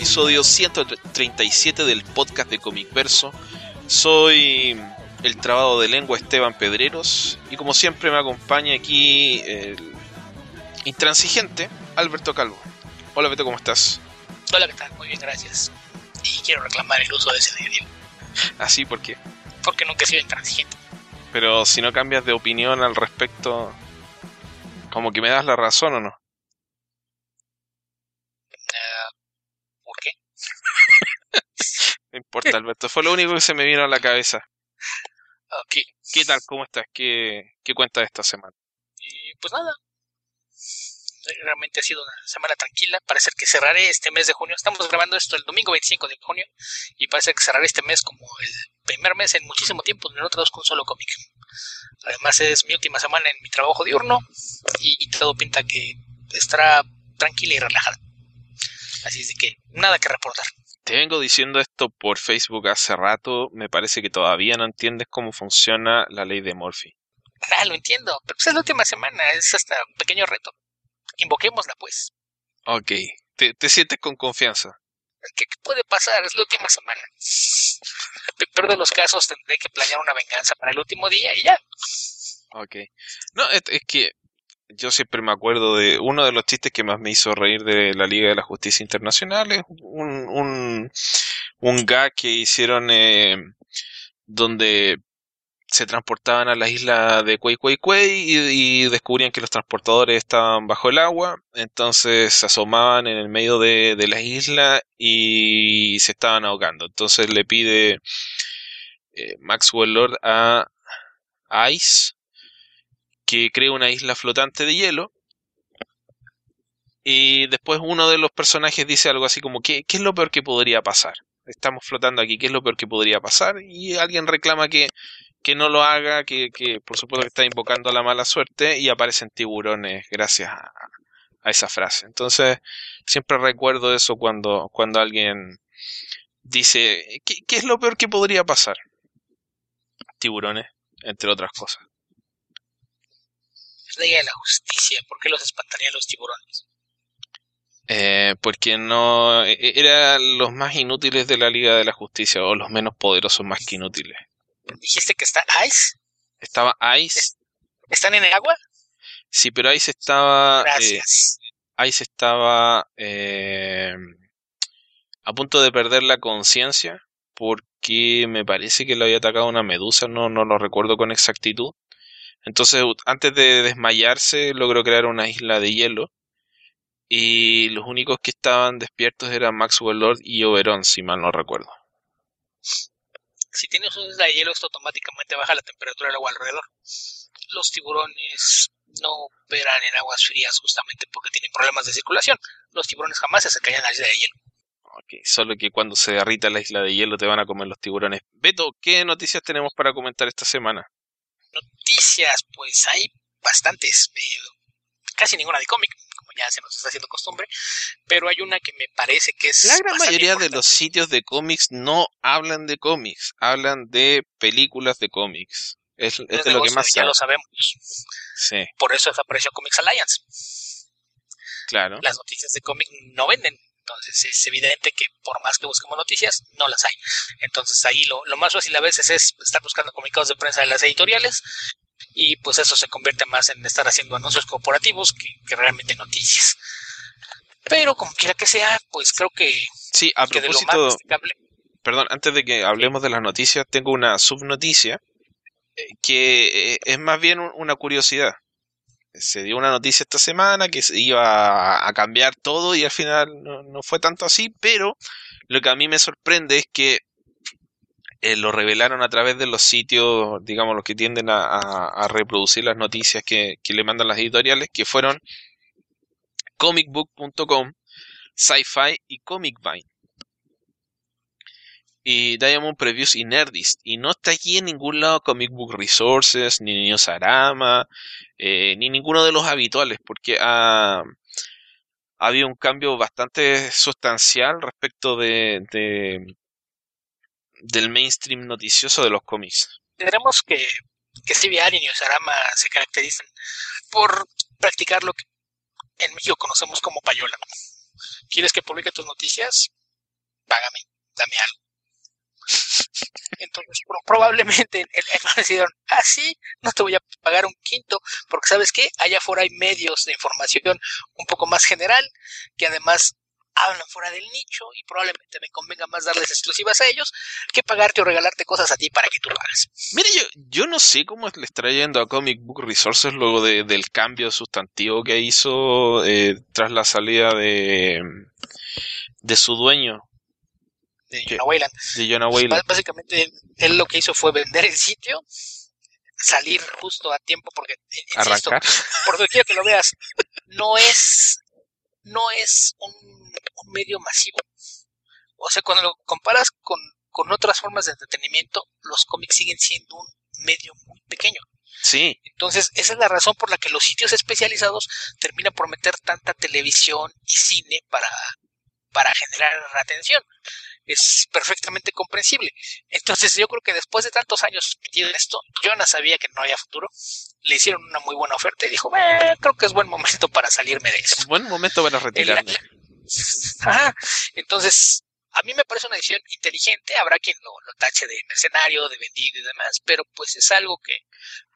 Episodio 137 del podcast de Comic Verso. Soy el trabado de lengua Esteban Pedreros y como siempre me acompaña aquí el intransigente Alberto Calvo. Hola Beto, ¿cómo estás? Hola, ¿qué tal? Muy bien, gracias. Y quiero reclamar el uso de ese medio. ¿Así? ¿Por qué? Porque nunca he sido intransigente. Pero si no cambias de opinión al respecto, como que me das la razón o no. Uh, ¿Por qué? no importa, Alberto. Fue lo único que se me vino a la cabeza. Ok. ¿Qué tal? ¿Cómo estás? ¿Qué, qué cuentas esta semana? Y pues nada. Realmente ha sido una semana tranquila. Parece que cerraré este mes de junio. Estamos grabando esto el domingo 25 de junio. Y parece que cerraré este mes como el primer mes en muchísimo tiempo donde no traduzco un solo cómic. Además es mi última semana en mi trabajo diurno. Y, y todo pinta que estará tranquila y relajada. Así es de que nada que reportar. Te vengo diciendo esto por Facebook hace rato. Me parece que todavía no entiendes cómo funciona la ley de Murphy. Ah, lo entiendo, pero pues es la última semana, es hasta un pequeño reto. Invoquémosla, pues. Ok, te, te sientes con confianza. ¿Qué, ¿Qué, puede pasar? Es la última semana. Peor de los casos, tendré que planear una venganza para el último día y ya. Ok. No, es, es que yo siempre me acuerdo de uno de los chistes que más me hizo reír de la Liga de la Justicia Internacional. Es un, un, un gag que hicieron eh, donde se transportaban a la isla de Quay Quay Quay y, descubrían que los transportadores estaban bajo el agua, entonces se asomaban en el medio de, de la isla y se estaban ahogando. Entonces le pide eh, Maxwell Lord a Ice que cree una isla flotante de hielo. Y después uno de los personajes dice algo así como, ¿qué, ¿qué es lo peor que podría pasar? Estamos flotando aquí, ¿qué es lo peor que podría pasar? Y alguien reclama que, que no lo haga, que, que por supuesto que está invocando la mala suerte y aparecen tiburones gracias a, a esa frase. Entonces, siempre recuerdo eso cuando, cuando alguien dice, ¿qué, ¿qué es lo peor que podría pasar? Tiburones, entre otras cosas. Es la Liga de la Justicia, ¿por qué los espantarían los tiburones? Eh, porque no eran los más inútiles de la Liga de la Justicia o los menos poderosos más que inútiles. ¿Dijiste que está Ice? Estaba Ice. ¿Están en el agua? Sí, pero Ice estaba. Gracias. Eh, Ice estaba eh, a punto de perder la conciencia porque me parece que le había atacado una medusa, no, no lo recuerdo con exactitud. Entonces, antes de desmayarse, logró crear una isla de hielo. Y los únicos que estaban despiertos eran Maxwell Lord y Oberon, si mal no recuerdo. Si tienes una isla de hielo, esto automáticamente baja la temperatura del agua alrededor. Los tiburones no operan en aguas frías justamente porque tienen problemas de circulación. Los tiburones jamás se acercarían a la isla de hielo. Ok, solo que cuando se derrita la isla de hielo te van a comer los tiburones. Beto, ¿qué noticias tenemos para comentar esta semana? Noticias, pues hay bastantes. Eh, casi ninguna de cómic, como ya se nos está haciendo costumbre, pero hay una que me parece que es... La gran mayoría importante. de los sitios de cómics no hablan de cómics, hablan de películas de cómics. Es, es de lo que más ya sabe. lo sabemos. Sí. Por eso desapareció Comics Alliance. Claro. Las noticias de cómic no venden. Entonces es evidente que por más que busquemos noticias, no las hay. Entonces ahí lo, lo más fácil a veces es estar buscando comunicados de prensa de las editoriales y pues eso se convierte más en estar haciendo anuncios corporativos que, que realmente noticias. Pero como quiera que sea, pues creo que... Sí, a que propósito... De lo más destacable, perdón, antes de que hablemos de las noticias, tengo una subnoticia que es más bien una curiosidad. Se dio una noticia esta semana que se iba a cambiar todo y al final no, fue tanto así, pero lo que a mí me sorprende es que eh, lo revelaron a través de los sitios, digamos, los que tienden a reproducir las noticias que, que, le mandan las editoriales, que fueron comicbook.com, Sci-Fi y Comicvine. Y Diamond Previews y Nerdist. Y no está aquí en ningún lado Comic Book Resources, ni Newsarama, eh, ni ninguno de los habituales, porque ha, ha habido un cambio bastante sustancial respecto de, de del mainstream noticioso de los cómics. Tendremos que, que CBR y Newsarama se caracterizan por practicar lo que en México conocemos como payola. ¿Quieres que publique tus noticias? Págame, dame algo. Entonces, probablemente el, decidieron, ah, sí, no te voy a pagar un quinto, porque sabes qué, allá afuera hay medios de información un poco más general, que además hablan fuera del nicho y probablemente me convenga más darles exclusivas a ellos que pagarte o regalarte cosas a ti para que tú lo hagas. Mire, yo, yo no sé cómo le está yendo a Comic Book Resources luego del cambio sustantivo que hizo eh, tras la salida de, de su dueño. De Jonah Wayland. De Jonah Wayland. Básicamente él, lo que hizo fue vender el sitio salir justo a tiempo porque insisto, Arrancar. por donde quiero que lo veas no es no es un un medio masivo. O sea, cuando lo comparas con, con otras formas de entretenimiento, los cómics siguen siendo un medio muy pequeño. Sí. Entonces, esa es la razón por la que los sitios especializados terminan por meter tanta televisión y cine para, para generar atención. Es perfectamente comprensible. Entonces, yo creo que después de tantos años metido en esto, Jonah sabía que no había futuro. Le hicieron una muy buena oferta y dijo, creo que es buen momento para salirme de eso. Buen momento para retirarme. Entonces, a mí me parece una decisión inteligente. Habrá quien lo, tache de mercenario, de vendido y demás, pero pues es algo que,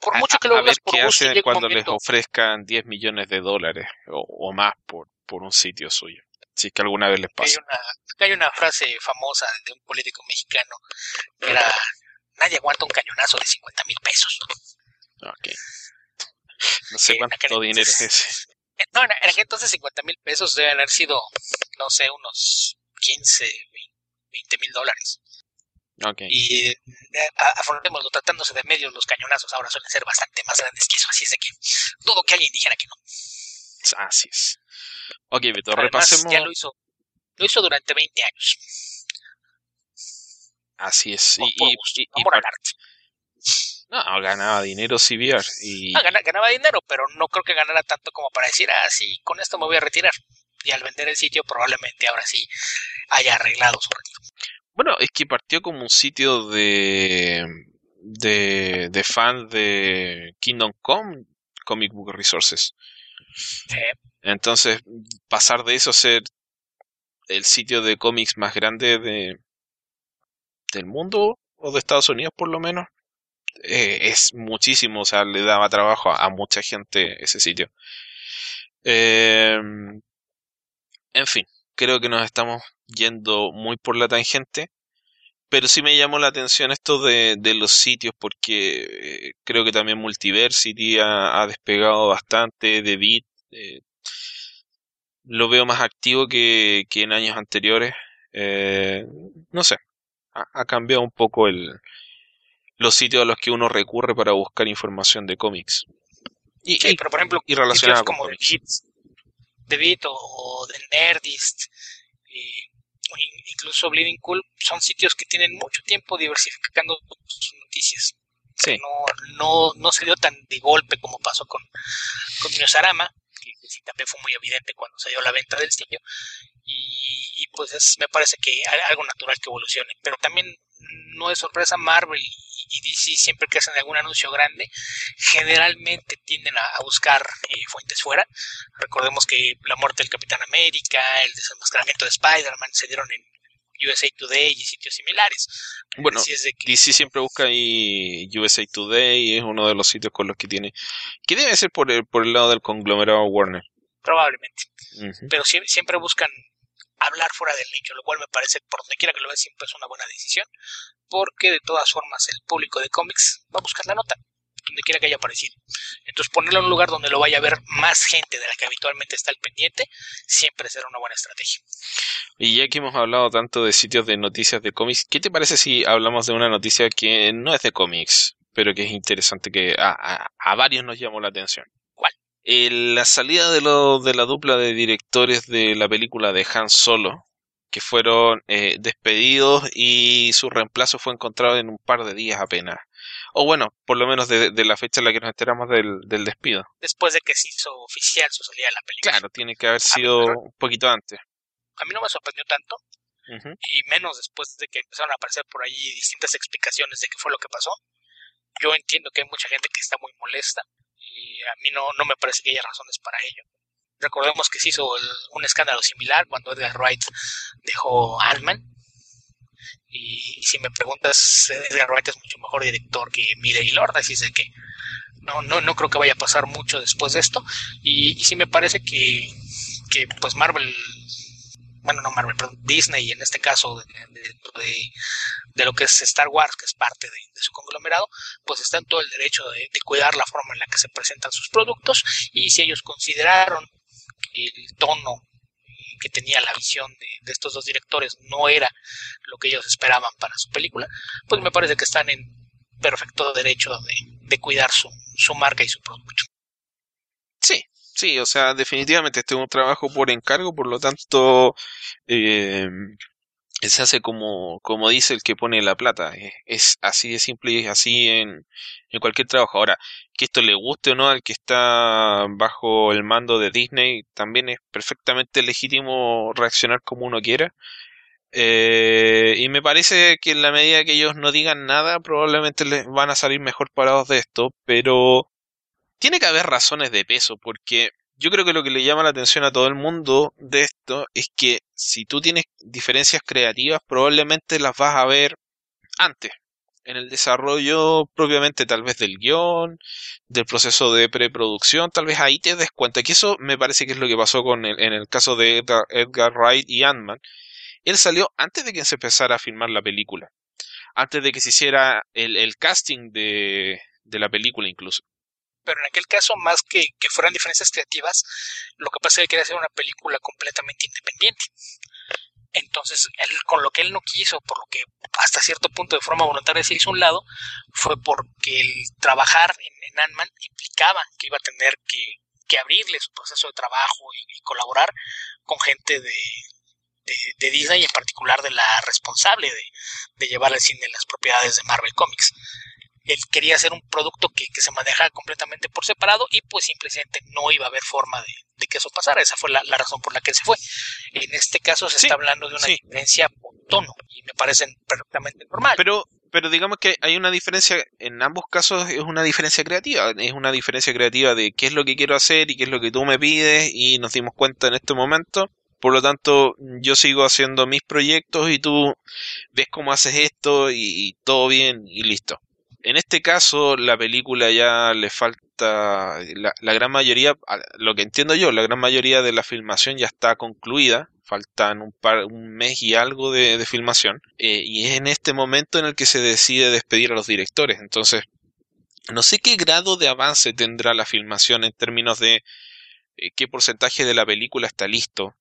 por mucho que lo hagas por ¿qué hace cuando les ofrezcan 10 millones de dólares o, más por, por un sitio suyo? Es que alguna vez les pasa. Hay una, hay una frase famosa de un político mexicano que era: Nadie aguanta un cañonazo de 50 mil pesos. Ok. No sé cuánto dinero es ese. No, en, aquel entonces 50 mil pesos deben haber sido, no sé, unos 15, 20 mil dólares. Okay. Y eh, afrontémoslo, tratándose de medios, los cañonazos ahora suelen ser bastante más grandes que eso, así es de que dudo que alguien dijera que no. Así es. Ok, Beto, repasemos. Ya lo hizo, lo hizo durante 20 años. Así es. y, y, y, y no, ganaba dinero CBR. Y... Ah, ganaba dinero, pero no creo que ganara tanto como para decir, ah, sí, con esto me voy a retirar. Y al vender el sitio, probablemente ahora sí haya arreglado su retiro. Bueno, es que partió como un sitio de, de, de fans de Kingdom Come, Comic Book Resources. Entonces, pasar de eso a ser el sitio de cómics más grande de, del mundo, o de Estados Unidos por lo menos, eh, es muchísimo, o sea, le daba trabajo a, mucha gente ese sitio. Eh, en fin, creo que nos estamos yendo muy por la tangente, pero sí me llamó la atención esto de, de los sitios porque eh, creo que también Multiversity ha, ha despegado bastante, de Bit eh, lo veo más activo que, que en años anteriores. Eh, no sé, ha cambiado un poco el, los sitios a los que uno recurre para buscar información de cómics. Y, pero por ejemplo, y relacionado como de Beat, o de Nerdist, incluso Bleeding Cool, son sitios que tienen mucho tiempo diversificando sus noticias. No, no, no se dio tan de golpe como pasó con, con Neosarama, sí también fue muy evidente cuando se dio la venta del sitio. Y, pues me parece que algo natural que evolucione. Pero también no es sorpresa Marvel y DC siempre que hacen algún anuncio grande, generalmente tienden a, buscar eh, fuentes fuera. Recordemos que la muerte del Capitán América, el desenmascaramiento de Spider-Man se dieron en USA Today y sitios similares. Bueno, DC siempre busca y USA Today es uno de los sitios con los que tiene. que debe ser por el, por el lado del conglomerado Warner? Probablemente. Pero siempre buscan hablar fuera del nicho, lo cual me parece, por donde quiera que lo veas, siempre es una buena decisión, porque de todas formas el público de cómics va a buscar la nota, donde quiera que haya aparecido. Entonces ponerlo en un lugar donde lo vaya a ver más gente de la que habitualmente está al pendiente, siempre será una buena estrategia. Y ya que hemos hablado tanto de sitios de noticias de cómics, ¿qué te parece si hablamos de una noticia que no es de cómics, pero que es interesante, que a, a varios nos llamó la atención? la salida de, lo, de la dupla de directores de la película de Han Solo, que fueron eh, despedidos y su reemplazo fue encontrado en un par de días apenas. O bueno, por lo menos de, la fecha en la que nos enteramos del, del, despido. Después de que se hizo oficial su salida de la película. Claro, tiene que haber sido un poquito antes. A mí no me sorprendió tanto. Y menos después de que empezaron a aparecer por ahí distintas explicaciones de qué fue lo que pasó. Yo entiendo que hay mucha gente que está muy molesta y a mí no, no me parece que haya razones para ello. recordemos que se hizo un escándalo similar cuando Edgar Wright dejó Ant-Man. Y, si me preguntas, Edgar Wright es mucho mejor director que Miller y Lord, así sé que no, no, no creo que vaya a pasar mucho después de esto. Y, y sí me parece que, que pues Marvel bueno, no Marvel, Disney, en este caso de, lo que es Star Wars, que es parte de, su conglomerado, pues está en todo el derecho de, cuidar la forma en la que se presentan sus productos y si ellos consideraron el tono que tenía la visión de, estos dos directores no era lo que ellos esperaban para su película, pues me parece que están en perfecto derecho de, cuidar su, marca y su producto. Sí, Sí, o sea, definitivamente este es un trabajo por encargo, por lo tanto, eh, se hace como, como dice el que pone la plata. Es, así de simple y es así en, en cualquier trabajo. Ahora, que esto le guste o no al que está bajo el mando de Disney, también es perfectamente legítimo reaccionar como uno quiera. Eh, y me parece que en la medida que ellos no digan nada, probablemente les van a salir mejor parados de esto, pero tiene que haber razones de peso, porque yo creo que lo que le llama la atención a todo el mundo de esto es que si tú tienes diferencias creativas, probablemente las vas a ver antes, en el desarrollo propiamente tal vez del guion, del proceso de preproducción, tal vez ahí te des cuenta que eso me parece que es lo que pasó con en el caso de Edgar, Wright y Ant-Man. Él salió antes de que se empezara a filmar la película, antes de que se hiciera el, el casting de la película incluso pero en aquel caso, más que, que fueran diferencias creativas, lo que pasa es que quería hacer una película completamente independiente. Entonces, él, con lo que él no quiso, por lo que hasta cierto punto de forma voluntaria se hizo un lado, fue porque el trabajar en, en Ant-Man implicaba que iba a tener que, que abrirle su proceso de trabajo y, colaborar con gente de, de, de, Disney y en particular de la responsable de, de llevar al cine las propiedades de Marvel Comics él quería hacer un producto que, se manejara completamente por separado y pues simplemente no iba a haber forma de, que eso pasara. Esa fue la, razón por la que él se fue. En este caso se está hablando de una diferencia por tono y me parece perfectamente normal. Pero, pero digamos que hay una diferencia, en ambos casos es una diferencia creativa, es una diferencia creativa de qué es lo que quiero hacer y qué es lo que tú me pides y nos dimos cuenta en este momento. Por lo tanto, yo sigo haciendo mis proyectos y tú ves cómo haces esto y todo bien y listo. En este caso, la película ya le falta, la, gran mayoría, lo que entiendo yo, la gran mayoría de la filmación ya está concluida, faltan un, par, un mes y algo de, filmación, eh, y es en este momento en el que se decide despedir a los directores. Entonces, no sé qué grado de avance tendrá la filmación en términos de eh, qué porcentaje de la película está listo,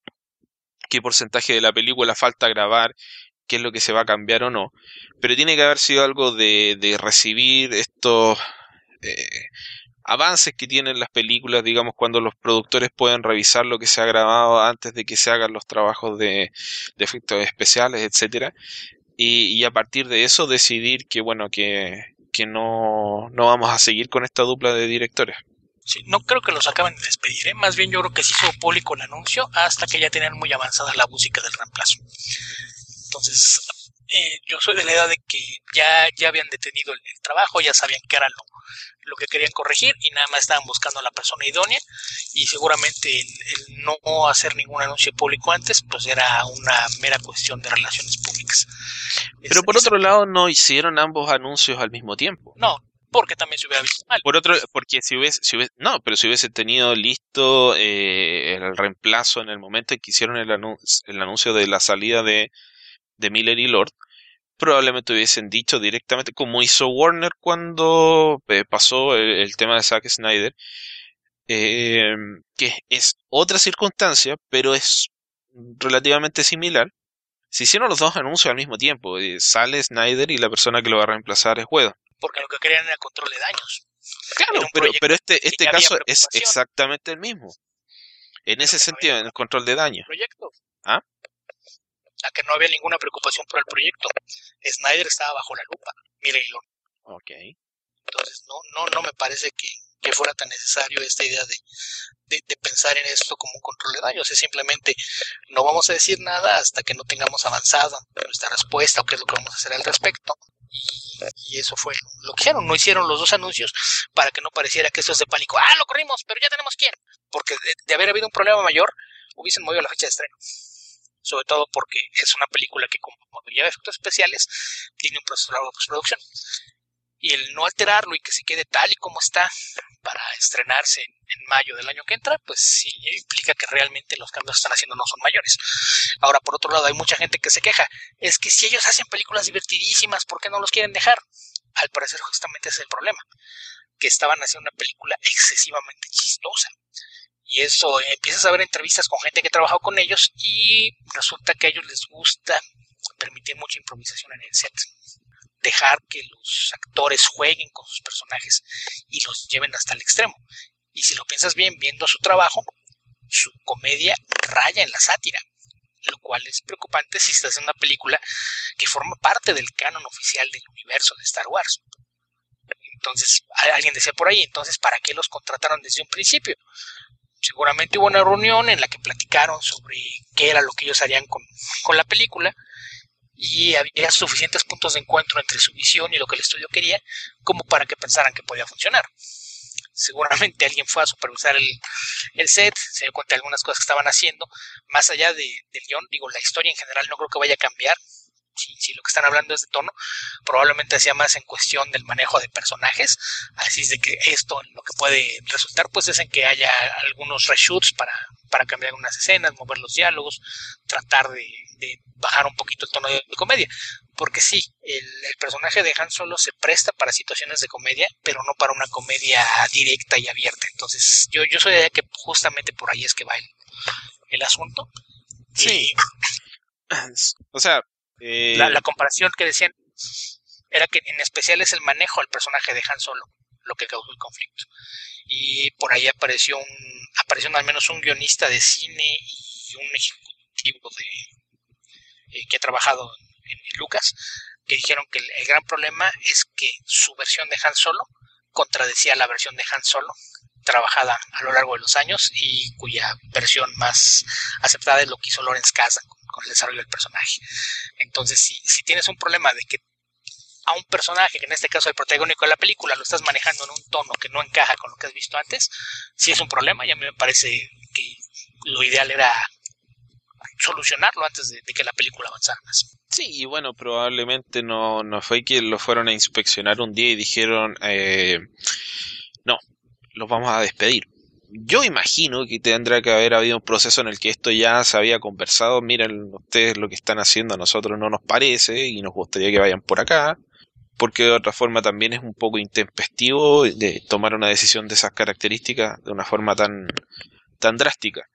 qué porcentaje de la película falta grabar qué es lo que se va a cambiar o no, pero tiene que haber sido algo de, de recibir estos eh, avances que tienen las películas, digamos, cuando los productores pueden revisar lo que se ha grabado antes de que se hagan los trabajos de, efectos especiales, etcétera, y, y, a partir de eso decidir que bueno que, que no, no vamos a seguir con esta dupla de directores. Sí, no creo que los acaben de despedir, ¿eh? más bien yo creo que se hizo público el anuncio hasta que ya tenían muy avanzada la música del reemplazo. Entonces, eh, yo soy de la edad de que ya, ya habían detenido el, trabajo, ya sabían que era lo, lo, que querían corregir y nada más estaban buscando a la persona idónea y seguramente el, no hacer ningún anuncio público antes pues era una mera cuestión de relaciones públicas. Pero por otro lado no hicieron ambos anuncios al mismo tiempo. No, porque también se hubiera visto mal. Por otro, porque si hubiese, si hubiese no, pero si hubiese tenido listo eh, el reemplazo en el momento en que hicieron el, el anuncio de la salida de de Miller y Lord, probablemente hubiesen dicho directamente, como hizo Warner cuando eh, pasó el, tema de Zack Snyder, eh, que es otra circunstancia, pero es relativamente similar. Se hicieron los dos anuncios al mismo tiempo. Eh, sale Snyder y la persona que lo va a reemplazar es Whedon. Porque lo que querían era control de daños. Claro, pero, pero este, este caso es exactamente el mismo. En ese sentido, en el control de daños. Proyecto. ¿Ah? A que no había ninguna preocupación por el proyecto. Snyder estaba bajo la lupa, mire Ok. Entonces no, no, no me parece que, fuera tan necesario esta idea de, de, pensar en esto como un control de daños. Es simplemente no vamos a decir nada hasta que no tengamos avanzado nuestra respuesta o qué es lo que vamos a hacer al respecto. Y, eso fue lo que hicieron. No hicieron los dos anuncios para que no pareciera que esto es de pánico. Ah, lo corrimos, pero ya tenemos quién. porque de, haber habido un problema mayor, hubiesen movido la fecha de estreno. Sobre todo porque es una película que, como lleva efectos especiales, tiene un proceso de postproducción. Y el no alterarlo y que se quede tal y como está para estrenarse en, mayo del año que entra, pues sí implica que realmente los cambios que están haciendo no son mayores. Ahora, por otro lado, hay mucha gente que se queja. Es que si ellos hacen películas divertidísimas, ¿por qué no los quieren dejar? Al parecer justamente ese es el problema, que estaban haciendo una película excesivamente chistosa. Y eso, eh, empiezas a ver entrevistas con gente que ha trabajado con ellos y resulta que a ellos les gusta permitir mucha improvisación en el set. Dejar que los actores jueguen con sus personajes y los lleven hasta el extremo. Y si lo piensas bien, viendo su trabajo, su comedia raya en la sátira, lo cual es preocupante si estás en una película que forma parte del canon oficial del universo de Star Wars. Entonces, alguien decía por ahí, entonces, ¿para qué los contrataron desde un principio? Seguramente hubo una reunión en la que platicaron sobre qué era lo que ellos harían con, con la película y había suficientes puntos de encuentro entre su visión y lo que el estudio quería como para que pensaran que podía funcionar. Seguramente alguien fue a supervisar el, el, set, se dio cuenta de algunas cosas que estaban haciendo, más allá de, del guion, digo, la historia en general no creo que vaya a cambiar, si, si, lo que están hablando es de tono, probablemente sea más en cuestión del manejo de personajes, así es de que esto lo que puede resultar pues es en que haya algunos reshoots para, para cambiar algunas escenas, mover los diálogos, tratar de, de bajar un poquito el tono de comedia, porque sí, el, personaje de Han Solo se presta para situaciones de comedia, pero no para una comedia directa y abierta. Entonces, yo, yo soy de idea que justamente por ahí es que va el, el asunto. Sí. o sea, eh, la, la, comparación que decían era que en especial es el manejo del personaje de Han Solo lo que causó el conflicto. Y por ahí apareció un, apareció al menos un guionista de cine y un ejecutivo de, eh, que ha trabajado en, Lucas, que dijeron que el, gran problema es que su versión de Han Solo contradecía la versión de Han Solo trabajada a lo largo de los años y cuya versión más aceptada es lo que hizo Lawrence Kasdan con, el desarrollo del personaje. Entonces, si, tienes un problema de que a un personaje, que en este caso el protagónico de la película, lo estás manejando en un tono que no encaja con lo que has visto antes, si es un problema y a mí me parece que lo ideal era solucionarlo antes de, que la película avanzara más. Sí, y bueno, probablemente no, no fue que lo fueron a inspeccionar un día y dijeron, eh, los vamos a despedir. Yo imagino que tendrá que haber habido un proceso en el que esto ya se había conversado. Miren, ustedes lo que están haciendo a nosotros no nos parece y nos gustaría que vayan por acá. Porque de otra forma también es un poco intempestivo de tomar una decisión de esas características de una forma tan, tan drástica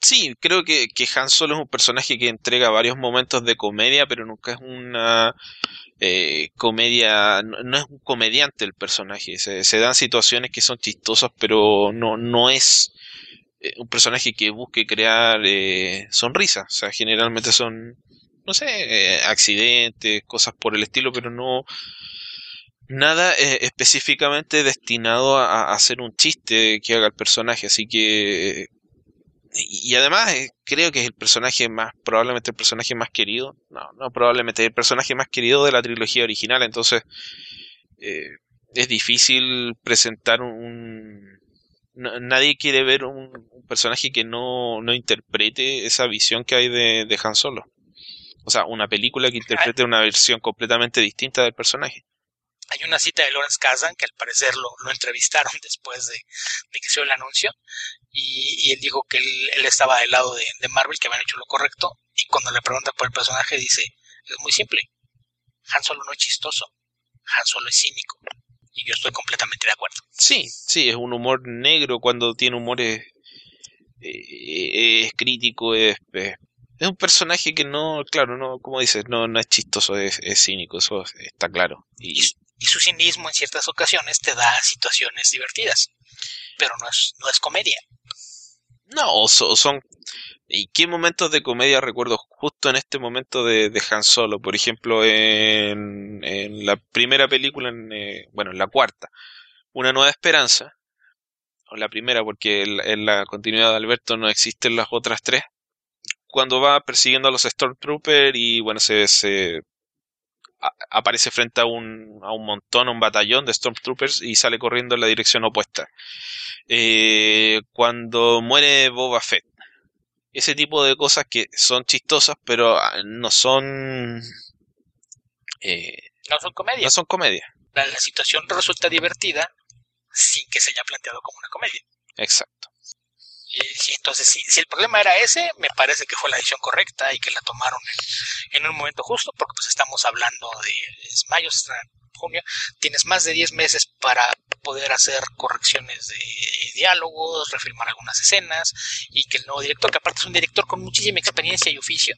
sí, creo que, que Han Solo es un personaje que entrega varios momentos de comedia, pero nunca es una eh, comedia, no, es un comediante el personaje. Se, dan situaciones que son chistosas, pero no, no es eh, un personaje que busque crear eh, sonrisas. O sea, generalmente son, no sé, eh, accidentes, cosas por el estilo, pero no nada específicamente destinado a, hacer un chiste que haga el personaje. Así que y además eh, creo que es el personaje más, probablemente el personaje más querido, no, no probablemente el personaje más querido de la trilogía original, entonces eh, es difícil presentar un... nadie quiere ver un, personaje que no, no, interprete esa visión que hay de, de Han Solo. O sea, una película que interprete una versión completamente distinta del personaje. Hay una cita de Lawrence Kazan que al parecer lo, lo entrevistaron después de, de que se dio el anuncio y, él dijo que él, estaba del lado de, Marvel, que habían hecho lo correcto, y cuando le pregunta por el personaje dice, es muy simple, Han Solo no es chistoso, Han Solo es cínico, y yo estoy completamente de acuerdo. Sí, sí, es un humor negro cuando tiene humor es, es crítico, es, es, un personaje que no, claro, no, como dices, no, no es chistoso, es, es cínico, eso está claro. Y, y su cinismo en ciertas ocasiones te da situaciones divertidas, pero no es, no es comedia. No, son... ¿Y qué momentos de comedia recuerdo justo en este momento de, de Han Solo? Por ejemplo, en, en la primera película, en, eh, bueno, en la cuarta, Una Nueva Esperanza, o la primera porque en, la continuidad de Alberto no existen las otras tres, cuando va persiguiendo a los Stormtroopers y bueno, se, se aparece frente a un, a un montón, a un batallón de Stormtroopers y sale corriendo en la dirección opuesta. Eh, cuando muere Boba Fett. Ese tipo de cosas que son chistosas, pero ah, no son... Eh, no son comedia. No son comedia. La, la situación resulta divertida sin que se haya planteado como una comedia. Exacto. Y, entonces, si, si, el problema era ese, me parece que fue la decisión correcta y que la tomaron en, un momento justo, porque pues estamos hablando de es mayo, junio, tienes más de 10 meses para poder hacer correcciones de diálogos, refilmar algunas escenas y que el nuevo director, que aparte es un director con muchísima experiencia y oficio,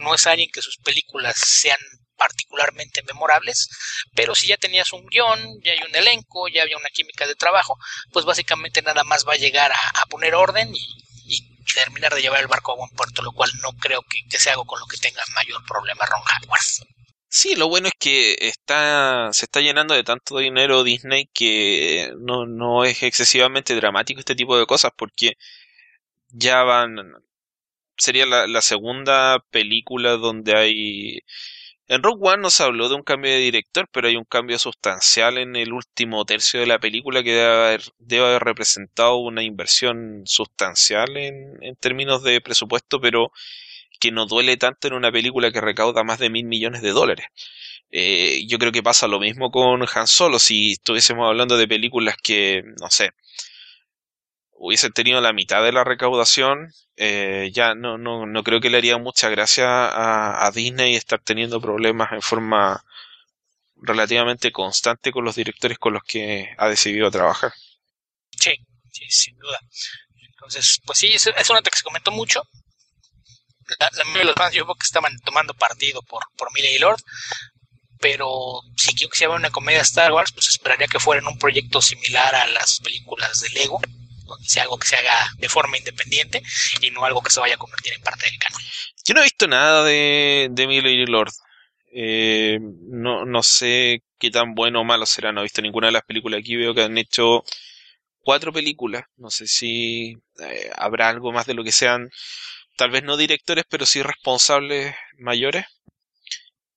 no es alguien que sus películas sean particularmente memorables, pero si ya tenías un guion, ya hay un elenco, ya había una química de trabajo, pues básicamente nada más va a llegar a, poner orden y, terminar de llevar el barco a buen puerto, lo cual no creo que, que sea con lo que tenga mayor problema Ron Howard. Sí, lo bueno es que está, se está llenando de tanto dinero Disney que no, no es excesivamente dramático este tipo de cosas porque ya van, sería la segunda película donde hay en Rogue One nos habló de un cambio de director, pero hay un cambio sustancial en el último tercio de la película que debe haber, debe haber representado una inversión sustancial en, en términos de presupuesto, pero que no duele tanto en una película que recauda más de mil millones de dólares. Eh, yo creo que pasa lo mismo con Han Solo. Si estuviésemos hablando de películas que, no sé, hubiesen tenido la mitad de la recaudación, eh, ya no, no, no creo que le haría mucha gracia a, Disney estar teniendo problemas en forma relativamente constante con los directores con los que ha decidido trabajar. Sí, sí, sin duda. Entonces, pues sí, es, es una que se comentó mucho. La, la de los fans yo creo que estaban tomando partido por, por Millie y Lord, pero si quiero que sea una comedia Star Wars, pues esperaría que fuera en un proyecto similar a las películas de Lego, sea algo que se haga de forma independiente y no algo que se vaya a convertir en parte del canon. Yo no he visto nada de, de Miller y Lord. Eh, no, no sé qué tan bueno o malo será. No he visto ninguna de las películas. Aquí veo que han hecho cuatro películas. No sé si eh, habrá algo más de lo que sean, tal vez no directores, pero sí responsables mayores.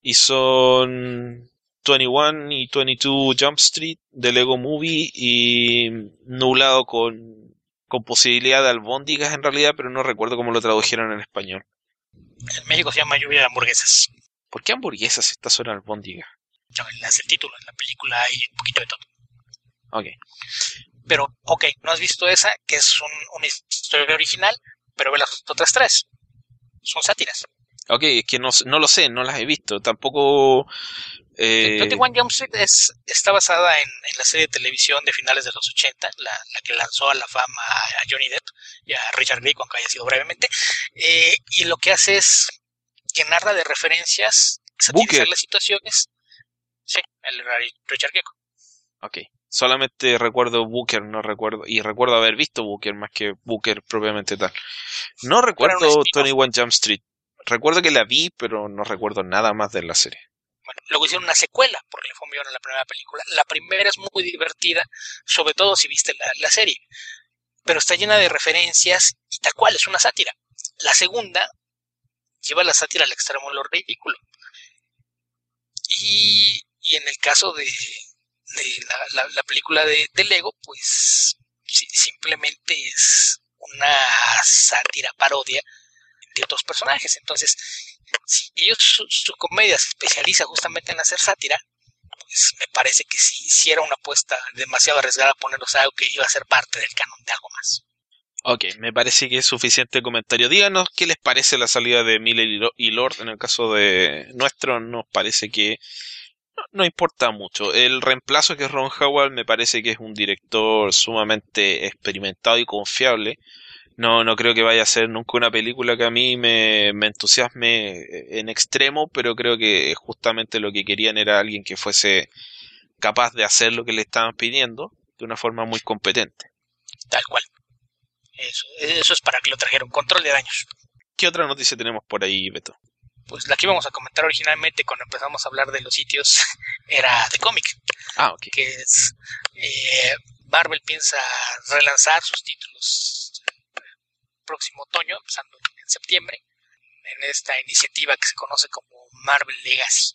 Y son 21 y 22 Jump Street de Lego Movie y nublado con, con posibilidad de albóndigas en realidad, pero no recuerdo cómo lo tradujeron en español. En México se llama lluvia de hamburguesas. ¿Por qué hamburguesas estas son albóndigas? No, es el título, en la película hay un poquito de todo. Ok. Pero, ok, no has visto esa, que es un, una historia original, pero ve las otras tres. Son sátiras. Ok, es que no, no lo sé, no las he visto. Tampoco eh, 21 Jump Street es, está basada en, en, la serie de televisión de finales de los 80, la, la, que lanzó a la fama a Johnny Depp y a Richard Gere, aunque haya sido brevemente. Eh, y lo que hace es que narra de referencias, satirizar las situaciones. Sí, el Richard Gere. Ok. Solamente recuerdo Booker, no recuerdo. Y recuerdo haber visto Booker más que Booker propiamente tal. No recuerdo 21 Jump Street. Recuerdo que la vi, pero no recuerdo nada más de la serie luego hicieron una secuela, porque le fue muy la primera película. La primera es muy divertida, sobre todo si viste la, serie, pero está llena de referencias y tal cual, es una sátira. La segunda lleva la sátira al extremo lo ridículo. Y, y en el caso de, de la, la, película de, de, Lego, pues simplemente es una sátira parodia otros personajes. Entonces, si ellos su, comedia se especializa justamente en hacer sátira, pues me parece que si hiciera una apuesta demasiado arriesgada ponerlos a algo que iba a ser parte del canon de algo más. Ok, me parece que es suficiente comentario. Díganos qué les parece la salida de Miller y Lord. En el caso de nuestro, nos parece que no, no, importa mucho. El reemplazo que es Ron Howard me parece que es un director sumamente experimentado y confiable. No, no creo que vaya a ser nunca una película que a mí me, me entusiasme en extremo, pero creo que justamente lo que querían era alguien que fuese capaz de hacer lo que le estaban pidiendo de una forma muy competente. Tal cual. Eso, eso es para que lo trajeron. Control de daños. ¿Qué otra noticia tenemos por ahí, Beto? Pues la que íbamos a comentar originalmente cuando empezamos a hablar de los sitios era de cómic. Ah, ok. Que es. Eh, Marvel piensa relanzar sus títulos próximo otoño, empezando en septiembre. en esta iniciativa que se conoce como Marvel Legacy.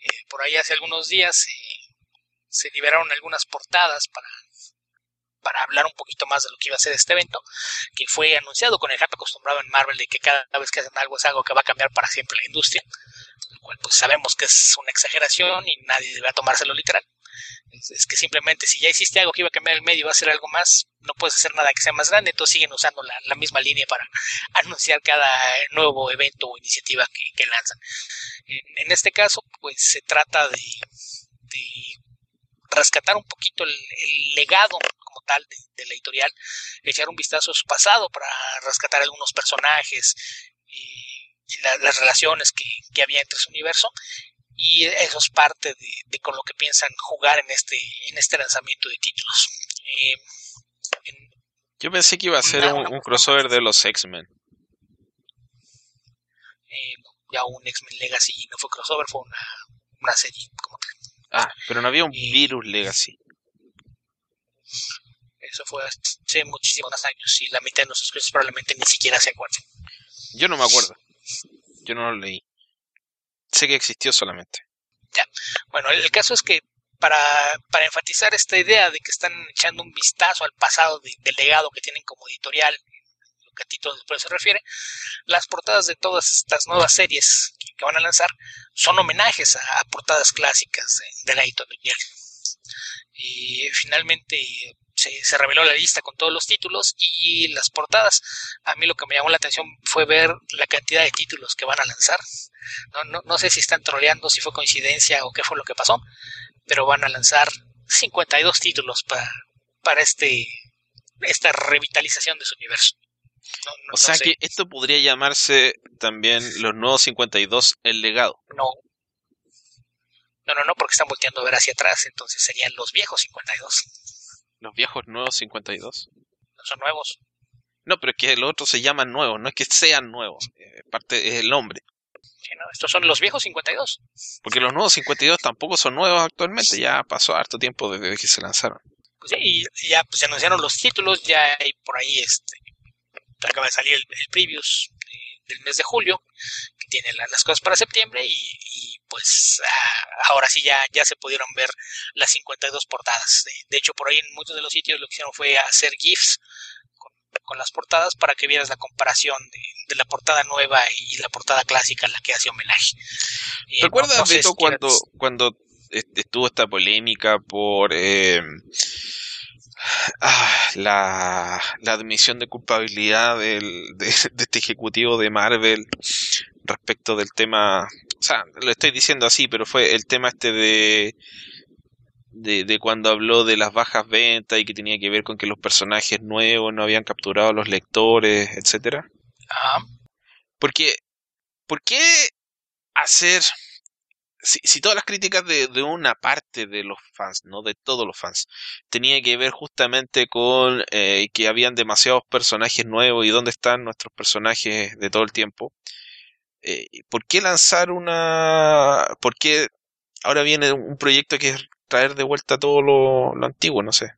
Eh, por ahí hace algunos días se liberaron algunas portadas para, para hablar un poquito más de lo que iba a ser este evento, que fue anunciado con el hype acostumbrado en Marvel de que cada vez que hacen algo es algo que va a cambiar para siempre la industria, lo cual pues sabemos que es una exageración y nadie debe tomárselo literal. Es, que simplemente si ya hiciste algo que iba a cambiar el medio va a ser algo más, no puedes hacer nada que sea más grande, entonces siguen usando la, misma línea para anunciar cada nuevo evento o iniciativa que, lanzan. En, este caso, pues se trata de, rescatar un poquito el, legado como tal de, la editorial, echar un vistazo a su pasado para rescatar algunos personajes y las relaciones que, había entre su universo y eso es parte de, con lo que piensan jugar en este en este lanzamiento de títulos. Eh, Yo pensé que iba a ser un, crossover de los X-Men. Eh, ya un X-Men Legacy no fue crossover, fue una, serie como Ah, pero no había un Virus Legacy. Eso fue hace muchísimos años y la mitad de nuestros probablemente ni siquiera se acuerden. Yo no me acuerdo. Yo no lo leí sé que existió solamente. Ya. Bueno, el, caso es que para, enfatizar esta idea de que están echando un vistazo al pasado del legado que tienen como editorial, lo que a título después se refiere, las portadas de todas estas nuevas series que, van a lanzar son homenajes a, portadas clásicas de, la editorial. Y finalmente se, reveló la lista con todos los títulos y las portadas. A mí lo que me llamó la atención fue ver la cantidad de títulos que van a lanzar. No, no, no sé si están troleando, si fue coincidencia o qué fue lo que pasó, pero van a lanzar 52 títulos para, para este, esta revitalización de su universo. o sea que esto podría llamarse también los nuevos 52 el legado. No. No, no, no, porque están volteando a ver hacia atrás, entonces serían los viejos 52. ¿Los viejos nuevos 52? No son nuevos. No, pero es que los otros se llaman nuevos, no es que sean nuevos, eh, parte es el nombre estos son los viejos 52. Porque los nuevos 52 tampoco son nuevos actualmente, ya pasó harto tiempo desde que se lanzaron. Pues sí, y ya pues, se anunciaron los títulos, ya hay por ahí este acaba de salir el, previews del mes de julio, que tiene las cosas para septiembre, y, pues ah, ahora sí ya, ya se pudieron ver las 52 portadas. De, hecho, por ahí en muchos de los sitios lo que hicieron fue hacer GIFs con las portadas para que vieras la comparación de, la portada nueva y la portada clásica a la que hace homenaje. ¿Recuerdas, Beto, cuando, cuando estuvo esta polémica por eh, ah, la, admisión de culpabilidad del, de, este ejecutivo de Marvel respecto del tema, sea, lo estoy diciendo así, pero fue el tema este de de, de, cuando habló de las bajas ventas y que tenía que ver con que los personajes nuevos no habían capturado a los lectores, etcétera. Ajá. Porque, ¿por qué hacer, si, si todas las críticas de, de, una parte de los fans, no de todos los fans, tenía que ver justamente con eh, que habían demasiados personajes nuevos y dónde están nuestros personajes de todo el tiempo? Eh, ¿Por qué lanzar una, por qué ahora viene un proyecto que es traer de vuelta todo lo, lo antiguo, no sé.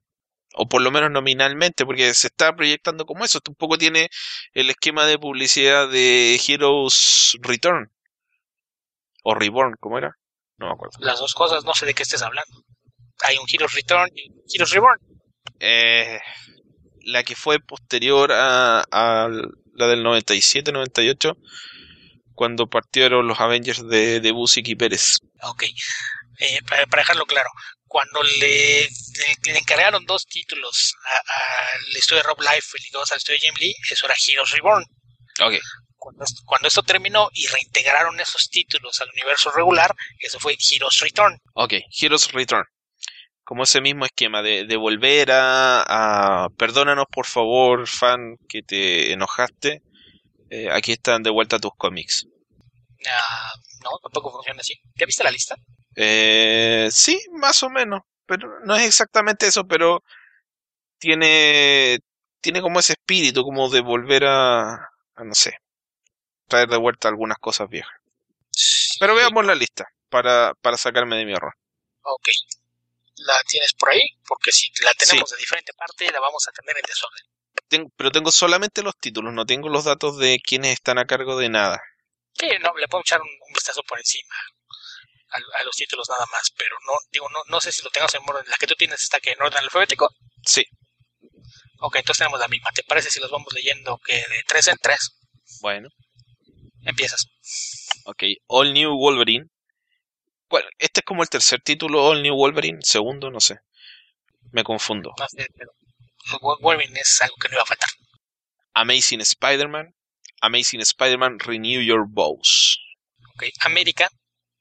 O por lo menos nominalmente, porque se está proyectando como eso. Esto un poco tiene el esquema de publicidad de Heroes Return. O Reborn, ¿cómo era? No me acuerdo. Las dos cosas, no sé de qué estés hablando. Hay un Heroes Return y Heroes Reborn. Eh, la que fue posterior a, a la del 97-98, cuando partieron los Avengers de, de Busick y Pérez. Ok. Eh, para, dejarlo claro, cuando le, le, encargaron dos títulos al estudio de Rob Life y dos al estudio de Jim Lee, eso era Heroes Reborn. Okay. Cuando, cuando, esto terminó y reintegraron esos títulos al universo regular, eso fue Heroes Return. Ok, Heroes Return. Como ese mismo esquema de, de volver a, a, Perdónanos por favor, fan, que te enojaste. Eh, aquí están de vuelta tus cómics. Ah, no, tampoco funciona así. ¿Ya viste la lista? Eh, sí, más o menos. Pero no es exactamente eso, pero tiene, tiene como ese espíritu, como de volver a, a no sé, traer de vuelta algunas cosas viejas. Pero veamos la lista para, para sacarme de mi error. Ok. ¿La tienes por ahí? Porque si la tenemos de diferente parte, la vamos a tener en desorden. Pero tengo solamente los títulos, no tengo los datos de quienes están a cargo de nada. Sí, no, le puedo echar un, un vistazo por encima a, a, los títulos nada más, pero no, digo, no, no sé si lo tengas en orden. La que tú tienes está que en orden alfabético. Sí. Ok, entonces tenemos la misma. ¿Te parece si los vamos leyendo que de tres en tres? Bueno. Empiezas. Ok, All New Wolverine. Bueno, este es como el tercer título, All New Wolverine, segundo, no sé. Me confundo. No sé, pero Wolverine es algo que no iba a faltar. Amazing Spider-Man. Amazing Spider-Man Renew Your Bows. Ok, América,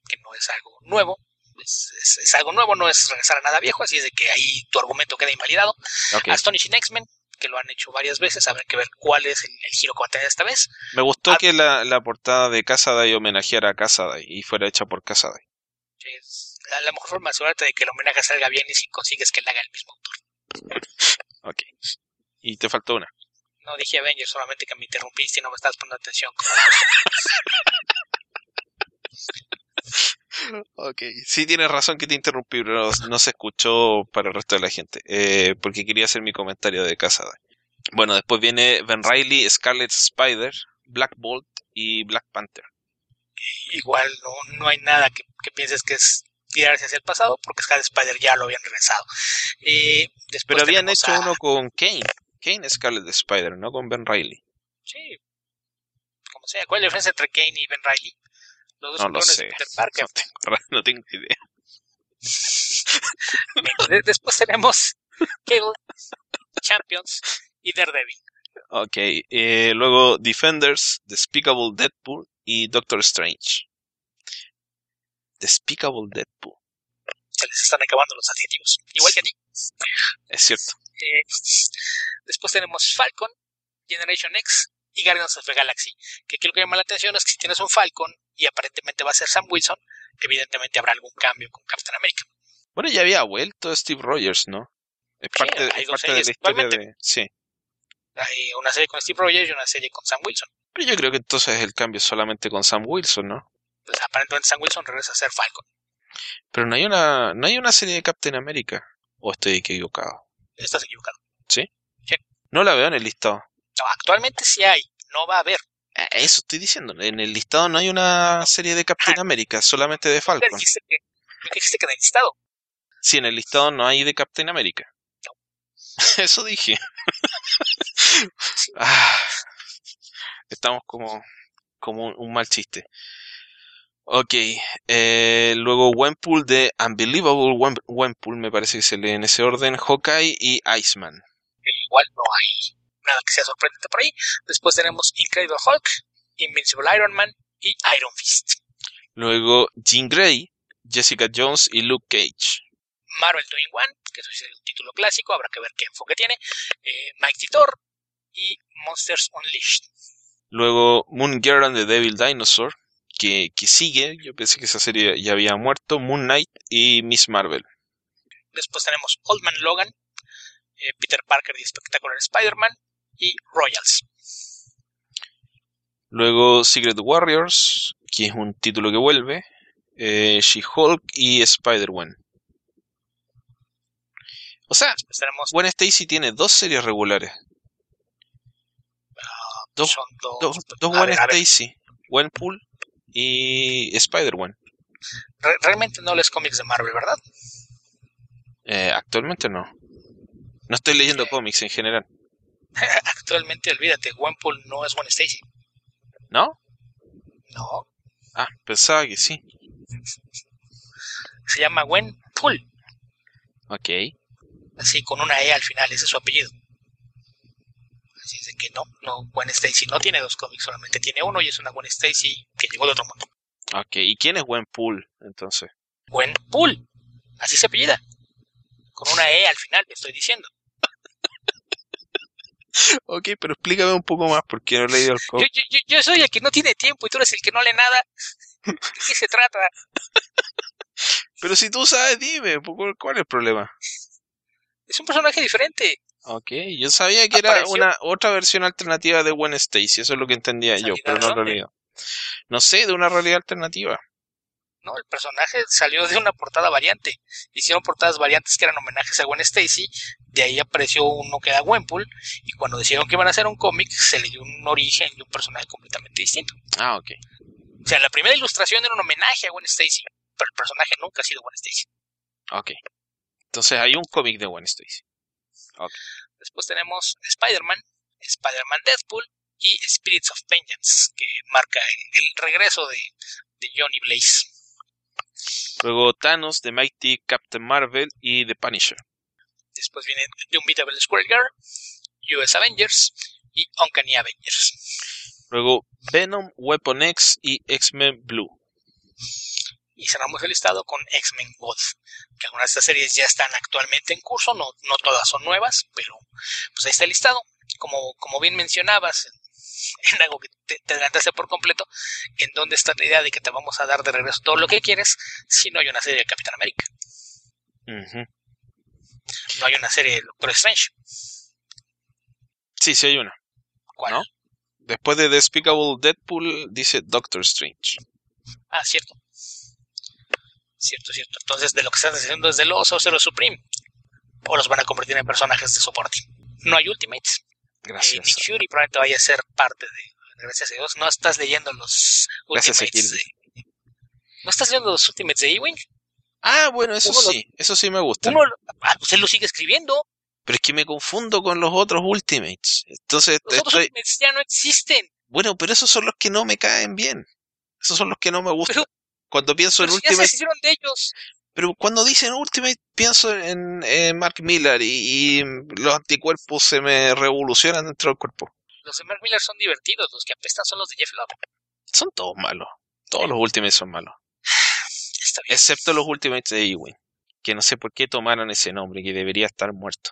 que no es algo nuevo. Es, es, es, algo nuevo, no es regresar a nada viejo, así es de que ahí tu argumento queda invalidado. Okay. Astonishing X-Men, que lo han hecho varias veces, habrá que ver cuál es el, el giro que va a tener esta vez. Me gustó ah, que la, la, portada de Casaday homenajeara a Casaday y fuera hecha por Casaday. Es la, la, mejor forma de asegurarte de que el homenaje salga bien y si consigues que le haga el mismo autor. ok. Y te faltó una. No dije Avengers, solamente que me interrumpiste y no me estás poniendo atención. Ok, sí tienes razón que te interrumpí, pero no, no se escuchó para el resto de la gente, eh, porque quería hacer mi comentario de Casada. Bueno, después viene Ben Riley, Scarlet Spider, Black Bolt y Black Panther. Igual no, no hay nada que, que pienses que es tirarse hacia el pasado, porque Scarlet Spider ya lo habían regresado. Eh, pero habían hecho a... uno con Kane, Kane Scarlet Spider, no con Ben Riley. Sí, como sea, ¿cuál es la diferencia entre Kane y Ben Riley? Los dos no lo sé. Peter Parker. No tengo, no tengo idea. Después tenemos Cable, Champions y Daredevil. Ok, eh, luego Defenders, Despicable Deadpool y Doctor Strange. Despicable Deadpool. Se les están acabando los adjetivos, igual que a ti. Es cierto. Eh, después tenemos Falcon, Generation X y Guardians of the Galaxy. Que aquí lo que llama la atención es que si tienes un Falcon y aparentemente va a ser Sam Wilson, evidentemente habrá algún cambio con Captain America. Bueno, ya había vuelto Steve Rogers, ¿no? Es parte, sí, es parte de la historia de... Sí. Hay una serie con Steve Rogers y una serie con Sam Wilson. Pero yo creo que entonces el cambio es solamente con Sam Wilson, ¿no? Pues aparentemente Sam Wilson regresa a ser Falcon. Pero no hay una, no hay una serie de Captain America. ¿O estoy equivocado? Estás equivocado. ¿Sí? Sí. No la veo en el listado. No, actualmente sí hay. No va a haber. Eso estoy diciendo. En el listado no hay una serie de Captain America, solamente de Falcon. ¿Qué dijiste que, ¿qué dijiste que en el listado? Sí, en el listado no hay de Captain America. No. Eso dije. ah, estamos como, como un, un, mal chiste. Ok, eh, luego Wenpool de Unbelievable Wenpool, me parece que se lee en ese orden, Hawkeye y Iceman. Igual no hay nada que sea sorprendente por ahí. Después tenemos Incredible Hulk, Invincible Iron Man y Iron Fist. Luego Jean Grey, Jessica Jones y Luke Cage. Marvel Doing One, que eso es el título clásico, habrá que ver qué enfoque tiene. Eh, Mike Titor y Monsters Unleashed. Luego Moon Girl and the Devil Dinosaur, que, que sigue, yo pensé que esa serie ya había muerto, Moon Knight y Miss Marvel. Después tenemos Old Man Logan, eh, Peter Parker y Spectacular Spider-Man y Royals. Luego Secret Warriors, que es un título que vuelve, eh, She-Hulk y Spider-Man. O sea, tenemos... Gwen Stacy tiene dos series regulares. Uh, dos, dos, dos, dos Gwen Stacy, Gwenpool y Spider-Man. Re realmente no lees cómics de Marvel, ¿verdad? Eh, actualmente no. No estoy leyendo cómics en general. Actualmente, olvídate, Gwenpool no es Gwen Stacy. ¿No? No, Ah, pensaba que sí. se llama Gwenpool, Ok. así con una E al final, ese es su apellido. Que no, no, Gwen Stacy no tiene dos cómics, solamente tiene uno y es una Gwen Stacy que llegó de otro mundo. Ok. ¿Y quién es Gwenpool entonces? Gwenpool, así se apellida. Con una E al final, estoy diciendo. Ok, pero explícame un poco más porque no he leído el cómic. yo, yo, yo soy el que no tiene tiempo y tú eres el que no lee nada. ¿De qué se trata? Pero si tú sabes, dime, ¿cu- ¿cuál es el problema? Es un personaje diferente. Ok, yo sabía que era Apareció. una otra versión alternativa de Gwen Stacy, eso es lo que entendía yo, ¿Salida pero no lo leído. No sé, de una realidad alternativa. No, el personaje salió de una portada variante. Hicieron portadas variantes que eran homenajes a Gwen Stacy. De ahí apareció uno que era Gwenpool. Y cuando decidieron que iban a hacer un cómic, se le dio un origen de un personaje completamente distinto. Ah, ok. O sea, la primera ilustración era un homenaje a Gwen Stacy, pero el personaje nunca ha sido Gwen Stacy. Ok. Entonces hay un cómic de Gwen Stacy. Después tenemos Spider-Man, Spider-Man Deadpool y Spirits of Vengeance, que marca el, regreso de, de Johnny Blaze. Luego Thanos, The Mighty Captain Marvel y The Punisher. Después viene The Unbeatable Square Girl, US Avengers y Uncanny Avengers. Luego Venom, Weapon X y X-Men Blue. Y cerramos el listado con X-Men God, que algunas de estas series ya están actualmente en curso, no, no todas son nuevas, pero pues ahí está el listado. Como, como bien mencionabas, en algo que te, te adelantaste por completo, en dónde está la idea de que te vamos a dar de regreso todo lo que quieres si no hay una serie de Capitán América. No hay una serie de Doctor Strange. Sí, sí hay una. ¿Cuál? Después de Despicable Deadpool dice Doctor Strange. Ah, cierto. Cierto, cierto. Entonces, de lo que están haciendo es de los Sorcerer Supreme. O los van a convertir en personajes de soporte. No hay Ultimates. Gracias. Eh, Nick Fury probablemente vaya a ser parte de. Gracias a Dios. No estás leyendo los Ultimates. De, ¿No estás leyendo los Ultimates de Ewing? Ah, bueno, eso sí. eso sí me gusta. Uno, ah, pues él lo sigue escribiendo. Pero es que me confundo con los otros Ultimates. Entonces, los otros Ultimates ya no existen. Bueno, pero esos son los que no me caen bien. Esos son los que no me gustan. Cuando pienso en Ultimate. Ya se de ellos. Pero cuando dicen Ultimate, pienso en, Mark Miller y, los anticuerpos se me revolucionan dentro del cuerpo. Los de Mark Miller son divertidos, los que apestan son los de Jeff Love. Son todos malos. Todos los Ultimates son malos. Excepto los Ultimates de Ewing, que no sé por qué tomaron ese nombre, que debería estar muerto.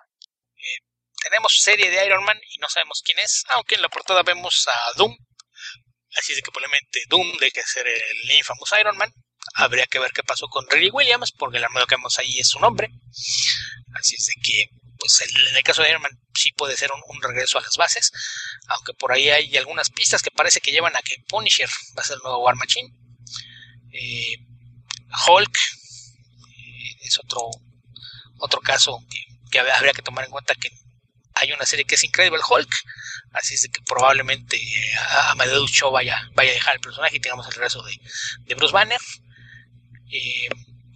Eh, tenemos serie de Iron Man y no sabemos quién es, aunque en la portada vemos a Doom. Así es que probablemente Doom de ser el infamous Iron Man. Habría que ver qué pasó con Riley Williams, porque el armado que vemos ahí es su nombre. Así es de que, pues en el caso de Iron Man sí puede ser un, regreso a las bases, aunque por ahí hay algunas pistas que parece que llevan a que Punisher va a ser el nuevo War Machine. Eh, Hulk eh, es otro, otro caso que, que habría que tomar en cuenta que hay una serie que es Incredible Hulk, así es de que probablemente Amadeus Cho vaya, vaya a dejar el personaje y tengamos el regreso de, de Bruce Banner. Eh,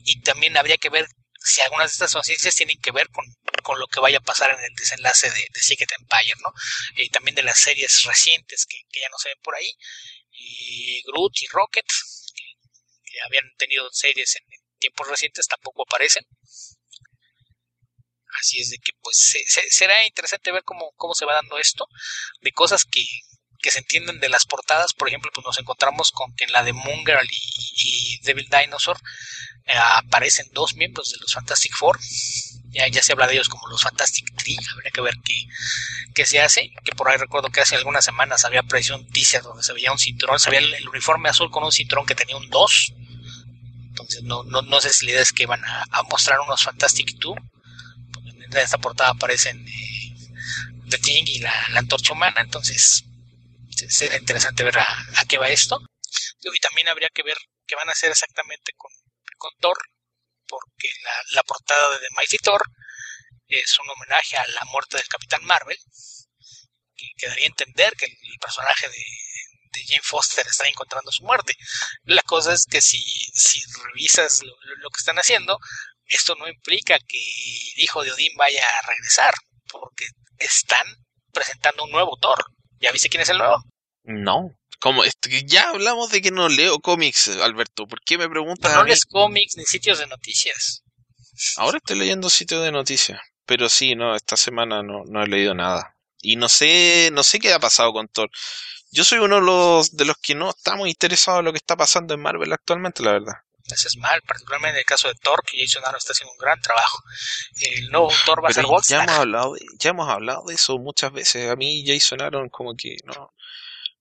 y también habría que ver si algunas de estas conciencias tienen que ver con, lo que vaya a pasar en el desenlace de, Secret Empire, ¿no? Y también de las series recientes que, ya no se ven por ahí, y Groot y Rocket, que, habían tenido series en, tiempos recientes, tampoco aparecen. Así es de que pues será interesante ver cómo, cómo se va dando esto, de cosas que, que se entienden de las portadas, por ejemplo, pues nos encontramos con que en la de Moon Girl y, Devil Dinosaur eh, aparecen dos miembros de los Fantastic Four. Ya, ya se habla de ellos como los Fantastic Three, habría que ver qué, qué se hace. Que por ahí recuerdo que hace algunas semanas había aparecido un teaser donde se veía un cinturón, se veía el, uniforme azul con un cinturón que tenía un 2. Entonces no, no, no sé si la idea es que van a, mostrar unos Fantastic 2. En esta portada aparecen eh, The Thing y la, la antorcha humana, entonces será interesante ver a, qué va esto. Y también habría que ver qué van a hacer exactamente con, con Thor, porque la, portada de The Mighty Thor es un homenaje a la muerte del Capitán Marvel, que quedaría a entender que el personaje de, Jane Foster está encontrando su muerte. La cosa es que si, si revisas lo, lo, que están haciendo, esto no implica que el hijo de Odín vaya a regresar, porque están presentando un nuevo Thor. ¿Ya viste quién es el nuevo? No. Como ya hablamos de que no leo cómics, Alberto. ¿Por qué me preguntas? no lees cómics ni sitios de noticias. Ahora estoy leyendo sitios de noticias. Pero sí, no, esta semana no, no he leído nada. Y no sé, no sé qué ha pasado con Thor. Yo soy uno de los, de los que no estamos interesados en lo que está pasando en Marvel actualmente, la verdad. Eso es mal, particularmente en el caso de Thor, que Jason Aaron está haciendo un gran trabajo. El nuevo Thor va a ser ya hemos hablado Ya hemos hablado de eso muchas veces. A mí Jason Aaron como que no,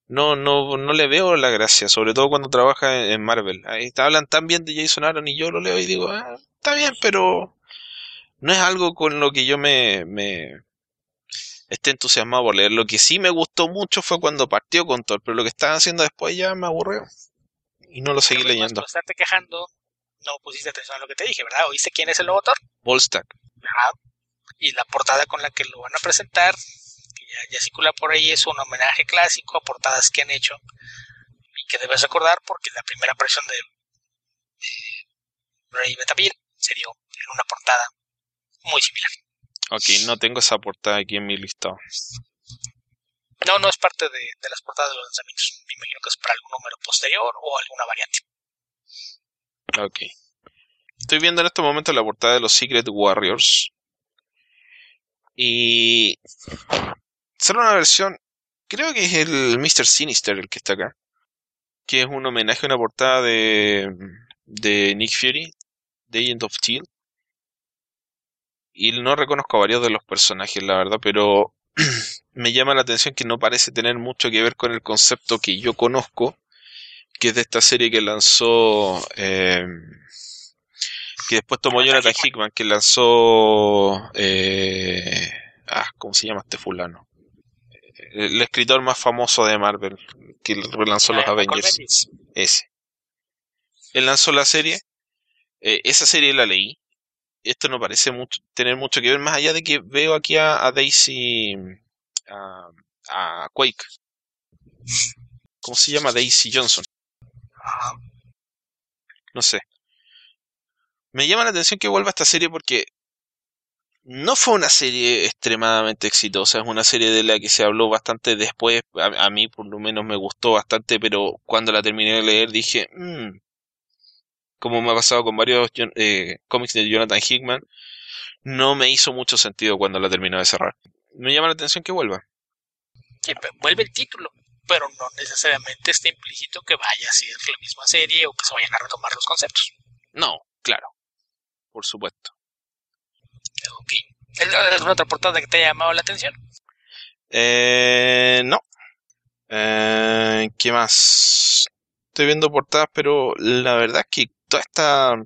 no, no, no le veo la gracia, sobre todo cuando trabaja en, Marvel. Ahí hablan tan bien de Jason Aaron y yo lo leo y digo, ah, está bien, pero no es algo con lo que yo me, me esté entusiasmado por leer. Lo que sí me gustó mucho fue cuando partió con Thor, pero lo que estaban haciendo después ya me aburrió. Y no lo seguí leyendo. Por estarte quejando, no pusiste atención a lo que te dije, ¿verdad? ¿Oíste quién es el nuevo Thor? Volstack. Y la portada con la que lo van a presentar ya, circula por ahí, es un homenaje clásico a portadas que han hecho. que debes recordar porque la primera aparición de Ray Betaville se dio en una portada muy similar. Ok, no tengo esa portada aquí en mi listado. No, no es parte de, las portadas de los lanzamientos. Me imagino que es para algún número posterior o alguna variante. Ok. Estoy viendo en este momento la portada de los Secret Warriors. Y. Solo una versión. Creo que es el Mr. Sinister el que está acá. Que es un homenaje a una portada de. de Nick Fury. The Agent of Steel. Y no reconozco a varios de los personajes, la verdad, pero me llama la atención que no parece tener mucho que ver con el concepto que yo conozco, que es de esta serie que lanzó, eh, que después tomó Jonathan Hickman, que lanzó, eh, ah, ¿cómo se llama este fulano? El escritor más famoso de Marvel, que lanzó los Ah, Avengers. Ese. Él lanzó la serie, eh, esa serie la leí. Esto no parece tener mucho que ver, más allá de que veo aquí a, Daisy, a, a Quake. ¿Cómo se llama? Daisy Johnson. No sé. Me llama la atención que vuelva esta serie porque no fue una serie extremadamente exitosa, es una serie de la que se habló bastante después, a, a mí por lo menos me gustó bastante, pero cuando la terminé de leer dije, "Mm", como me ha pasado con varios eh, cómics de Jonathan Hickman, no me hizo mucho sentido cuando la terminó de cerrar. Me llama la atención que vuelva. Sí, vuelve el título, pero no necesariamente está implícito que vaya a ser la misma serie o que se vayan a retomar los conceptos. No, claro, por supuesto. Ok. ¿Es alguna otra portada que te haya llamado la atención? Eh, no. Eh, ¿Qué más? Estoy viendo portadas, pero la verdad es que toda esta...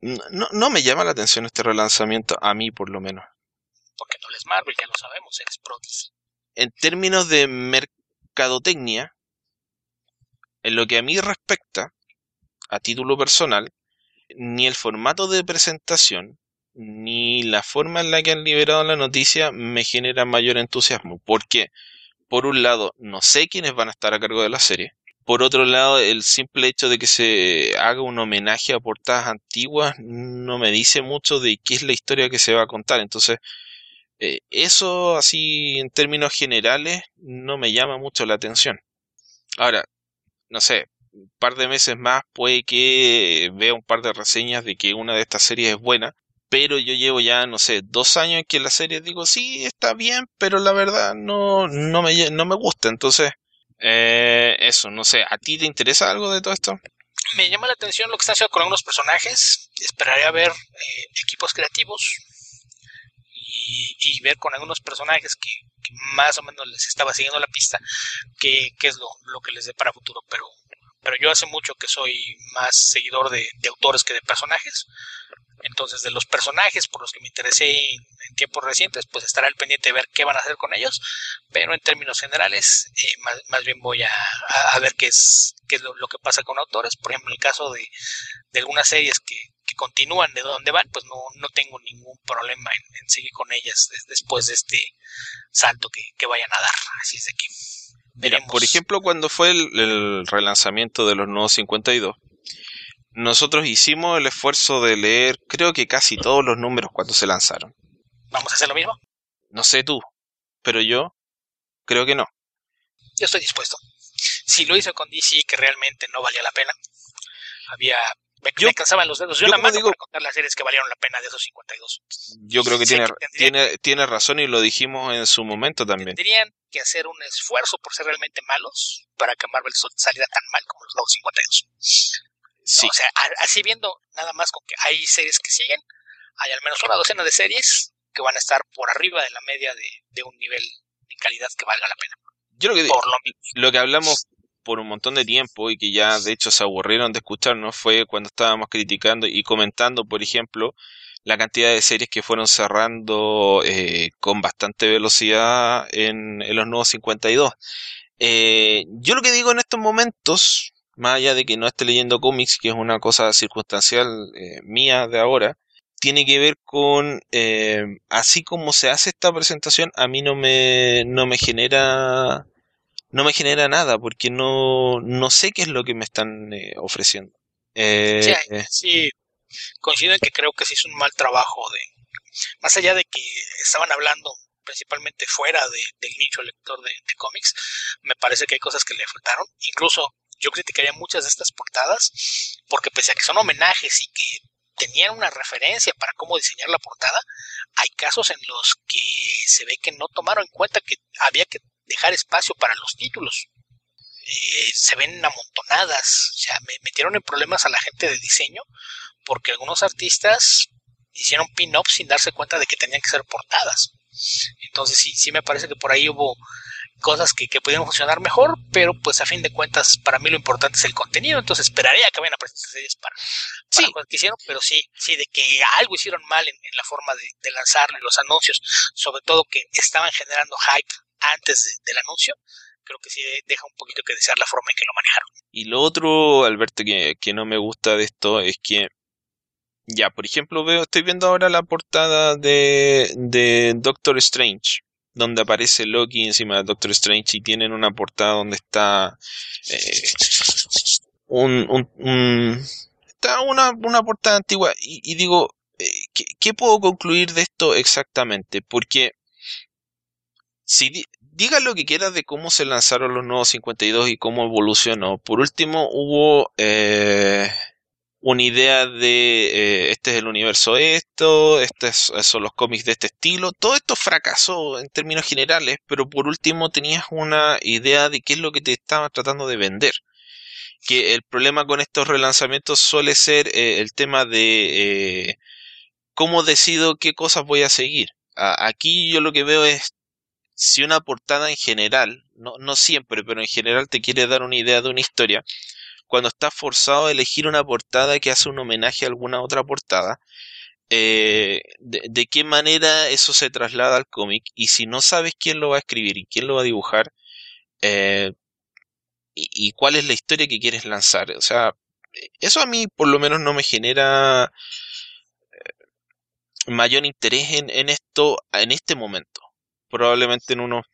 No, no me llama la atención este relanzamiento, a mí por lo menos. Porque no eres Marvel, ya lo sabemos, eres pro DC. En términos de mercadotecnia, en lo que a mí respecta, a título personal, ni el formato de presentación, ni la forma en la que han liberado la noticia me genera mayor entusiasmo. Porque, por un lado, no sé quiénes van a estar a cargo de la serie. Por otro lado, el simple hecho de que se haga un homenaje a portadas antiguas no me dice mucho de qué es la historia que se va a contar. Entonces, eh, eso así en términos generales no me llama mucho la atención. Ahora, no sé, un par de meses más puede que vea un par de reseñas de que una de estas series es buena, pero yo llevo ya, no sé, dos años en que la serie digo, sí, está bien, pero la verdad no, no, me, no me gusta. Entonces, eh, eso, no sé, ¿a ti te interesa algo de todo esto? Me llama la atención lo que están haciendo con algunos personajes. Esperaría ver eh, equipos creativos y, ver con algunos personajes que, que más o menos les estaba siguiendo la pista qué, qué es lo, lo que les dé para futuro. Pero, pero yo hace mucho que soy más seguidor de, de autores que de personajes. Entonces, de los personajes por los que me interesé en, tiempos recientes, pues estará al pendiente de ver qué van a hacer con ellos. Pero en términos generales, eh, más, más bien voy a, ver qué es, qué es lo, lo que pasa con autores. Por ejemplo, en el caso de, de algunas series que, que continúan de donde van, pues no, no tengo ningún problema en, en seguir con ellas des- después de este salto que, que vayan a dar. Así es de que Mira, por ejemplo, cuando fue el, el relanzamiento de los nuevos 52, nosotros hicimos el esfuerzo de leer, creo que casi todos los números cuando se lanzaron. ¿Vamos a hacer lo mismo? No sé tú, pero yo creo que no. Yo estoy dispuesto. Si lo hice con DC, que realmente no valía la pena, había. Me, Yo- me cansaban los dedos de yo una como mano digo- para contar las series que valieron la pena de esos 52. Yo creo que tiene, que tiene, tiene razón y lo dijimos en su momento también. Tendrían que hacer un esfuerzo por ser realmente malos para que Marvel saliera tan mal como los nuevos 52. Sí, O sea, así viendo nada más con que hay series que siguen, hay al menos una docena de series que van a estar por arriba de la media de, de un nivel de calidad que valga la pena. yo lo que, Por lo que hablamos por un montón de tiempo y que ya de hecho se aburrieron de escucharnos fue cuando estábamos criticando y comentando, por ejemplo, la cantidad de series que fueron cerrando eh, con bastante velocidad en, en los nuevos 52. Eh, yo lo que digo en estos momentos, más allá de que no esté leyendo cómics, que es una cosa circunstancial eh, mía de ahora, tiene que ver con, eh, así como se hace esta presentación, a mí no me, no me genera no me genera nada porque no, no sé qué es lo que me están eh, ofreciendo. Eh, sí, coincido en que creo que se hizo un mal trabajo de, más allá de que estaban hablando principalmente fuera del nicho lector de, cómics, me parece que hay cosas que le faltaron. Incluso yo criticaría muchas de estas portadas, porque pese a que son homenajes y que tenían una referencia para cómo diseñar la portada, hay casos en los que se ve que no tomaron en cuenta que había que dejar espacio para los títulos. Eh, se ven amontonadas, o sea, me metieron en problemas a la gente de diseño porque algunos artistas hicieron pin-ups sin darse cuenta de que tenían que ser portadas. Entonces sí, sí me parece que por ahí hubo cosas que, que pudieron funcionar mejor, pero pues a fin de cuentas para mí lo importante es el contenido, entonces esperaría que vayan a presentar series para, sí. cosas que hicieron, pero sí, sí, de que algo hicieron mal en, la forma de, de lanzarlo y los anuncios, sobre todo que estaban generando hype antes del anuncio, creo que sí deja un poquito que desear la forma en que lo manejaron. Y lo otro, Alberto, que, que no me gusta de esto es que ya, por ejemplo, veo, estoy viendo ahora la portada de, de Doctor Strange, donde aparece Loki encima de Doctor Strange y tienen una portada donde está eh, un, está una, una portada antigua y, digo, eh, ¿qué, ¿qué, puedo concluir de esto exactamente? Porque si diga lo que quieras de cómo se lanzaron los nuevos 52 y cómo evolucionó, por último hubo eh, una idea de eh, este es el universo esto, estos son los cómics de este estilo. Todo esto fracasó en términos generales, pero por último tenías una idea de qué es lo que te estaba tratando de vender. Que el problema con estos relanzamientos suele ser eh, el tema de eh, cómo decido qué cosas voy a seguir. aquí yo lo que veo es si una portada en general, no, no siempre, pero en general te quiere dar una idea de una historia, cuando estás forzado a elegir una portada que hace un homenaje a alguna otra portada, eh, de, qué manera eso se traslada al cómic y si no sabes quién lo va a escribir y quién lo va a dibujar eh, y, cuál es la historia que quieres lanzar. O sea, eso a mí por lo menos no me genera eh, mayor interés en, en esto en este momento. Probablemente en unos,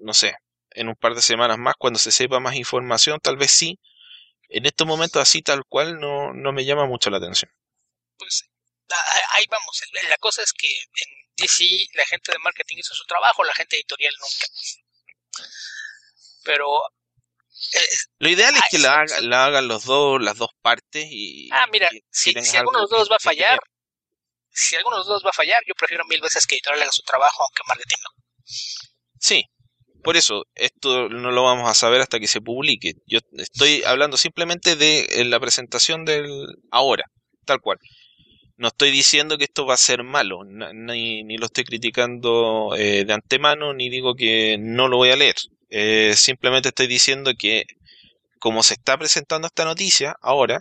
no sé, en un par de semanas más, cuando se sepa más información, tal vez sí, en estos momentos así tal cual no, no me llama mucho la atención. Pues ahí vamos. La cosa es que en DC la gente de marketing hizo su trabajo, la gente editorial nunca. Pero eh, lo ideal es que la, la, hagan los dos, las dos partes y. Ah, mira, si, alguno de los dos va a fallar, si alguno de los dos va a fallar, yo prefiero mil veces que editorial haga su trabajo, aunque marketing no. Sí, por eso, esto no lo vamos a saber hasta que se publique. Yo estoy hablando simplemente de eh, la presentación del ahora, tal cual. No estoy diciendo que esto va a ser malo, ni, ni lo estoy criticando eh, de antemano, ni digo que no lo voy a leer. Eh, simplemente estoy diciendo que como se está presentando esta noticia ahora,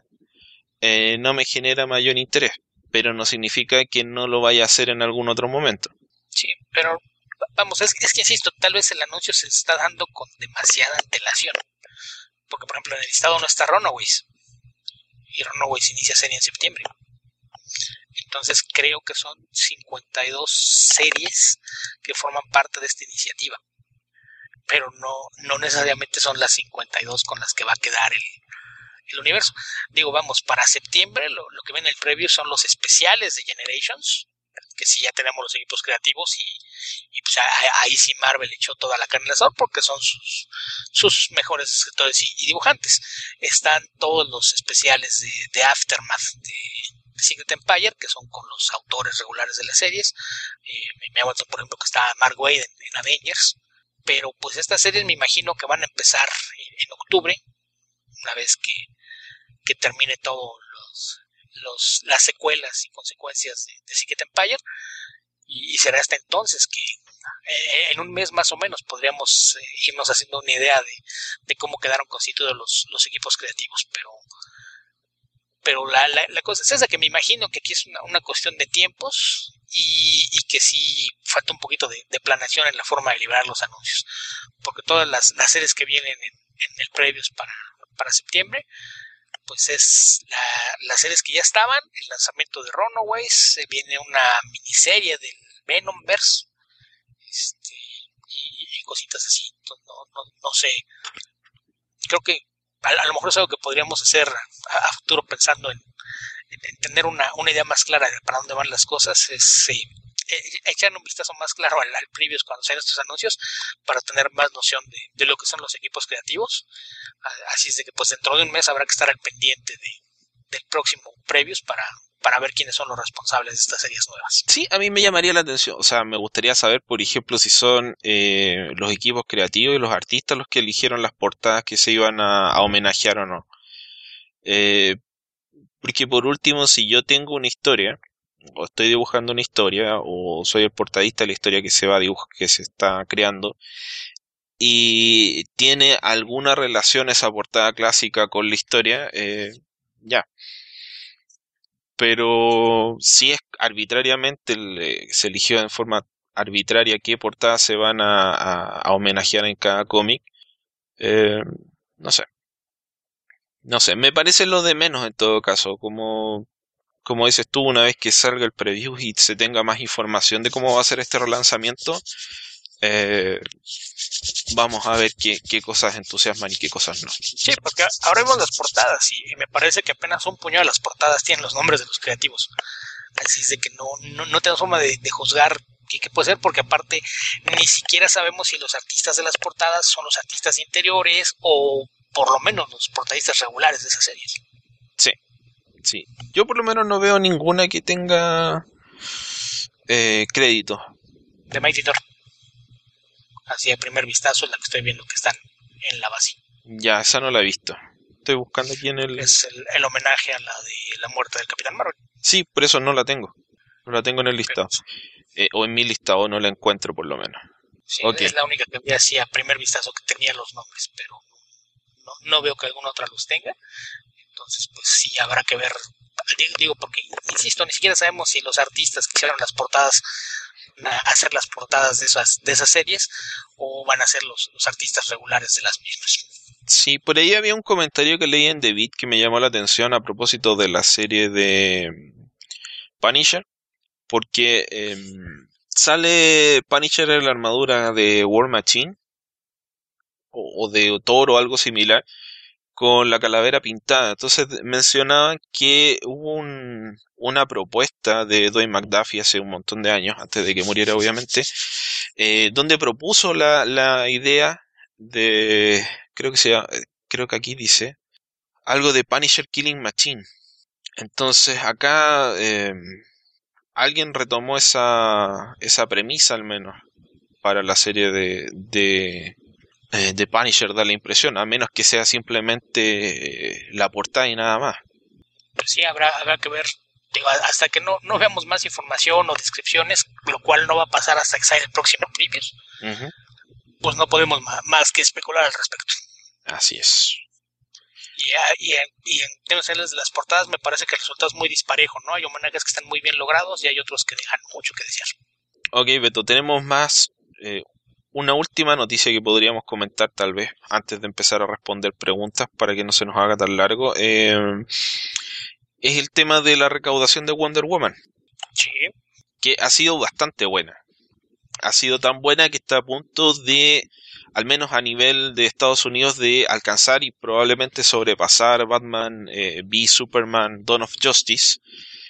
no me genera mayor interés, pero no significa que no lo vaya a hacer en algún otro momento. Sí, pero vamos, es, es que insisto, tal vez el anuncio se está dando con demasiada antelación. Porque, por ejemplo, en el listado no está Runaways. Y Runaways inicia serie en septiembre. Entonces creo que son 52 series que forman parte de esta iniciativa. Pero no, no necesariamente son las 52 con las que va a quedar el, el universo. Digo, vamos, para septiembre lo, lo que ven en el previo son los especiales de Generations, que sí ya tenemos los equipos creativos y, pues ahí sí Marvel echó toda la carne al porque son sus, sus mejores escritores y, dibujantes. Están todos los especiales de, Aftermath de, Secret Empire, que son con los autores regulares de las series. Eh, me ha por ejemplo, que está Mark Wade en, Avengers. Pero pues estas series me imagino que van a empezar en, octubre, una vez que, que termine todo los, los, las secuelas y consecuencias de, de Secret Empire. Y, será hasta entonces que eh, en un mes más o menos podríamos eh, irnos haciendo una idea de, cómo quedaron constituidos los, equipos creativos. Pero, pero la, la, cosa es esa, que me imagino que aquí es una, cuestión de tiempos y, y, que sí falta un poquito de, planeación en la forma de liberar los anuncios. Porque todas las, las series que vienen en, en el previos para, para septiembre pues es la, las series que ya estaban, el lanzamiento de Runaways, viene una miniserie del Venomverse, este, y, cositas así. No, no, no sé. Creo que a, lo mejor es algo que podríamos hacer a, futuro pensando en, tener una, una, idea más clara de para dónde van las cosas. Es, eh, echar un vistazo más claro al, al previous cuando sean estos anuncios para tener más noción de, de, lo que son los equipos creativos. Así es de que pues dentro de un mes habrá que estar al pendiente de, del próximo previews para, para ver quiénes son los responsables de estas series nuevas. Sí, a mí me llamaría la atención. O sea, me gustaría saber, por ejemplo, si son eh, los equipos creativos y los artistas los que eligieron las portadas que se iban a, homenajear o no. Eh, porque por último, si yo tengo una historia, o estoy dibujando una historia, o soy el portadista de la historia que se va a dibujar, que se está creando, y tiene alguna relación esa portada clásica con la historia, eh, ya. Pero si es arbitrariamente se eligió en forma arbitraria qué portadas se van a, homenajear en cada cómic, eh, no sé. No sé, me parece lo de menos en todo caso, como, como dices tú, una vez que salga el preview y se tenga más información de cómo va a ser este relanzamiento, eh, vamos a ver qué, cosas entusiasman y qué cosas no. Sí, porque ahora vemos las portadas y me parece que apenas un puñado de las portadas tienen los nombres de los creativos. Así es de que no, no, no tenemos forma de, juzgar qué, puede ser, porque aparte ni siquiera sabemos si los artistas de las portadas son los artistas interiores o por lo menos los portadistas regulares de esas series. Sí, sí. Yo por lo menos no veo ninguna que tenga eh, crédito. De Mighty Thor así de primer vistazo es la que estoy viendo que están en la base. Ya, esa no la he visto. Estoy buscando aquí en el... Es el, homenaje a la de la muerte del Capitán Marvel. Sí, por eso no la tengo. No la tengo en el listado. Eh, o en mi listado no la encuentro por lo menos. Sí, es la única que vi así a primer vistazo que tenía los nombres, pero no, no veo que alguna otra los tenga. Entonces, pues sí, habrá que ver. Digo, porque, insisto, ni siquiera sabemos si los artistas que hicieron las portadas hacer las portadas de esas, de esas series o van a ser los, los artistas regulares de las mismas. Sí, por ahí había un comentario que leí en The que me llamó la atención a propósito de la serie de Punisher, porque em, sale Punisher en la armadura de War Machine o, o de Thor o algo similar con la calavera pintada. Entonces mencionaban que hubo un, una propuesta de Dwayne McDuffie hace un montón de años, antes de que muriera obviamente, eh, donde propuso la, la idea de, creo que sea, creo que aquí dice, algo de Punisher Killing Machine. Entonces acá eh, alguien retomó esa, premisa al menos para la serie de, eh, de Punisher, da la impresión, a menos que sea simplemente la portada y nada más. Pues sí, habrá, habrá que ver hasta que no, no veamos más información o descripciones, lo cual no va a pasar hasta que salga el próximo previous, pues no podemos más, que especular al respecto. Así es. Y, ah, y, en, y en de las portadas me parece que el resultado es muy disparejo, ¿no? Hay homenajes que están muy bien logrados y hay otros que dejan mucho que desear. Ok, Beto, tenemos más, eh, una última noticia que podríamos comentar tal vez antes de empezar a responder preguntas para que no se nos haga tan largo. Eh, es el tema de la recaudación de Wonder Woman. Sí. Que ha sido bastante buena. Ha sido tan buena que está a punto de, al menos a nivel de Estados Unidos, de alcanzar y probablemente sobrepasar Batman eh, v Superman Dawn of Justice.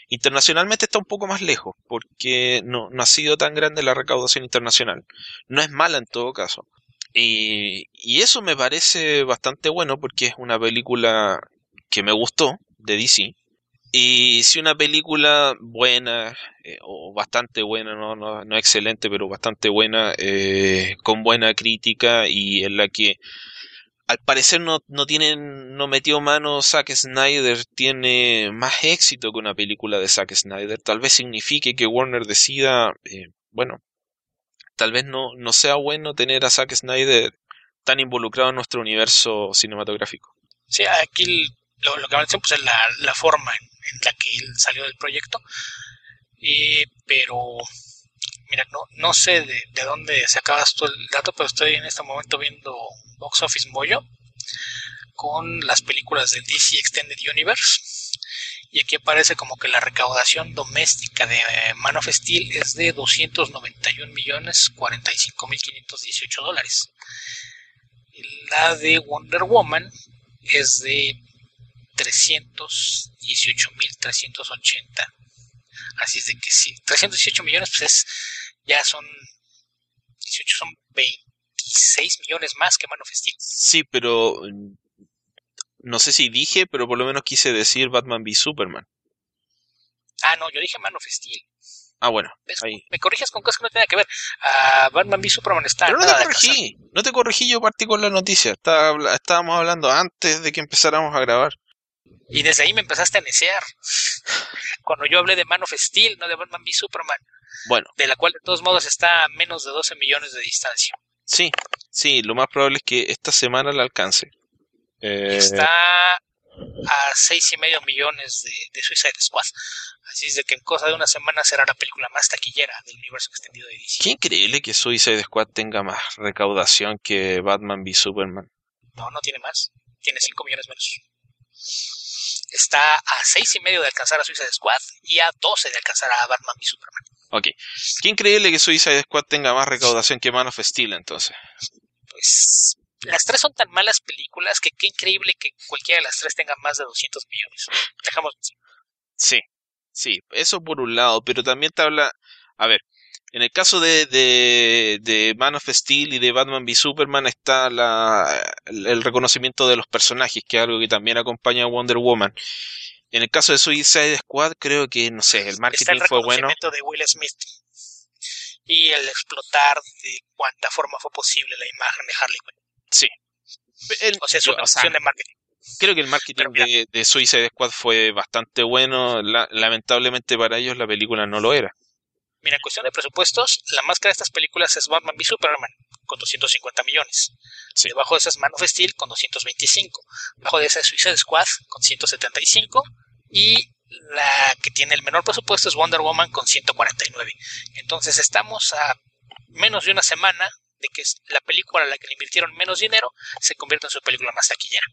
Internacionalmente está un poco más lejos, porque no, no ha sido tan grande la recaudación internacional. No es mala en todo caso. Y, y eso me parece bastante bueno porque es una película que me gustó de DC y si una película buena, eh, o bastante buena, no, no, no, excelente, pero bastante buena, eh, con buena crítica y en la que al parecer no, no tienen, no metió mano Zack Snyder, tiene más éxito que una película de Zack Snyder. Tal vez signifique que Warner decida, eh, bueno, tal vez no, no sea bueno tener a Zack Snyder tan involucrado en nuestro universo cinematográfico. Sí, aquí lo, que me pues, es la, la forma en la que él salió del proyecto. pero, mira, no, no sé de, de dónde sacabas tú el dato, pero estoy en este momento viendo Box Office Moyo con las películas del DC Extended Universe. Y aquí aparece como que la recaudación doméstica de Man of Steel es de 291 millones 45 mil 518 dólares. La de Wonder Woman es de 318 mil 380. Así es de que sí, 318 millones pues es, ya son 18 son 26 millones más que Man of Steel. Sí, pero no sé si dije, pero por lo menos quise decir Batman v Superman. Ah, no, yo dije Man of Steel. Ah, bueno. Ahí. Me corriges con cosas que no tienen que ver. Ah, Batman v Superman está. Pero no te corregí. No te corregí, yo partí con la noticia. estábamos hablando antes de que empezáramos a grabar. Y desde ahí me empezaste a necear. Cuando yo hablé de Man of Steel, no de Batman v Superman. Bueno. De la cual de todos modos está a menos de 12 millones de distancia. Sí, sí, lo más probable es que esta semana la alcance. Eh... Está a seis y medio millones de, de, Suicide Squad. Así es de que en cosa de una semana será la película más taquillera del universo extendido de DC. Qué increíble que Suicide Squad tenga más recaudación que Batman v Superman. No, no tiene más. Tiene 5 millones menos está a seis y medio de alcanzar a Suicide Squad y a 12 de alcanzar a Batman y Superman. Ok. Qué increíble que Suicide Squad tenga más recaudación que Man of Steel, entonces. Pues las tres son tan malas películas que qué increíble que cualquiera de las tres tenga más de 200 millones. Dejamos. Sí, sí, eso por un lado, pero también te habla. A ver, en el caso de, de, Man of Steel y de Batman v Superman está la, el reconocimiento de los personajes, que es algo que también acompaña a Wonder Woman. En el caso de Suicide Squad, creo que, no sé, el marketing fue bueno. de Will Smith y el explotar de cuánta forma fue posible la imagen de Harley Quinn. Sí. o sea, es una opción de marketing. Creo que el marketing de, de, Suicide Squad fue bastante bueno. lamentablemente para ellos la película no lo era. Mira, en cuestión de presupuestos, la máscara de estas películas es Batman v Superman, con 250 millones. Debajo de esas Man of Steel, con 225. Debajo de esa es Suicide Squad, con 175. Y la que tiene el menor presupuesto es Wonder Woman, con 149. Entonces estamos a menos de una semana de que la película a la que le invirtieron menos dinero se convierta en su película más taquillera.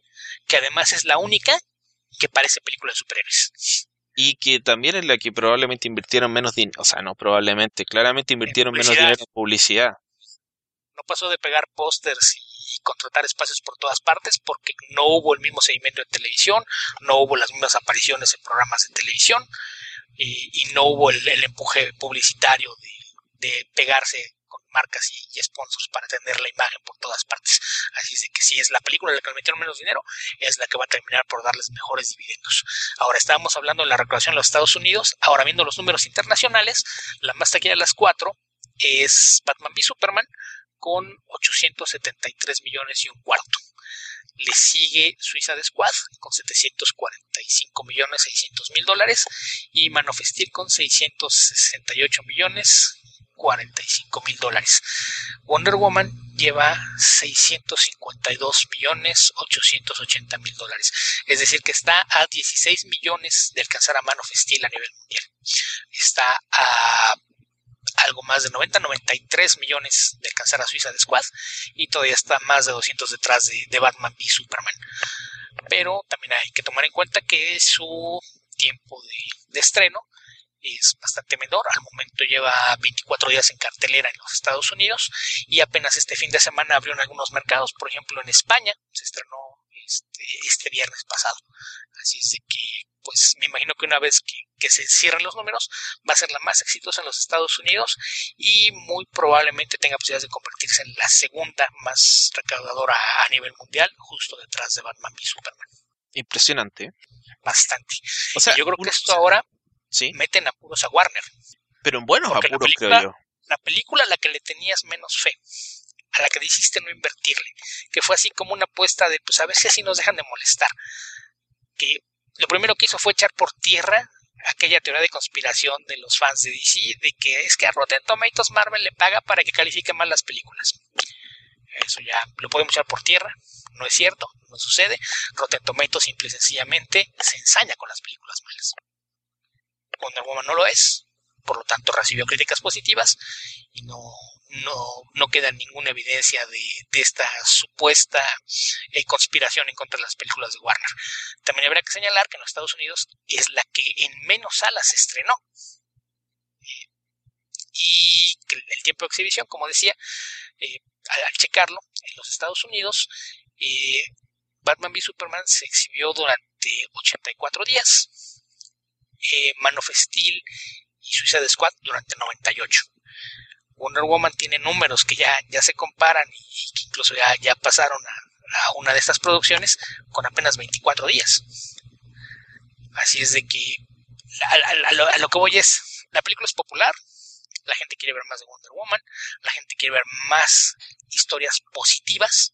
Que además es la única que parece película de superhéroes y que también es la que probablemente invirtieron menos dinero, o sea, no probablemente, claramente invirtieron menos dinero en publicidad. No pasó de pegar pósters y contratar espacios por todas partes porque no hubo el mismo seguimiento en televisión, no hubo las mismas apariciones en programas de televisión y, no hubo el, empuje publicitario de, de pegarse marcas y, sponsors para tener la imagen por todas partes. Así es de que si es la película la que le metieron menos dinero, es la que va a terminar por darles mejores dividendos. Ahora estábamos hablando de la recaudación en los Estados Unidos, ahora viendo los números internacionales, la más taquilla de las cuatro es Batman v Superman con 873 millones y un cuarto. Le sigue Suiza de Squad con 745 millones 600 mil dólares y Man of Steel con 668 millones 45 mil dólares. Wonder Woman lleva 652 millones 880 mil dólares. Es decir, que está a 16 millones de alcanzar a Man of Steel a nivel mundial. Está a algo más de 90, 93 millones de alcanzar a Suiza de Squad y todavía está más de 200 detrás de, Batman y Superman. Pero también hay que tomar en cuenta que su tiempo de estreno es bastante menor. Al momento lleva 24 días en cartelera en los Estados Unidos y apenas este fin de semana abrió en algunos mercados, por ejemplo en España, se estrenó este, este viernes pasado. Así es de que, pues me imagino que una vez que, que, se cierren los números, va a ser la más exitosa en los Estados Unidos y muy probablemente tenga posibilidades de convertirse en la segunda más recaudadora a nivel mundial, justo detrás de Batman y Superman. Impresionante. Bastante. O sea, yo creo que esto ahora meten apuros a Warner. Pero en buenos apuros, creo yo. La película a la que le tenías menos fe, a la que dijiste no invertirle, que fue así como una apuesta de, pues a ver si así nos dejan de molestar. Que lo primero que hizo fue echar por tierra aquella teoría de conspiración de los fans de DC de que es que a Rotten Tomatoes Marvel le paga para que califique mal las películas. Eso ya lo podemos echar por tierra, no es cierto, no sucede. Rotten Tomatoes simple y sencillamente se ensaña con las películas malas. Wonder Woman no lo es, por lo tanto recibió críticas positivas y no, no, no queda ninguna evidencia de, esta supuesta eh, conspiración en contra de las películas de Warner. También habrá que señalar que en los Estados Unidos es la que en menos salas se estrenó. Eh, y el tiempo de exhibición, como decía, eh, al, checarlo, en los Estados Unidos, Batman v Superman se exhibió durante 84 días. Man of Steel y Suicide Squad durante 98. Wonder Woman tiene números que ya, ya se comparan y que incluso ya, ya pasaron a, una de estas producciones con apenas 24 días. Así es de que a, lo, que voy es, la película es popular, la gente quiere ver más de Wonder Woman, la gente quiere ver más historias positivas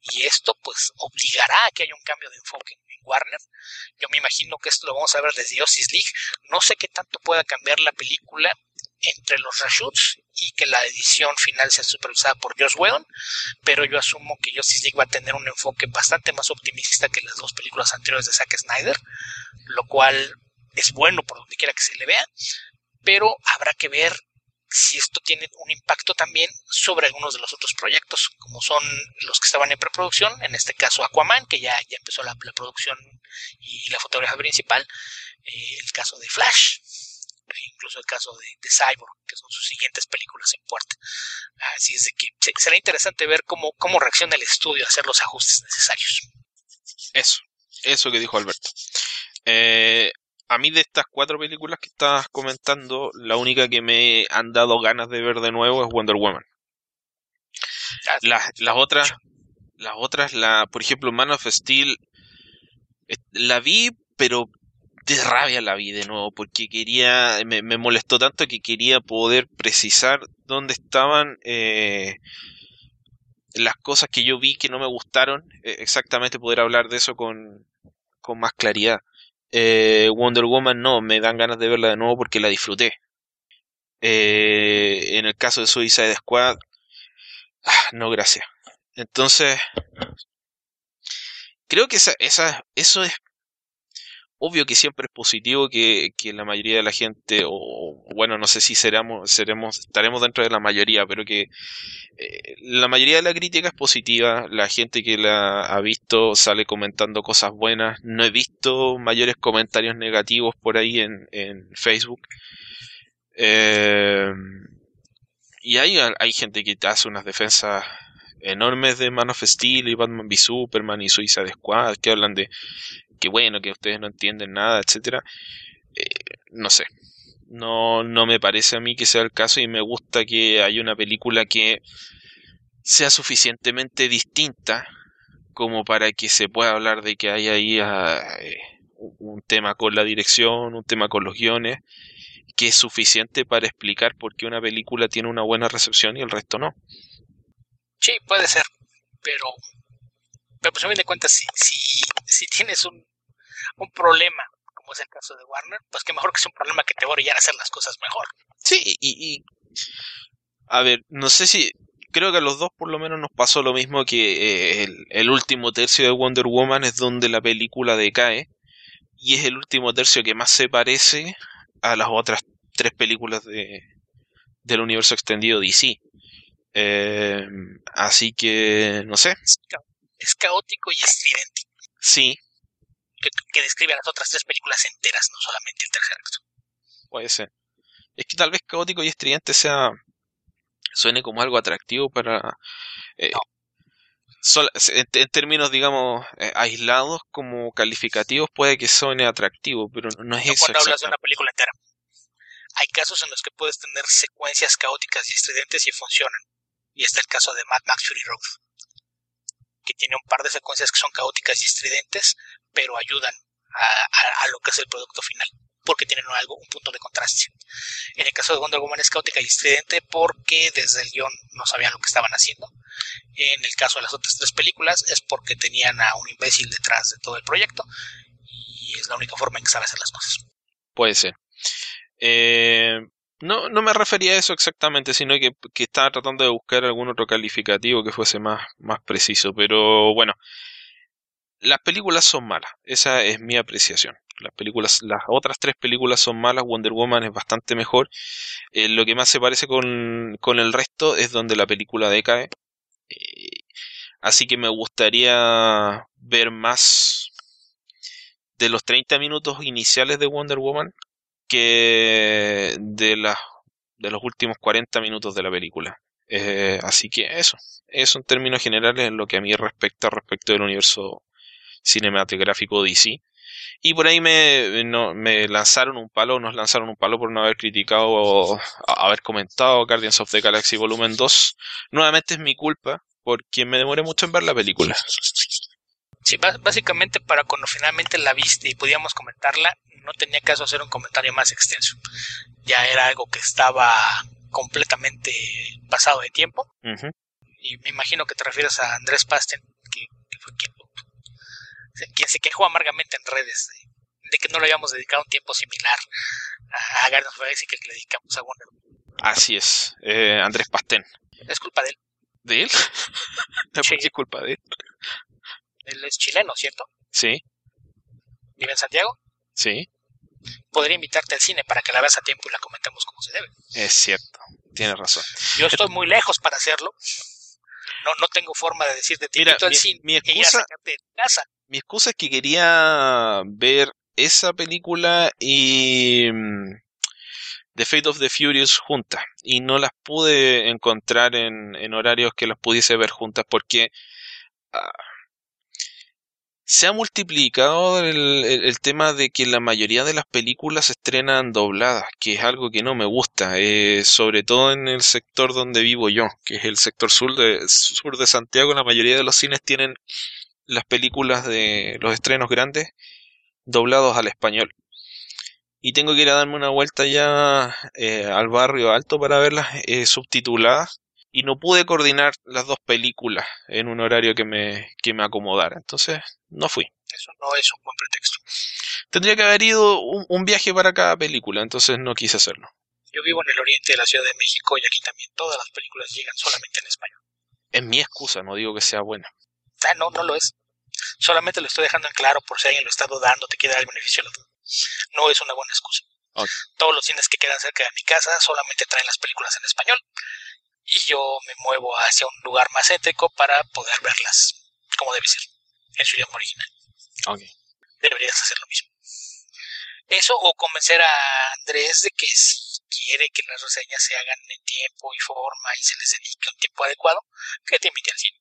y esto pues obligará a que haya un cambio de enfoque en Warner. Yo me imagino que esto lo vamos a ver desde Justice League. No sé qué tanto pueda cambiar la película entre los reshoots y que la edición final sea supervisada por Josh Whedon, pero yo asumo que Justice League va a tener un enfoque bastante más optimista que las dos películas anteriores de Zack Snyder, lo cual es bueno por donde quiera que se le vea, pero habrá que ver si esto tiene un impacto también sobre algunos de los otros proyectos, como son los que estaban en preproducción, en este caso Aquaman, que ya, ya empezó la, producción y la fotografía principal, eh, el caso de Flash, incluso el caso de, Cyborg, que son sus siguientes películas en puerta. Así es de que será interesante ver cómo, cómo reacciona el estudio a hacer los ajustes necesarios. Eso, eso que dijo Alberto. Eh, a mí de estas cuatro películas que estabas comentando, la única que me han dado ganas de ver de nuevo es Wonder Woman. Las, las otras, las otras, la, por ejemplo, Man of Steel, la vi, pero de rabia la vi de nuevo, porque quería, me, molestó tanto que quería poder precisar dónde estaban eh, las cosas que yo vi que no me gustaron, eh, exactamente poder hablar de eso con, con más claridad. Eh, Wonder Woman no, me dan ganas de verla de nuevo porque la disfruté. En el caso de Suicide Squad, ah, no, gracias. Entonces, creo que esa, esa, eso es obvio que siempre es positivo que, que, la mayoría de la gente, o bueno, no sé si seremos, seremos, estaremos dentro de la mayoría, pero que eh, la mayoría de la crítica es positiva, la gente que la ha visto sale comentando cosas buenas, no he visto mayores comentarios negativos por ahí en, en Facebook. Eh, y hay, hay gente que hace unas defensas enormes de Man of Steel y Batman v Superman y Suicide Squad que hablan de que bueno, que ustedes no entienden nada, etcétera. Eh, no sé. No, no me parece a mí que sea el caso y me gusta que haya una película que sea suficientemente distinta como para que se pueda hablar de que hay ahí ah, eh, un tema con la dirección, un tema con los guiones, que es suficiente para explicar por qué una película tiene una buena recepción y el resto no. Sí, puede ser, pero pero pues a fin de cuentas, si, si, si tienes un, un problema, como es el caso de Warner, pues que mejor que sea un problema que te va a orillar a hacer las cosas mejor. Sí, y, y, a ver, no sé si, creo que a los dos por lo menos nos pasó lo mismo que eh, el, el, último tercio de Wonder Woman es donde la película decae, y es el último tercio que más se parece a las otras tres películas de, del universo extendido DC. Eh, así que, no sé es caótico y estridente. Sí. Que, describe las otras tres películas enteras, no solamente el tercer acto. Puede ser. Es que tal vez caótico y estridente sea. suene como algo atractivo para. Eh, en, términos, digamos, eh, aislados como calificativos, puede que suene atractivo, pero no, es eso. Cuando hablas de una película entera. Hay casos en los que puedes tener secuencias caóticas y estridentes y funcionan. Y este es el caso de Mad Max Fury Road que tiene un par de secuencias que son caóticas y estridentes, pero ayudan a, lo que es el producto final, porque tienen algo, un punto de contraste. En el caso de Wonder Woman es caótica y estridente porque desde el guion no sabían lo que estaban haciendo. En el caso de las otras tres películas es porque tenían a un imbécil detrás de todo el proyecto y es la única forma en que sabe hacer las cosas. Puede ser. Eh, no, no me refería a eso exactamente, sino que, estaba tratando de buscar algún otro calificativo que fuese más, más preciso. Pero bueno, las películas son malas, esa es mi apreciación. Las películas, las otras tres películas son malas, Wonder Woman es bastante mejor. Eh, lo que más se parece con, con, el resto es donde la película decae. Eh, así que me gustaría ver más de los 30 minutos iniciales de Wonder Woman que de, las de los últimos 40 minutos de la película. Eh, así que eso, eso en términos generales es lo que a mí respecta respecto del universo cinematográfico DC. Y por ahí me, me lanzaron un palo, nos lanzaron un palo por no haber criticado o haber comentado Guardians of the Galaxy Volumen 2. Nuevamente es mi culpa porque me demoré mucho en ver la película. Sí, básicamente para cuando finalmente la viste y podíamos comentarla, no tenía caso hacer un comentario más extenso. Ya era algo que estaba completamente pasado de tiempo. Y me imagino que te refieres a Andrés Pasten, que, fue quien, se quejó amargamente en redes de, que no le habíamos dedicado un tiempo similar a of y que le dedicamos a Wonder Así es, eh, Andrés Pasten. Es culpa de él. ¿De él? Sí. es culpa de él? Él es chileno, ¿cierto? Sí. ¿Vive en Santiago? Sí podría invitarte al cine para que la veas a tiempo y la comentemos como se debe. Es cierto, tienes razón. Yo estoy muy lejos para hacerlo. No, no tengo forma de decirte te invito al cine mi excusa, casa. Mi excusa es que quería ver esa película y mm, The Fate of the Furious juntas y no las pude encontrar en, en horarios que las pudiese ver juntas porque ah, se ha multiplicado el, tema de que la mayoría de las películas se estrenan dobladas, que es algo que no me gusta, eh, sobre todo en el sector donde vivo yo, que es el sector sur de, sur de Santiago, la mayoría de los cines tienen las películas de los estrenos grandes doblados al español. Y tengo que ir a darme una vuelta ya eh, al barrio alto para verlas eh, subtituladas y no pude coordinar las dos películas en un horario que me, que me acomodara. Entonces, no fui. Eso no es un buen pretexto. Tendría que haber ido un, viaje para cada película, entonces no quise hacerlo. Yo vivo en el oriente de la Ciudad de México y aquí también todas las películas llegan solamente en español. Es mi excusa, no digo que sea buena. Ah, no, no lo es. Solamente lo estoy dejando en claro por si alguien lo está dudando, te queda el beneficio de la duda. No es una buena excusa. Todos los cines que quedan cerca de mi casa solamente traen las películas en español y yo me muevo hacia un lugar más céntrico para poder verlas como debe ser, en su idioma original. Okay. Deberías hacer lo mismo. Eso o convencer a Andrés de que si quiere que las reseñas se hagan en tiempo y forma y se les dedique un tiempo adecuado, que te invite al cine.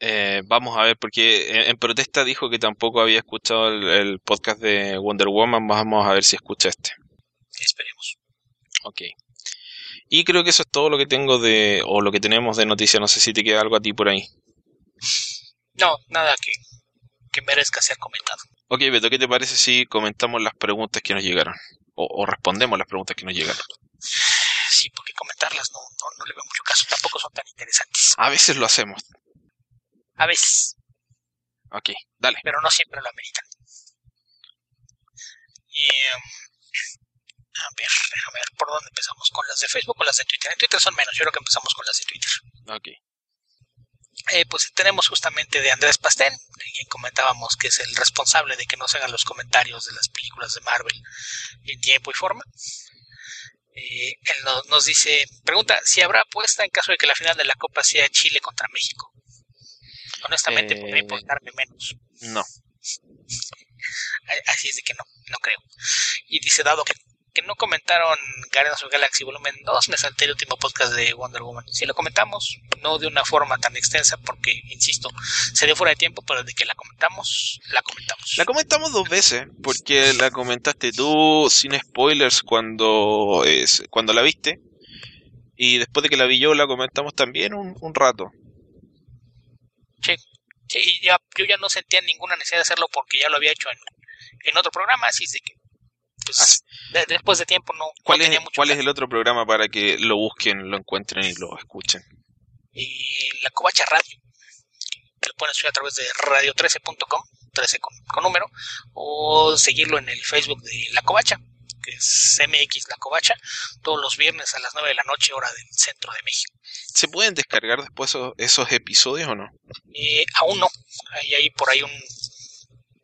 Eh, vamos a ver, porque en, protesta dijo que tampoco había escuchado el, el, podcast de Wonder Woman. Vamos a ver si escucha este. Esperemos. Ok. Y creo que eso es todo lo que tengo de, o lo que tenemos de noticias. No sé si te queda algo a ti por ahí. No, nada que, que merezca ser comentado. Ok, Beto, ¿qué te parece si comentamos las preguntas que nos llegaron? O, respondemos las preguntas que nos llegaron. Sí, porque comentarlas no, no, le veo mucho caso. Tampoco son tan interesantes. A veces lo hacemos. A veces. Ok, dale. Pero no siempre lo ameritan. Y, em, a ver, déjame ver por dónde empezamos. ¿Con las de Facebook o las de Twitter? En Twitter son menos, yo creo que empezamos con las de Twitter. Ok. Eh, pues tenemos justamente de Andrés Pastén, quien comentábamos que es el responsable de que no se hagan los comentarios de las películas de Marvel en tiempo y forma. Eh, él nos dice, pregunta si habrá apuesta en caso de que la final de la Copa sea Chile contra México. Honestamente, podría eh, importarme menos. No. Así es de que no, no creo. Y dice, dado que que no comentaron Guardians of Galaxy Volumen 2, me salté el último podcast de Wonder Woman. Sí lo comentamos, no de una forma tan extensa, porque, insisto, se dio fuera de tiempo, pero de que la comentamos, la comentamos. La comentamos dos veces, porque la comentaste tú sin spoilers cuando, es, cuando la viste, y después de que la vi yo, la comentamos también un, un rato. Sí, sí ya, yo ya no sentía ninguna necesidad de hacerlo porque ya lo había hecho en, en otro programa, así de que pues, después de tiempo no, ¿Cuál, es, ¿cuál es el otro programa para que lo busquen, lo encuentren y lo escuchen? Y la Covacha Radio, que lo pueden subir a través de radio13.com, 13 con, número, o seguirlo en el Facebook de La Covacha, que es MX La Covacha, todos los viernes a las 9 de la noche, hora del centro de México. ¿Se pueden descargar después esos, episodios o no? Eh, aún no. Hay, hay por ahí un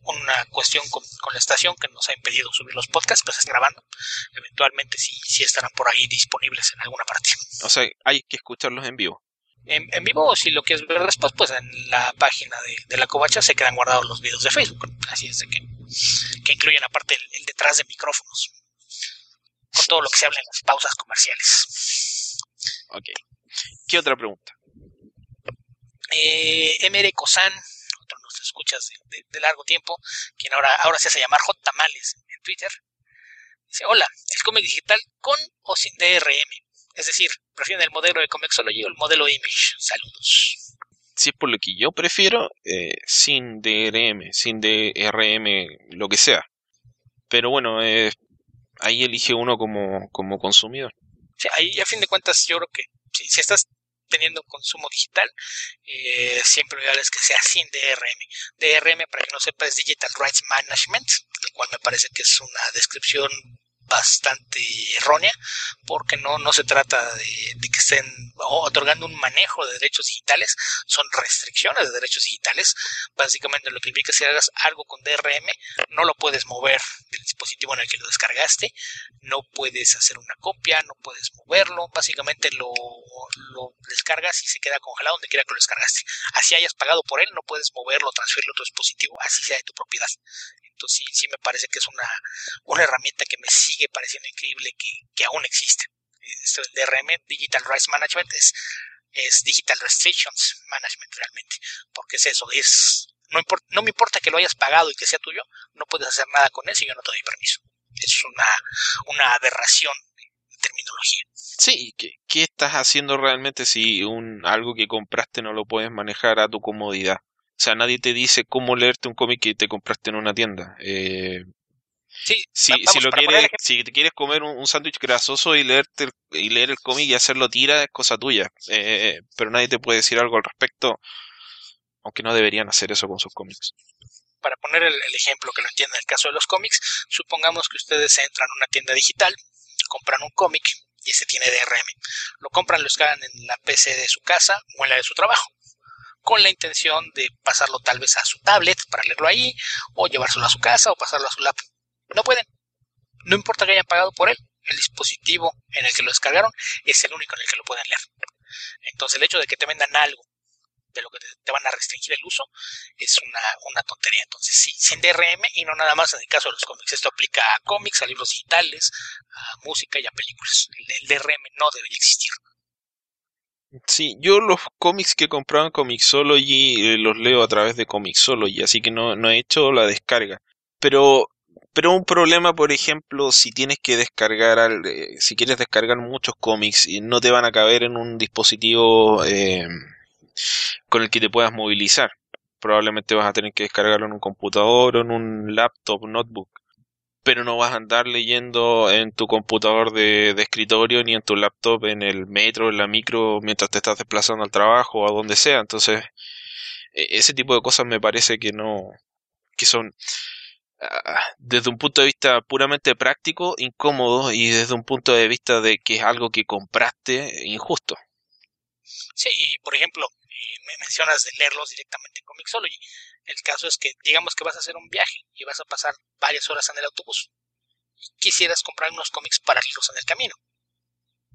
una cuestión con, la estación que nos ha impedido subir los podcasts, pues es grabando. Eventualmente sí, sí estarán por ahí disponibles en alguna parte. O sea, hay que escucharlos en vivo. En, vivo, o si lo quieres ver después, pues en la página de, la covacha se quedan guardados los videos de Facebook. Así es de que, que incluyen aparte el, detrás de micrófonos. Con todo lo que se habla en las pausas comerciales. Ok. ¿Qué otra pregunta? Eh, MR Cosan escuchas de, largo tiempo, quien ahora, ahora se hace llamar J. Tamales en Twitter, dice, hola, ¿el cómic digital con o sin DRM? Es decir, ¿prefieren el modelo de Comixology o el modelo Image? Saludos. Es por lo que yo prefiero, eh, sin DRM, sin DRM, lo que sea. Pero bueno, eh, ahí elige uno como, como consumidor. Sí, ahí a fin de cuentas yo creo que si, si estás teniendo consumo digital, eh, siempre lo ideal es que sea sin DRM. DRM, para que no sepa, es Digital Rights Management, lo cual me parece que es una descripción bastante errónea, porque no, no se trata de, que estén otorgando un manejo de derechos digitales, son restricciones de derechos digitales. Básicamente lo que implica si hagas algo con DRM, no lo puedes mover del dispositivo en el que lo descargaste, no puedes hacer una copia, no puedes moverlo, básicamente lo, lo descargas y se queda congelado donde quiera que lo descargaste. Así hayas pagado por él, no puedes moverlo, transferirlo a otro dispositivo, así sea de tu propiedad. Sí, sí me parece que es una, una herramienta que me sigue pareciendo increíble que, aún existe. Esto del DRM, Digital Rights Management, es, es Digital Restrictions Management realmente. Porque es eso, es no, me importa que lo hayas pagado y que sea tuyo, no puedes hacer nada con él si yo no te doy permiso. Es una, una aberración de terminología. Sí, ¿qué, ¿qué estás haciendo realmente si un algo que compraste no lo puedes manejar a tu comodidad? O sea, nadie te dice cómo leerte un cómic que te compraste en una tienda. Eh, sí, si, si, lo quieres, si te quieres comer un, sándwich grasoso y leerte y leer el cómic y hacerlo tira, es cosa tuya. Eh, pero nadie te puede decir algo al respecto, aunque no deberían hacer eso con sus cómics. Para poner el, ejemplo que lo entienda en el caso de los cómics, supongamos que ustedes entran a una tienda digital, compran un cómic y ese tiene DRM. Lo compran, lo escalan en la PC de su casa o en la de su trabajo con la intención de pasarlo tal vez a su tablet para leerlo ahí, o llevárselo a su casa o pasarlo a su laptop. No pueden. No importa que hayan pagado por él, el dispositivo en el que lo descargaron es el único en el que lo pueden leer. Entonces el hecho de que te vendan algo de lo que te, van a restringir el uso es una, tontería. Entonces sí, sin DRM y no nada más en el caso de los cómics. Esto aplica a cómics, a libros digitales, a música y a películas. el DRM no debería existir. Sí, yo los cómics que compraba en Comixology eh, los leo a través de Comixology, así que no, no he hecho la descarga. Pero, pero un problema, por ejemplo, si tienes que descargar, al, eh, si quieres descargar muchos cómics y no te van a caber en un dispositivo eh, con el que te puedas movilizar. Probablemente vas a tener que descargarlo en un computador o en un laptop, notebook pero no vas a andar leyendo en tu computador de, escritorio ni en tu laptop en el metro, en la micro, mientras te estás desplazando al trabajo o a donde sea. Entonces, e, ese tipo de cosas me parece que no, que son ah, desde un punto de vista puramente práctico, incómodo y desde un punto de vista de que es algo que compraste injusto. Sí, por ejemplo, eh, me mencionas de leerlos directamente en Comixology. El caso es que digamos que vas a hacer un viaje y vas a pasar varias horas en el autobús y quisieras comprar unos cómics para leerlos en el camino.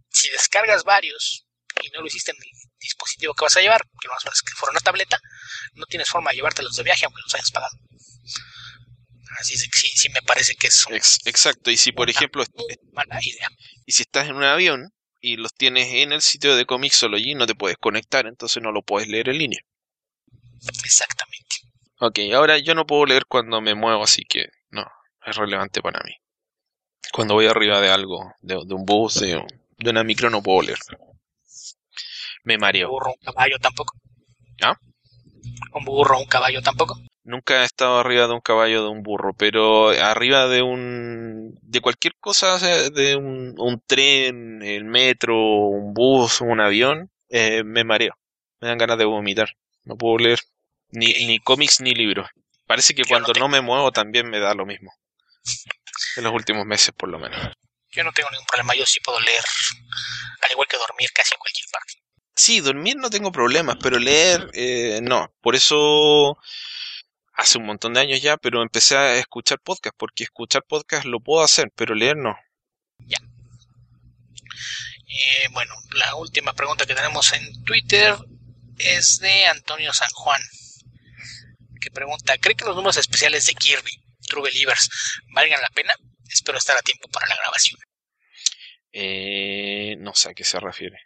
Si descargas varios y no lo hiciste en el dispositivo que vas a llevar, que no es que fuera una tableta, no tienes forma de llevártelos de viaje aunque los hayas pagado. Así es que sí, sí me parece que es exacto. Y si por ejemplo mala idea. Y si estás en un avión y los tienes en el sitio de Comixology, no te puedes conectar, entonces no lo puedes leer en línea. Exactamente. Ok, ahora yo no puedo leer cuando me muevo, así que no, es relevante para mí. Cuando voy arriba de algo, de, un bus, de, una micro, no puedo leer. Me mareo. ¿Un burro, un caballo tampoco? ¿Ah? ¿Un burro, un caballo tampoco? Nunca he estado arriba de un caballo de un burro, pero arriba de un de cualquier cosa, de un, un tren, el metro, un bus, un avión, eh, me mareo. Me dan ganas de vomitar. No puedo leer. Ni, ni cómics ni libros. Parece que cuando no, me muevo también me da lo mismo. En los últimos meses, por lo menos. Yo no tengo ningún problema, yo sí puedo leer, al igual que dormir casi en cualquier parte. Sí, dormir no tengo problemas, pero leer eh, no. Por eso hace un montón de años ya, pero empecé a escuchar podcast, porque escuchar podcast lo puedo hacer, pero leer no. Ya. Eh, bueno, la última pregunta que tenemos en Twitter es de Antonio San Juan, que pregunta, ¿cree que los números especiales de Kirby, True Believers, valgan la pena? Espero estar a tiempo para la grabación. Eh, no sé a qué se refiere.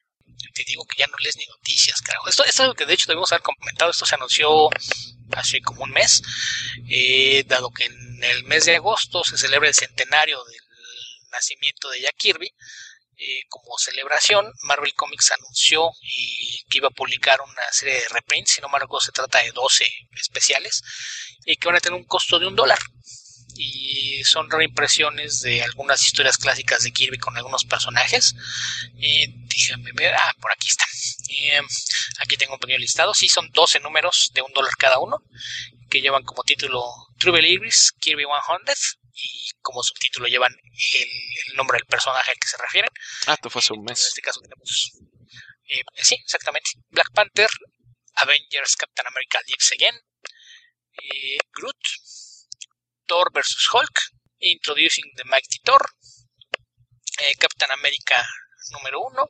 Te digo que ya no lees ni noticias, carajo. Esto es algo que de hecho debemos haber comentado. Esto se anunció hace como un mes, eh, dado que en el mes de agosto se celebra el centenario del nacimiento de Jack Kirby. Eh, como celebración, Marvel Comics anunció y que iba a publicar una serie de reprints, si no me se trata de 12 especiales, y que van a tener un costo de un dólar. Y son reimpresiones de algunas historias clásicas de Kirby con algunos personajes. Y déjenme ver, ah, por aquí está. Eh, aquí tengo un pequeño listado. Sí, son 12 números de un dólar cada uno, que llevan como título True Believers, Kirby 100, y como subtítulo llevan el, nombre del personaje al que se refieren. Ah, esto fue hace un mes. En este caso tenemos. Eh, sí, exactamente. Black Panther, Avengers, Captain America Lives Again, eh, Groot, Thor vs. Hulk, Introducing the Mighty Thor, eh, Captain America número 1,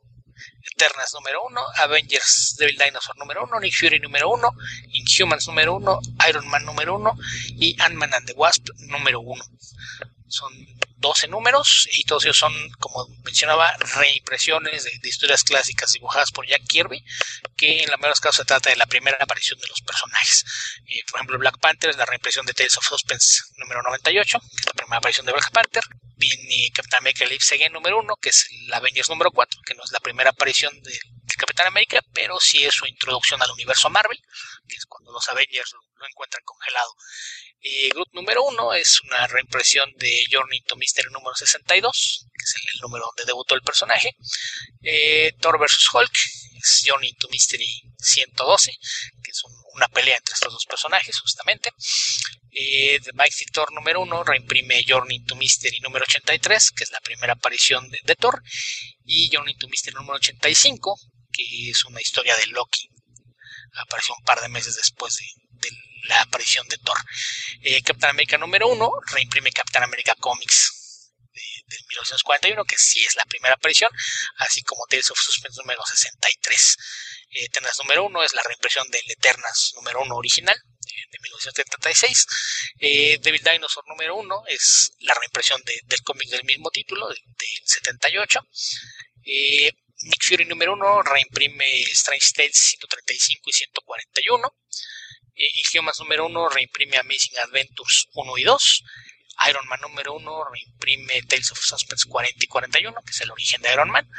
Eternas número 1, Avengers Devil Dinosaur número 1, Nick Fury número 1, Inhumans número 1, Iron Man número 1 y Ant-Man and the Wasp número 1. Son 12 números y todos ellos son, como mencionaba, reimpresiones de, historias clásicas dibujadas por Jack Kirby, que en la mayoría de los casos se trata de la primera aparición de los personajes. Eh, por ejemplo, Black Panther es la reimpresión de Tales of Suspense número 98, que es la primera aparición de Black Panther. Viene Captain America Lives Again número 1, que es el Avengers número 4, que no es la primera aparición de, Capitán América, pero sí es su introducción al universo Marvel, que es cuando los Avengers encuentran congelado. Eh, Groot número 1 es una reimpresión de Journey to Mystery número 62, que es el, número donde debutó el personaje. Eh, Thor vs. Hulk es Journey to Mystery 112, que es una pelea entre estos dos personajes, justamente. Eh, The Mighty Thor número 1 reimprime Journey to Mystery número 83, que es la primera aparición de, Thor. Y Journey to Mystery número 85, que es una historia de Loki. Apareció un par de meses después de, de la aparición de Thor. Eh, Captain America número 1 reimprime Captain America Comics de, 1941, que sí es la primera aparición, así como Tales of Suspense número 63. Eh, Eternas número 1 es la reimpresión del Eternas número 1 original de 1976. Eh, Devil Dinosaur número 1 es la reimpresión del cómic del mismo título, del 78. Eh, Nick Fury número 1 reimprime Strange Tales 135 y 141 y Humans número 1 reimprime Amazing Adventures 1 y 2. Iron Man número 1 reimprime Tales of Suspense 40 y 41, que es el origen de Iron Man.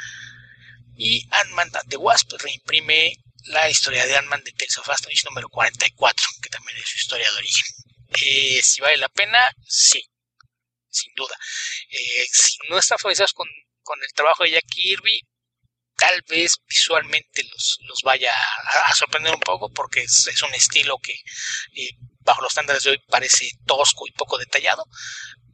Y Ant-Man the Wasp reimprime la historia de Ant-Man de Tales of Astonish número 44, que también es su historia de origen. Eh, si vale la pena, sí, sin duda. Eh, si no están familiarizados con, con el trabajo de Jack Kirby, tal vez visualmente los, los vaya a, sorprender un poco porque es, un estilo que eh, bajo los estándares de hoy parece tosco y poco detallado,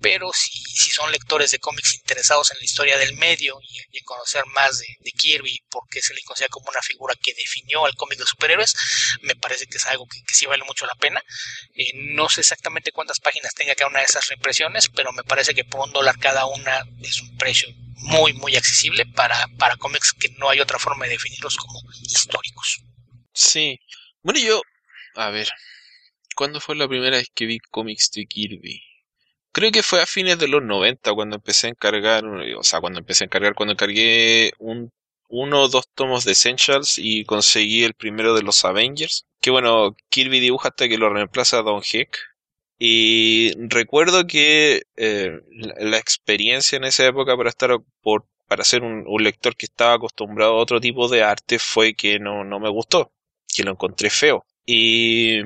pero si, si son lectores de cómics interesados en la historia del medio y, en conocer más de, Kirby, porque se le considera como una figura que definió al cómic de superhéroes, me parece que es algo que, sí vale mucho la pena. Eh, no sé exactamente cuántas páginas tenga cada una de esas reimpresiones, pero me parece que por un dólar cada una es un precio muy, muy accesible para, para cómics que no hay otra forma de definirlos como históricos. Sí. Bueno, yo, a ver, ¿cuándo fue la primera vez que vi cómics de Kirby? Creo que fue a fines de los 90 cuando empecé a encargar, o sea, cuando empecé a encargar, cuando encargué un, uno o dos tomos de Essentials y conseguí el primero de los Avengers. Que bueno, Kirby dibuja hasta que lo reemplaza Don Heck. Y recuerdo que eh, la, experiencia en esa época para estar por, para ser un, lector que estaba acostumbrado a otro tipo de arte fue que no, no me gustó, que lo encontré feo. Y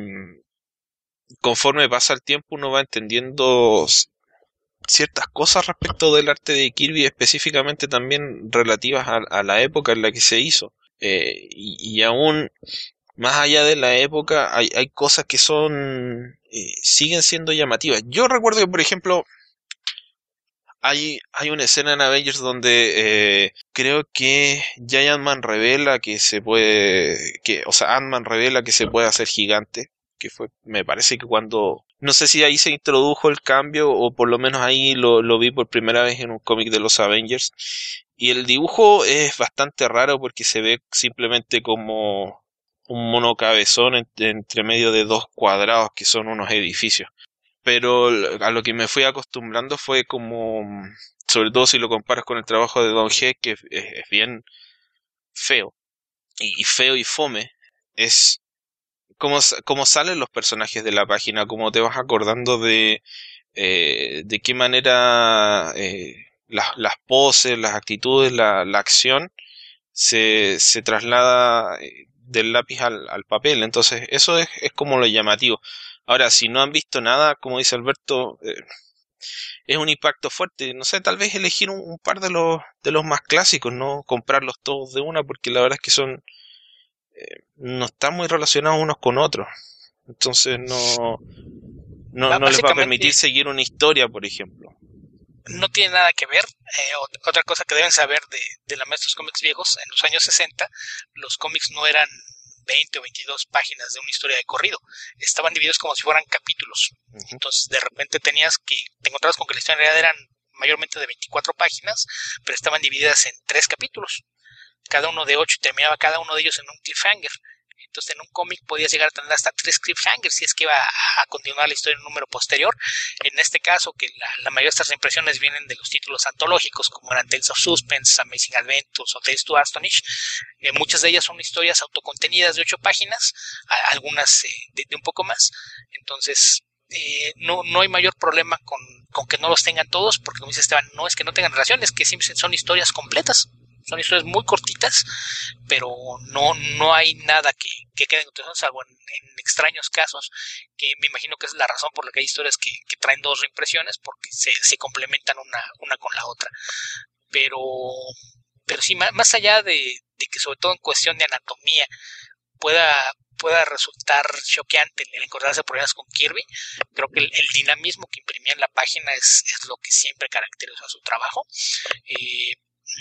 conforme pasa el tiempo uno va entendiendo ciertas cosas respecto del arte de Kirby, específicamente también relativas a, la época en la que se hizo. Eh, y, y, aún más allá de la época, hay, hay cosas que son eh, siguen siendo llamativas. Yo recuerdo que, por ejemplo, hay, hay una escena en Avengers donde eh, creo que Giant Man revela que se puede, que, o sea, Ant-Man revela que se puede hacer gigante. Que fue, me parece que cuando, no sé si ahí se introdujo el cambio o por lo menos ahí lo, lo vi por primera vez en un cómic de los Avengers. Y el dibujo es bastante raro porque se ve simplemente como un mono cabezón entre medio de dos cuadrados que son unos edificios. Pero a lo que me fui acostumbrando fue como, sobre todo si lo comparas con el trabajo de Don G, que es bien feo y, feo y fome es como, como salen los personajes de la página, como te vas acordando de eh, de qué manera eh, las, las, poses, las actitudes, la, la acción se, se traslada eh, del lápiz al, al, papel. Entonces, eso es, es, como lo llamativo. Ahora, si no han visto nada, como dice Alberto, es un impacto fuerte. No sé, tal vez elegir un, par de los, de los más clásicos, no comprarlos todos de una, porque la verdad es que son, no están muy relacionados unos con otros. Entonces no, no, no les va a permitir seguir una historia, por ejemplo. No tiene nada que ver. Eh, otra cosa que deben saber de, de la maestros cómics viejos, en los años 60, los cómics no eran 20 o 22 páginas de una historia de corrido. Estaban divididos como si fueran capítulos. Entonces, de repente tenías que, te encontrabas con que la historia en realidad eran mayormente de 24 páginas, pero estaban divididas en tres capítulos. Cada uno de ocho y terminaba cada uno de ellos en un cliffhanger. Entonces en un cómic podías llegar a tener hasta tres cliffhangers si es que iba a, continuar la historia en un número posterior. En este caso, que la, mayoría de estas impresiones vienen de los títulos antológicos, como eran Tales of Suspense, Amazing Adventures o Tales to Astonish, eh, muchas de ellas son historias autocontenidas de ocho páginas, algunas eh, de, un poco más. Entonces, eh, no, no hay mayor problema con, con, que no los tengan todos, porque como dice Esteban, no es que no tengan relaciones, que simplemente son historias completas. Son historias muy cortitas, pero no, no hay nada que, que quede en continuación, salvo en, extraños casos, que me imagino que es la razón por la que hay historias que, traen dos reimpresiones, porque se, se complementan una, una con la otra. Pero, pero sí, más, allá de, que sobre todo en cuestión de anatomía pueda, pueda resultar choqueante el encontrarse problemas con Kirby, creo que el, dinamismo que imprimía en la página es, es lo que siempre caracteriza su trabajo. Eh,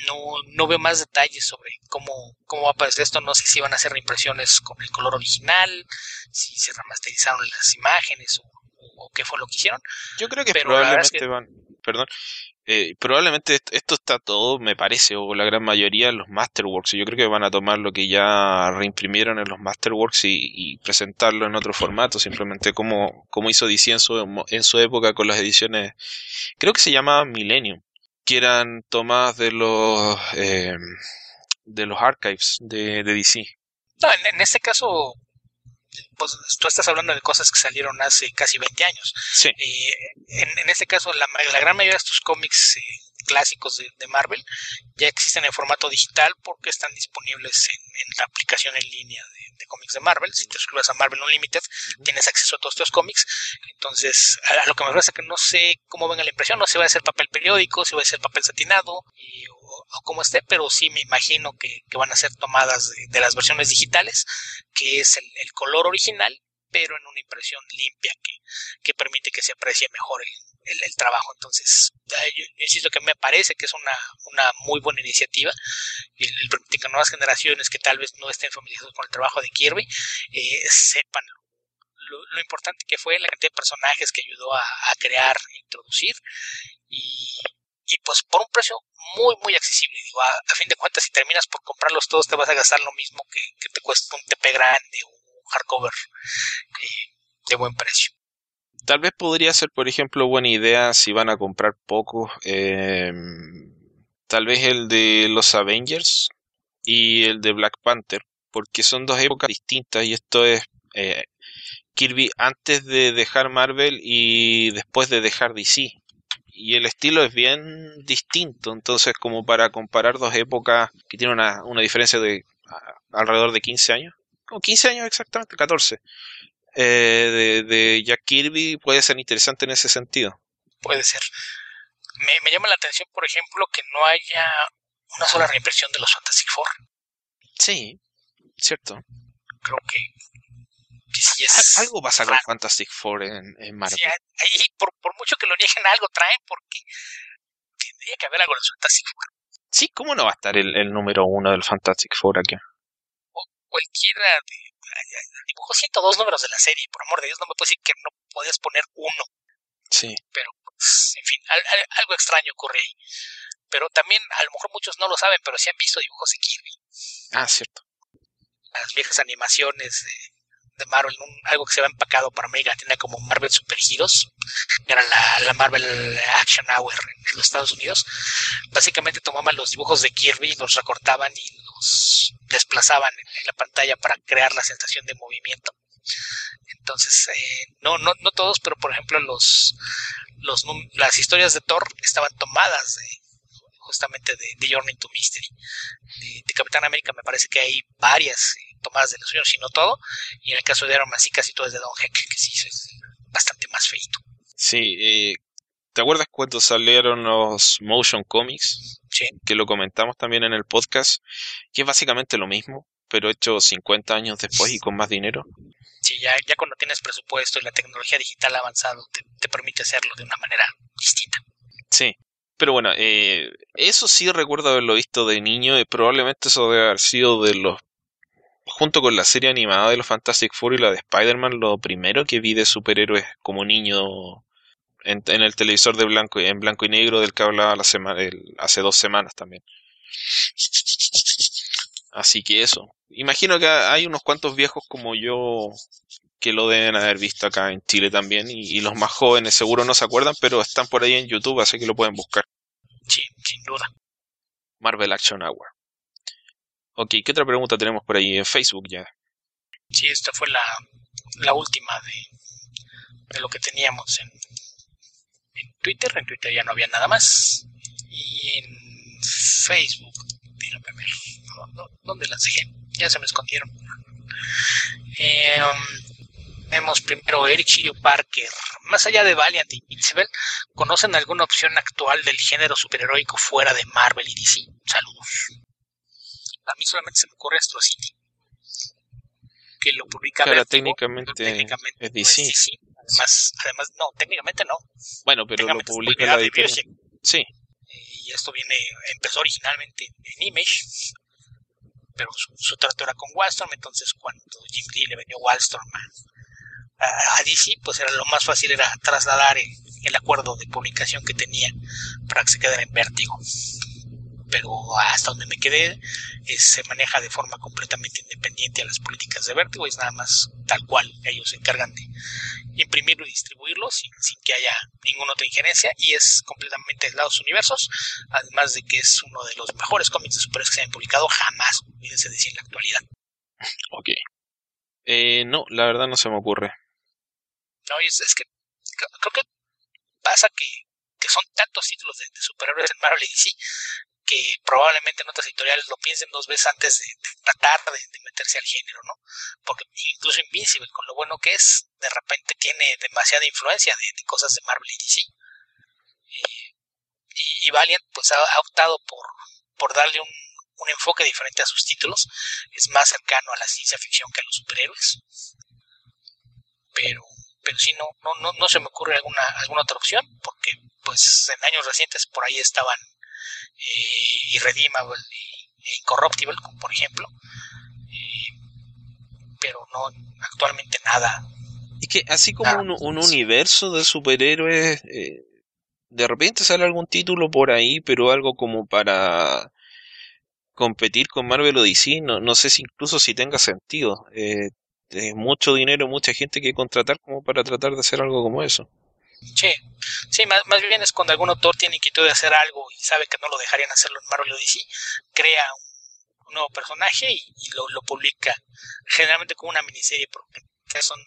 no, no veo más detalles sobre cómo, cómo va a aparecer esto. No sé si van a hacer reimpresiones con el color original, si se remasterizaron las imágenes o, qué fue lo que hicieron. Yo creo que probablemente van, perdón, eh, probablemente esto está todo, me parece, o la gran mayoría en los Masterworks. Yo creo que van a tomar lo que ya reimprimieron en los Masterworks y, y presentarlo en otro formato, simplemente como, como hizo DC en su, en su época con las ediciones, creo que se llamaba Millennium que eran tomadas de los eh, de los archives de, DC. No, en, este caso, pues tú estás hablando de cosas que salieron hace casi 20 años. Sí. Eh, en, este caso, la, gran mayoría de estos cómics eh, clásicos de, Marvel ya existen en formato digital porque están disponibles en, la aplicación en línea de, cómics de Marvel. Si te suscribes a Marvel Unlimited, tienes acceso a todos estos cómics. Entonces, a, lo que me parece que no sé cómo venga la impresión, no sé si va a ser papel periódico, si va a ser papel satinado o, como esté, pero sí me imagino que, van a ser tomadas de, las versiones digitales, que es el color original pero en una impresión limpia que, que permite que se aprecie mejor el, el, trabajo. Entonces, yo, insisto que me parece que es una, una muy buena iniciativa. El, el permitir que nuevas generaciones que tal vez no estén familiarizados con el trabajo de Kirby eh, sepan lo, importante que fue, la cantidad de personajes que ayudó a, crear e introducir. Y, y pues por un precio muy muy accesible digo a, fin de cuentas si terminas por comprarlos todos te vas a gastar lo mismo que, te cuesta un TP grande o hardcover eh, de buen precio. Tal vez podría ser, por ejemplo, buena idea si van a comprar pocos. Eh, tal vez el de los Avengers y el de Black Panther, porque son dos épocas distintas y esto es eh, Kirby antes de dejar Marvel y después de dejar DC. Y el estilo es bien distinto, entonces como para comparar dos épocas que tienen una, una diferencia de alrededor de 15 años, o 15 años exactamente, 14, eh, de, de, Jack Kirby puede ser interesante en ese sentido. Puede ser. Me, me, llama la atención, por ejemplo, que no haya una sola reimpresión de los Fantastic Four. Sí, cierto. Creo que, sí es algo pasa con Fantastic Four en, en Marvel. Sí, ahí, por, por, mucho que lo nieguen, algo traen porque tendría que haber algo de los Fantastic Four. Sí, ¿cómo no va a estar el, el número uno del Fantastic Four aquí? cualquiera de, dibujó 102 números de la serie, por amor de Dios, no me puedes decir que no podías poner uno. Sí. Pero, pues, en fin, algo extraño ocurre ahí. Pero también, a lo mejor muchos no lo saben, pero sí han visto dibujos de Kirby. Ah, cierto. Las viejas animaciones de, Marvel, algo que se había empacado para América Latina como Marvel Super Heroes, que era la, Marvel Action Hour en los Estados Unidos. Básicamente tomaban los dibujos de Kirby, los recortaban y desplazaban en la pantalla para crear la sensación de movimiento. Entonces, eh, no, no, no todos, pero por ejemplo los, los las historias de Thor estaban tomadas justamente de, Journey to Mystery. De, Capitán América me parece que hay varias eh, tomadas de los suyos, si no todo, y en el caso de Iron Man sí casi todo es de Don Heck, que sí es bastante más feito. Sí, eh, ¿te acuerdas cuando salieron los motion comics? Sí. Que lo comentamos también en el podcast, que es básicamente lo mismo, pero hecho 50 años después y con más dinero. Sí, ya, ya cuando tienes presupuesto y la tecnología digital ha avanzado, te, permite hacerlo de una manera distinta. Sí, pero bueno, eh, eso sí recuerdo haberlo visto de niño y probablemente eso debe haber sido de los junto con la serie animada de los Fantastic Four y la de Spider-Man, lo primero que vi de superhéroes como niño en, el televisor de blanco en blanco y negro del que hablaba la semana, hace dos semanas también. Así que eso. Imagino que hay unos cuantos viejos como yo que lo deben haber visto acá en Chile también y, los más jóvenes seguro no se acuerdan, pero están por ahí en YouTube, así que lo pueden buscar. Sí, sin duda. Marvel Action Hour. Ok, ¿qué otra pregunta tenemos por ahí en Facebook ya? Sí, esta fue la, la última de, de lo que teníamos en, en Twitter. En Twitter ya no había nada más. Y en Facebook, déjame ver, ¿dónde las dejé? Ya se me escondieron. Eh, Vemos primero Eric Shiryu Parker. Más allá de Valiant y Invincible, ¿conocen alguna opción actual del género superheroico fuera de Marvel y DC? Saludos. A mí solamente se me ocurre Astro City. Que lo publica Pero técnicamente, técnicamente, es DC. Además, además, no, técnicamente no. Bueno, pero lo publica la editorial. Sí. Y esto viene, empezó originalmente en Image, pero su, trato era con Wildstorm, entonces cuando Jim Lee le vendió Wildstorm a, DC, pues era lo más fácil era trasladar el, acuerdo de publicación que tenía para que se quedara en vértigo. Pero hasta donde me quedé, se maneja de forma completamente independiente a las políticas de vértigo, es nada más tal cual. Ellos se encargan de imprimirlo y distribuirlo sin, que haya ninguna otra injerencia y es completamente aislado de universos, además de que es uno de los mejores cómics de superhéroes que se han publicado jamás, olvídense decir en la actualidad. Ok. Eh, no, la verdad no se me ocurre. No, es, es que creo que pasa que, que son tantos títulos de, superhéroes en Marvel y DC que probablemente en otras editoriales lo piensen dos veces antes de, tratar de, meterse al género, ¿no? Porque incluso Invincible, con lo bueno que es, de repente tiene demasiada influencia de, cosas de Marvel y DC. Eh, y, Valiant pues ha, optado por, por darle un, un enfoque diferente a sus títulos, es más cercano a la ciencia ficción que a los superhéroes. Pero pero sí no, no, no, se me ocurre alguna, alguna otra opción, porque pues en años recientes por ahí estaban eh, Irredeemable e Incorruptible, como por ejemplo, eh, pero no, actualmente nada. Y que así como un, un, universo de superhéroes, eh, de repente sale algún título por ahí, pero algo como para competir con Marvel o DC, no, no sé si incluso si tenga sentido. Eh, mucho dinero, mucha gente que contratar como para tratar de hacer algo como eso. Sí, sí más, bien es cuando algún autor tiene inquietud de hacer algo y sabe que no lo dejarían hacerlo en Marvel o DC, crea un, nuevo personaje y, lo, lo, publica generalmente como una miniserie, porque son,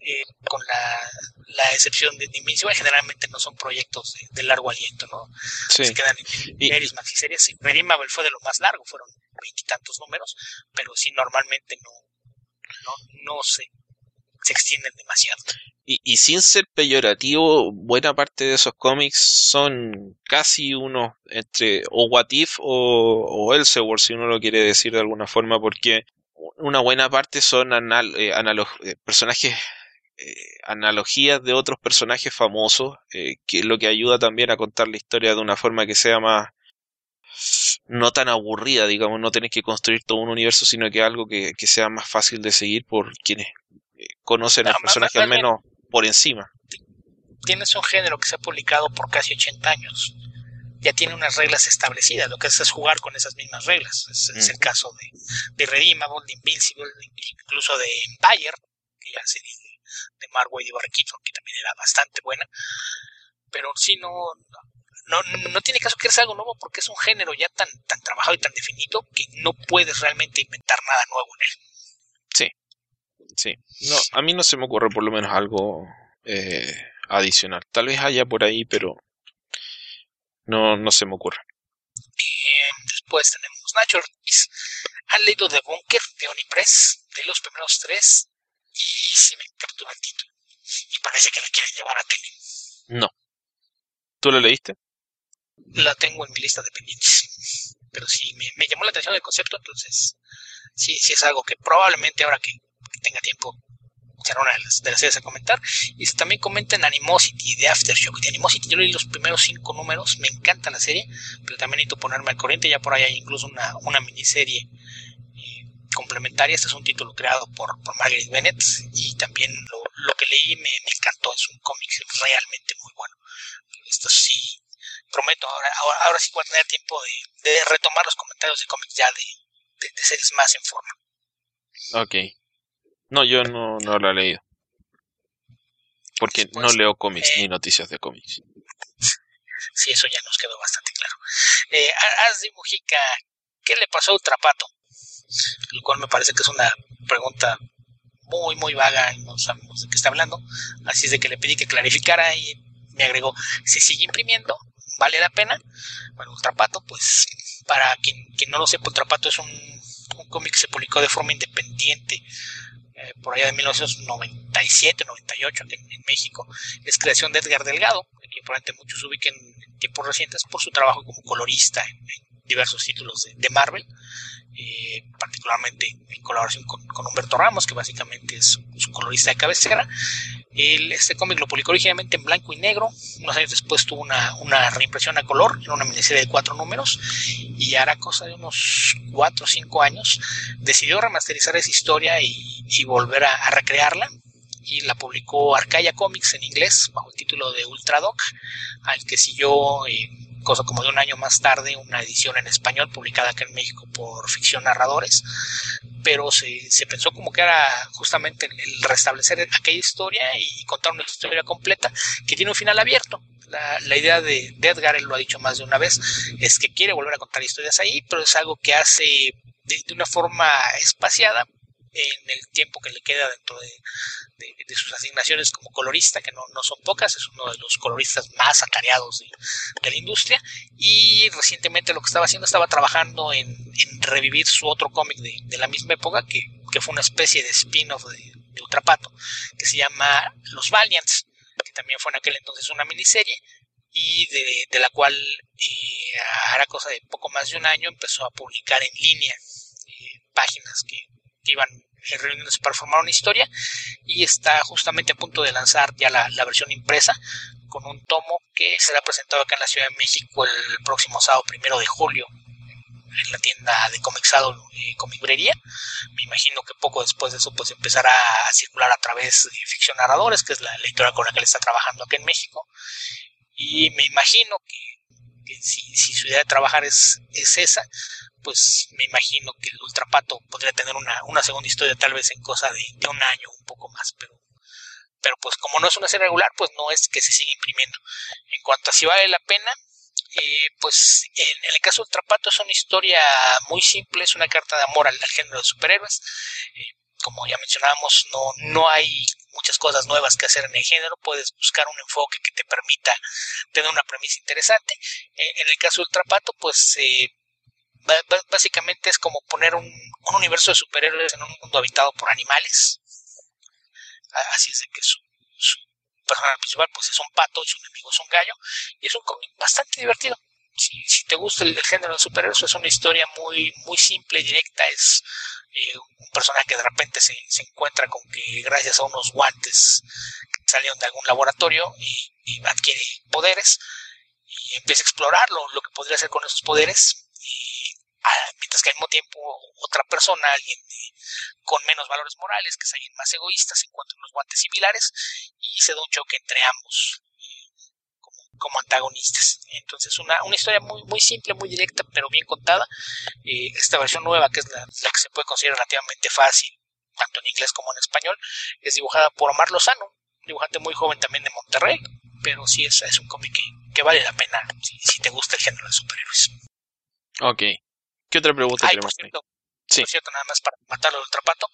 eh, con la, la, excepción de Invincible, generalmente no son proyectos de, largo aliento, ¿no? Se quedan en, series, maxi series. fue de lo más largo, fueron veintitantos números, pero sí normalmente no, no, no se, se extienden demasiado. Y, y, sin ser peyorativo, buena parte de esos cómics son casi unos entre o What If o, o Elseworld, si uno lo quiere decir de alguna forma, porque una buena parte son anal eh, eh, personajes, eh, analogías de otros personajes famosos, que es lo que ayuda también a contar la historia de una forma que sea más no tan aburrida, digamos, no tenés que construir todo un universo, sino que algo que, que sea más fácil de seguir por quienes conocen al personaje al menos por encima. Tienes un género que se ha publicado por casi 80 años. Ya tiene unas reglas establecidas, lo que haces es jugar con esas mismas reglas. Es, el caso de, de Redeemable, de Invincible, incluso de Empire, que ya serie de, de Mark y Barquito, que también era bastante buena. Pero sí, no, no, no tiene caso que sea algo nuevo porque es un género ya tan, tan trabajado y tan definido que no puedes realmente inventar nada nuevo en él. Sí, sí. No, a mí no se me ocurre por lo menos algo eh, adicional. Tal vez haya por ahí, pero no, no se me ocurre. después tenemos Nacho Ortiz. Han leído The Bunker de Onipress, de los primeros tres, y sí me captura el título. Y parece que la quieren llevar a tele. No. ¿Tú lo leíste? la tengo en mi lista de pendientes. Pero sí, me, llamó la atención el concepto, entonces sí, sí es algo que probablemente ahora que, tenga tiempo será una de las, de las series a comentar. Y también comenten Animosity de Aftershock. De Animosity yo leí los primeros cinco números, me encanta la serie, pero también necesito ponerme al corriente. Ya por ahí hay incluso una, una miniserie eh, complementaria. Este es un título creado por, por Margaret Bennett y también lo, lo que leí me, me, encantó. Es un cómic realmente muy bueno. Esto sí, prometo, ahora, ahora, sí voy a tener tiempo de, retomar los comentarios de cómics ya de, de, series más en forma. Ok. No, yo no, no lo he leído. Porque no leo cómics ni eh, noticias de cómics. Sí, eso ya nos quedó bastante claro. Eh, Asdi Mujica, ¿qué le pasó a Ultrapato? Lo cual me parece que es una pregunta muy, muy vaga y no sabemos de qué está hablando. Así es de que le pedí que clarificara y me agregó, se sigue imprimiendo, vale la pena. Bueno, Ultrapato, pues para quien, quien no lo sepa, Ultrapato es un, un cómic que se publicó de forma independiente eh, por allá de 1997, 98 aquí en, México. Es creación de Edgar Delgado, que probablemente muchos ubiquen en tiempos recientes por su trabajo como colorista en, diversos títulos de, Marvel, eh, particularmente en colaboración con, Humberto Ramos, que básicamente es su colorista de cabecera este cómic lo publicó originalmente en blanco y negro, unos años después tuvo una, una reimpresión a color, en una miniserie de cuatro números, y ahora cosa de unos cuatro o cinco años decidió remasterizar esa historia y, volver a, recrearla, y la publicó Arcaia Comics en inglés, bajo el título de Ultradoc, al que siguió... Eh, cosa como de un año más tarde, una edición en español publicada acá en México por Ficción Narradores, pero se, se pensó como que era justamente el restablecer aquella historia y contar una historia completa que tiene un final abierto. La, la idea de, Edgar, él lo ha dicho más de una vez, es que quiere volver a contar historias ahí, pero es algo que hace de, de una forma espaciada, en el tiempo que le queda dentro de, sus asignaciones como colorista, que no, son pocas, es uno de los coloristas más atareados de, la industria. Y recientemente lo que estaba haciendo, estaba trabajando en, revivir su otro cómic de, la misma época, que, fue una especie de spin-off de, Ultrapato, que se llama Los Valiants, que también fue en aquel entonces una miniserie, y de, la cual eh, hará cosa de poco más de un año empezó a publicar en línea eh, páginas que que iban reuniéndose para formar una historia y está justamente a punto de lanzar ya la, versión impresa con un tomo que será presentado acá en la Ciudad de México el próximo sábado primero de julio en la tienda de Comixado y Comibrería. Me imagino que poco después de eso pues empezará a circular a través de Ficción Narradores, que es la editorial con la que él está trabajando aquí en México. Y me imagino que, si, si, su idea de trabajar es, es esa, pues me imagino que el Ultrapato podría tener una, una segunda historia tal vez en cosa de, un año, un poco más, pero, pero pues como no es una serie regular, pues no es que se siga imprimiendo. En cuanto a si vale la pena, eh, pues en, el caso del Ultrapato es una historia muy simple, es una carta de amor al, género de superhéroes. Eh, como ya mencionábamos, no, no hay muchas cosas nuevas que hacer en el género, puedes buscar un enfoque que te permita tener una premisa interesante. Eh, en el caso del Ultrapato, pues básicamente es como poner un, universo de superhéroes en un mundo habitado por animales. Así es de que su, personaje principal pues es un pato, su enemigo es un gallo, y es un cómic bastante divertido. Si, si te gusta el, género de superhéroes, es una historia muy, muy simple, directa, es eh, un personaje que de repente se, se, encuentra con que gracias a unos guantes que salieron de algún laboratorio y, adquiere poderes y empieza a explorar lo, que podría hacer con esos poderes y mientras que al mismo tiempo otra persona, alguien con menos valores morales, que es alguien más egoísta, se encuentra unos guantes similares y se da un choque entre ambos como, antagonistas. Entonces, una, una historia muy, muy simple, muy directa, pero bien contada. esta versión nueva, que es la, la que se puede considerar relativamente fácil, tanto en inglés como en español, es dibujada por Omar Lozano, dibujante muy joven también de Monterrey, pero sí es, es un cómic que, vale la pena si, te gusta el género de superhéroes. Ok. ¿Qué otra pregunta tenemos? Por sí. cierto, nada más para matarlo del trapato.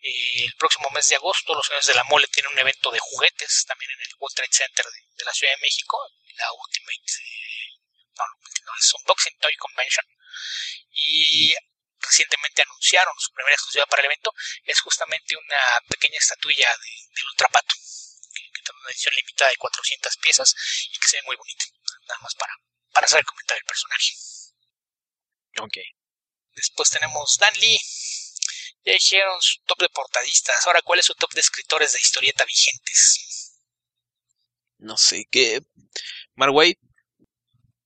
Eh, el próximo mes de agosto, los señores de la Mole tienen un evento de juguetes también en el World Trade Center de, la Ciudad de México, la Ultimate. Eh, no, no, es Unboxing Toy Convention. Y recientemente anunciaron su primera exclusiva para el evento, es justamente una pequeña estatuilla de, del Ultrapato, que, que tiene una edición limitada de 400 piezas y que se ve muy bonita, nada más para, para hacer el comentario del personaje. Ok. Después tenemos Dan Lee. Ya dijeron su top de portadistas. Ahora, ¿cuál es su top de escritores de historieta vigentes? No sé, qué. Mark White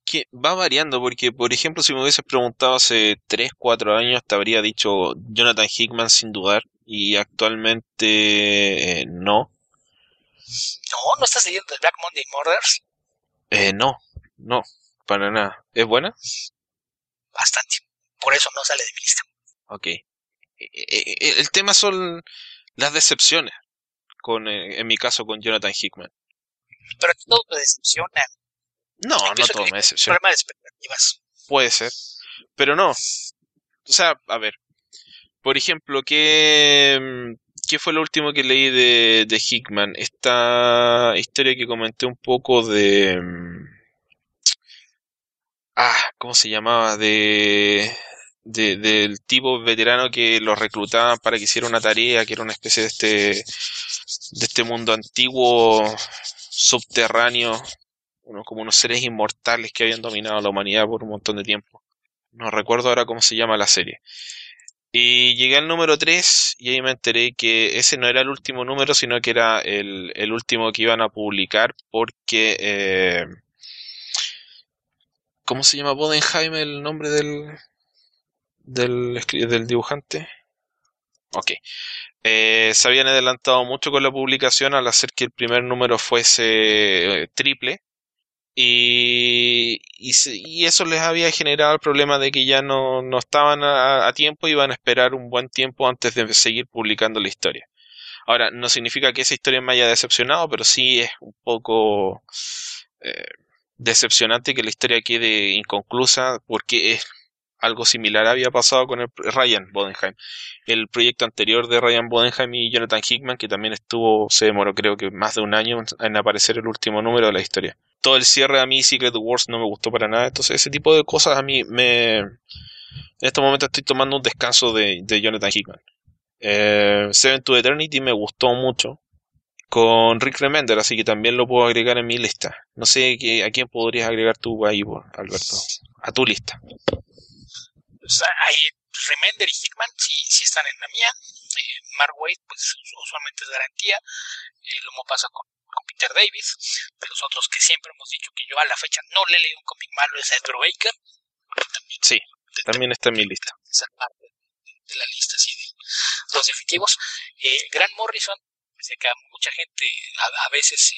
que va variando, porque por ejemplo, si me hubieses preguntado hace 3, 4 años, te habría dicho Jonathan Hickman sin dudar, y actualmente eh, no. No, ¿no estás leyendo The Black Monday Murders? Eh, no, no, para nada. ¿Es buena? Bastante, por eso no sale de mi lista. Ok. Eh, eh, el tema son las decepciones, con, en mi caso con Jonathan Hickman. Pero todo te decepciona. No, no todo me decepciona. Problema de expectativas. Puede ser. Pero no. O sea, a ver. Por ejemplo, ¿qué, qué fue lo último que leí de, de Hickman? Esta historia que comenté un poco de... Mm, ah, ¿cómo se llamaba? De, de, del tipo veterano que lo reclutaban para que hiciera una tarea, que era una especie de este, de este mundo antiguo, subterráneo, como unos seres inmortales que habían dominado la humanidad por un montón de tiempo. No recuerdo ahora cómo se llama la serie. Y llegué al número 3 y ahí me enteré que ese no era el último número, sino que era el, el último que iban a publicar porque... Eh, ¿Cómo se llama Bodenheim el nombre del, del, del dibujante? Ok. Eh, se habían adelantado mucho con la publicación al hacer que el primer número fuese eh, triple y, y, eso les había generado el problema de que ya no, no estaban a, tiempo y iban a esperar un buen tiempo antes de seguir publicando la historia. Ahora, no significa que esa historia me haya decepcionado, pero sí es un poco eh, decepcionante que la historia quede inconclusa porque es algo similar había pasado con el Ryan Bodenheim. El proyecto anterior de Ryan Bodenheim y Jonathan Hickman, que también estuvo, se demoró creo que más de un año en aparecer el último número de la historia todo el cierre a mí Secret Wars no me gustó para nada. Entonces ese tipo de cosas a mí me... En este momento estoy tomando un descanso de, de Jonathan Hickman. Eh, Seven to Eternity me gustó mucho. Con Rick Remender, así que también lo puedo agregar en mi lista. No sé a quién podrías agregar tú ahí, Alberto. A tu lista. Pues ahí Remender y Hickman sí, sí están en la mía. Eh, Mark Waid, pues usualmente es garantía. Eh, lo mismo pasa con con Peter Davis, de los otros que siempre hemos dicho que yo a la fecha no le he leído un cómic malo es Edgar Baker. También, sí, también está en mi lista. Esa parte de, la lista así de los definitivos. Eh, Grant Morrison, sé que a mucha gente a, veces se,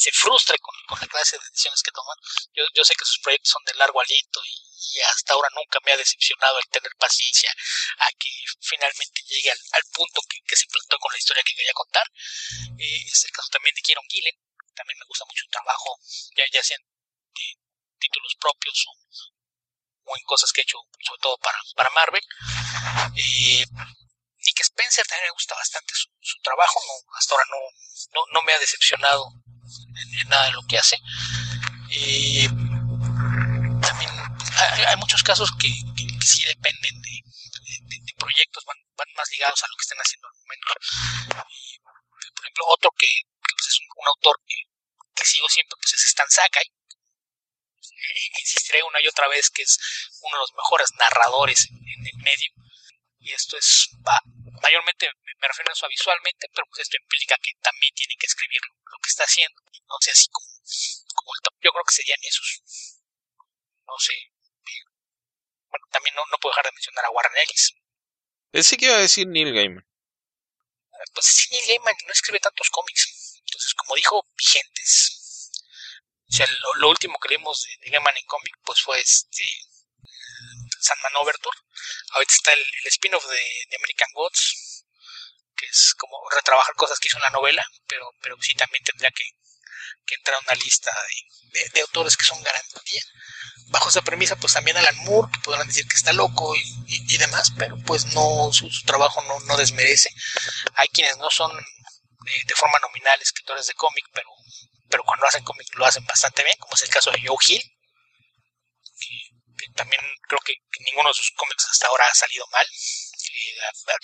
se frustra con, con, la clase de decisiones que toman. Yo, yo sé que sus proyectos son de largo aliento y hasta ahora nunca me ha decepcionado el tener paciencia a que finalmente llegue al, punto que, se plantó con la historia que quería contar. Eh, es el caso también de Kieron Gillen, también me gusta mucho el trabajo, ya, ya sean títulos propios o, en cosas que he hecho sobre todo para, para Marvel. Eh, Nick Spencer también me gusta bastante su, trabajo, no, hasta ahora no, no, me ha decepcionado en, nada de lo que hace. Eh, también hay, muchos casos que, sí dependen de, proyectos, van, más ligados a lo que estén haciendo al momento. por ejemplo, otro que, pues, es un, autor que, sigo siempre, pues es Stan Sakai. Insistiré una y otra vez que es uno de los mejores narradores en, el medio. Y esto es, mayormente me refiero a eso visualmente, pero pues esto implica que también tiene que escribir lo, que está haciendo. Entonces, así como, como el top, yo creo que serían esos. No sé, bueno, también no, no puedo dejar de mencionar a Warren Ellis. Pensé que iba a decir Neil Gaiman. Pues sí, Neil Gaiman no escribe tantos cómics. Entonces, como dijo, vigentes. O sea, lo, último que leímos de, de, Gaiman en cómic pues fue este Sandman Overture. Ahorita está el, spin-off de, American Gods, que es como retrabajar cosas que hizo en la novela, pero, pero sí también tendría que, entrar a una lista de, autores que son garantía. Bajo esa premisa, pues también Alan Moore, que podrán decir que está loco y, demás, pero pues no, su, trabajo no, desmerece. Hay quienes no son eh, de forma nominal escritores de cómic, pero, pero cuando hacen cómic lo hacen bastante bien, como es el caso de Joe Hill, también creo que, ninguno de sus cómics hasta ahora ha salido mal. Eh,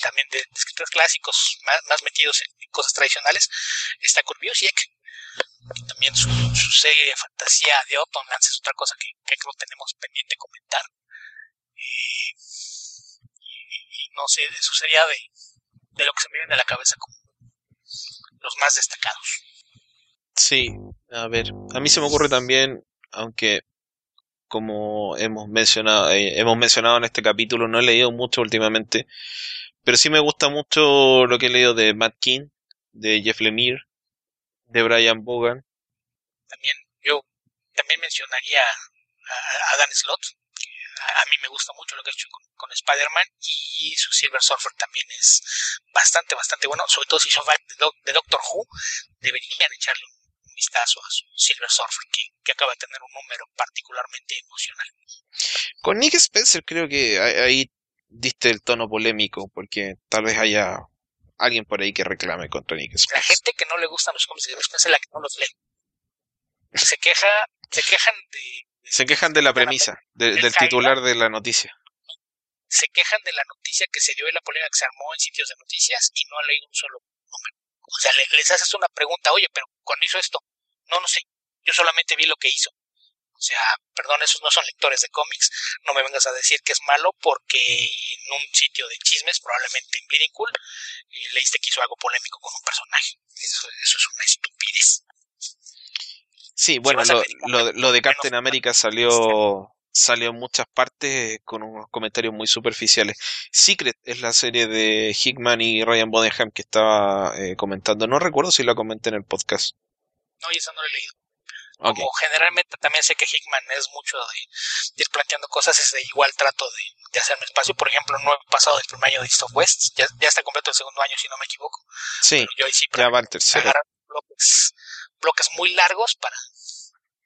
también de, escritores clásicos más, metidos en, cosas tradicionales está que también su, serie de fantasía de Autumnlands es otra cosa que, que creo tenemos pendiente comentar. Eh, y, y, no sé, eso sería de, de lo que se me viene a la cabeza como los más destacados. Sí, a ver, a mí se me ocurre también, aunque como hemos mencionado, eh, hemos mencionado en este capítulo, no he leído mucho últimamente, pero sí me gusta mucho lo que he leído de Matt King, de Jeff Lemire, de Brian Bogan. También yo también mencionaría a, Dan Slott, a, mí me gusta mucho lo que ha hecho con, con Spider-Man y su Silver Surfer también es bastante, bastante bueno, sobre todo si son de, Do de Doctor Who, deberían echarle un vistazo a su Silver Surfer, que, que, acaba de tener un número particularmente emocional. Con Nick Spencer creo que ahí diste el tono polémico, porque tal vez haya alguien por ahí que reclame contra Nick Spencer. La gente que no le gustan los cómics de Nick Spencer es la que no los lee. Se queja, se quejan de... de se quejan de la premisa, de, del titular de la noticia se quejan de la noticia que se dio y la polémica que se armó en sitios de noticias y no han leído un solo. O sea, le, les haces una pregunta, oye, pero cuando hizo esto, no, no sé, yo solamente vi lo que hizo. O sea, perdón, esos no son lectores de cómics, no me vengas a decir que es malo porque en un sitio de chismes, probablemente en Bleeding Cool, eh, leíste que hizo algo polémico con un personaje. Eso, eso es una estupidez. Sí, bueno, si lo, lo, lo, de Captain America salió salió en muchas partes con unos comentarios muy superficiales. Secret es la serie de Hickman y Ryan Bodenham que estaba eh, comentando. No recuerdo si la comenté en el podcast. No, y eso no lo he leído. Okay. Como generalmente también sé que Hickman es mucho de, de ir planteando cosas, es de igual trato de, de, hacerme espacio. Por ejemplo, no he pasado del primer año de East of West, ya, ya está completo el segundo año, si no me equivoco. Sí, Pero yo ahí sí ya va el tercero. Bloques, bloques muy largos para,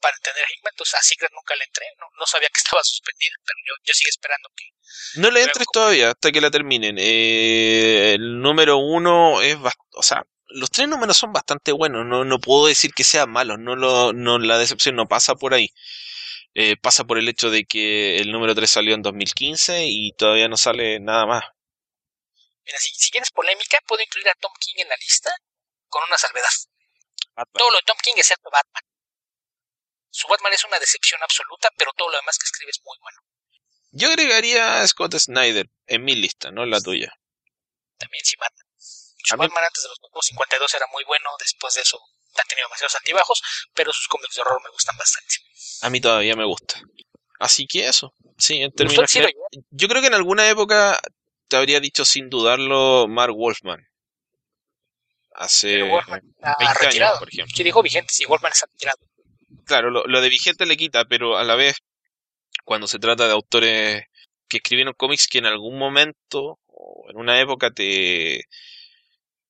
para entender a Hickman, entonces a Secret nunca le entré, no, no sabía que estaba suspendida, pero yo, yo sigo esperando que... No le entres todavía hasta que la terminen. Eh, el número uno es, o sea, los tres números son bastante buenos, no, no puedo decir que sean malos, no, lo, no la decepción no pasa por ahí. Eh, pasa por el hecho de que el número 3 salió en 2015 y todavía no sale nada más. Mira, si, si quieres polémica, puedo incluir a Tom King en la lista con una salvedad. Batman. Todo lo de Tom King excepto Batman. Su Batman es una decepción absoluta, pero todo lo demás que escribe es muy bueno. Yo agregaría a Scott Snyder en mi lista, no en la tuya. También sí, Batman. Su Batman antes de los 52 era muy bueno, después de eso ha tenido demasiados altibajos, pero sus cómics de horror me gustan bastante. A mí todavía me gusta. Así que eso. Sí, en términos. Yo creo que en alguna época te habría dicho sin dudarlo Mark Wolfman. Hace Wolfman 20 años, por ejemplo. Sí, dijo vigente, sí, Wolfman está retirado claro, lo, lo, de vigente le quita, pero a la vez, cuando se trata de autores que escribieron cómics que en algún momento o en una época te,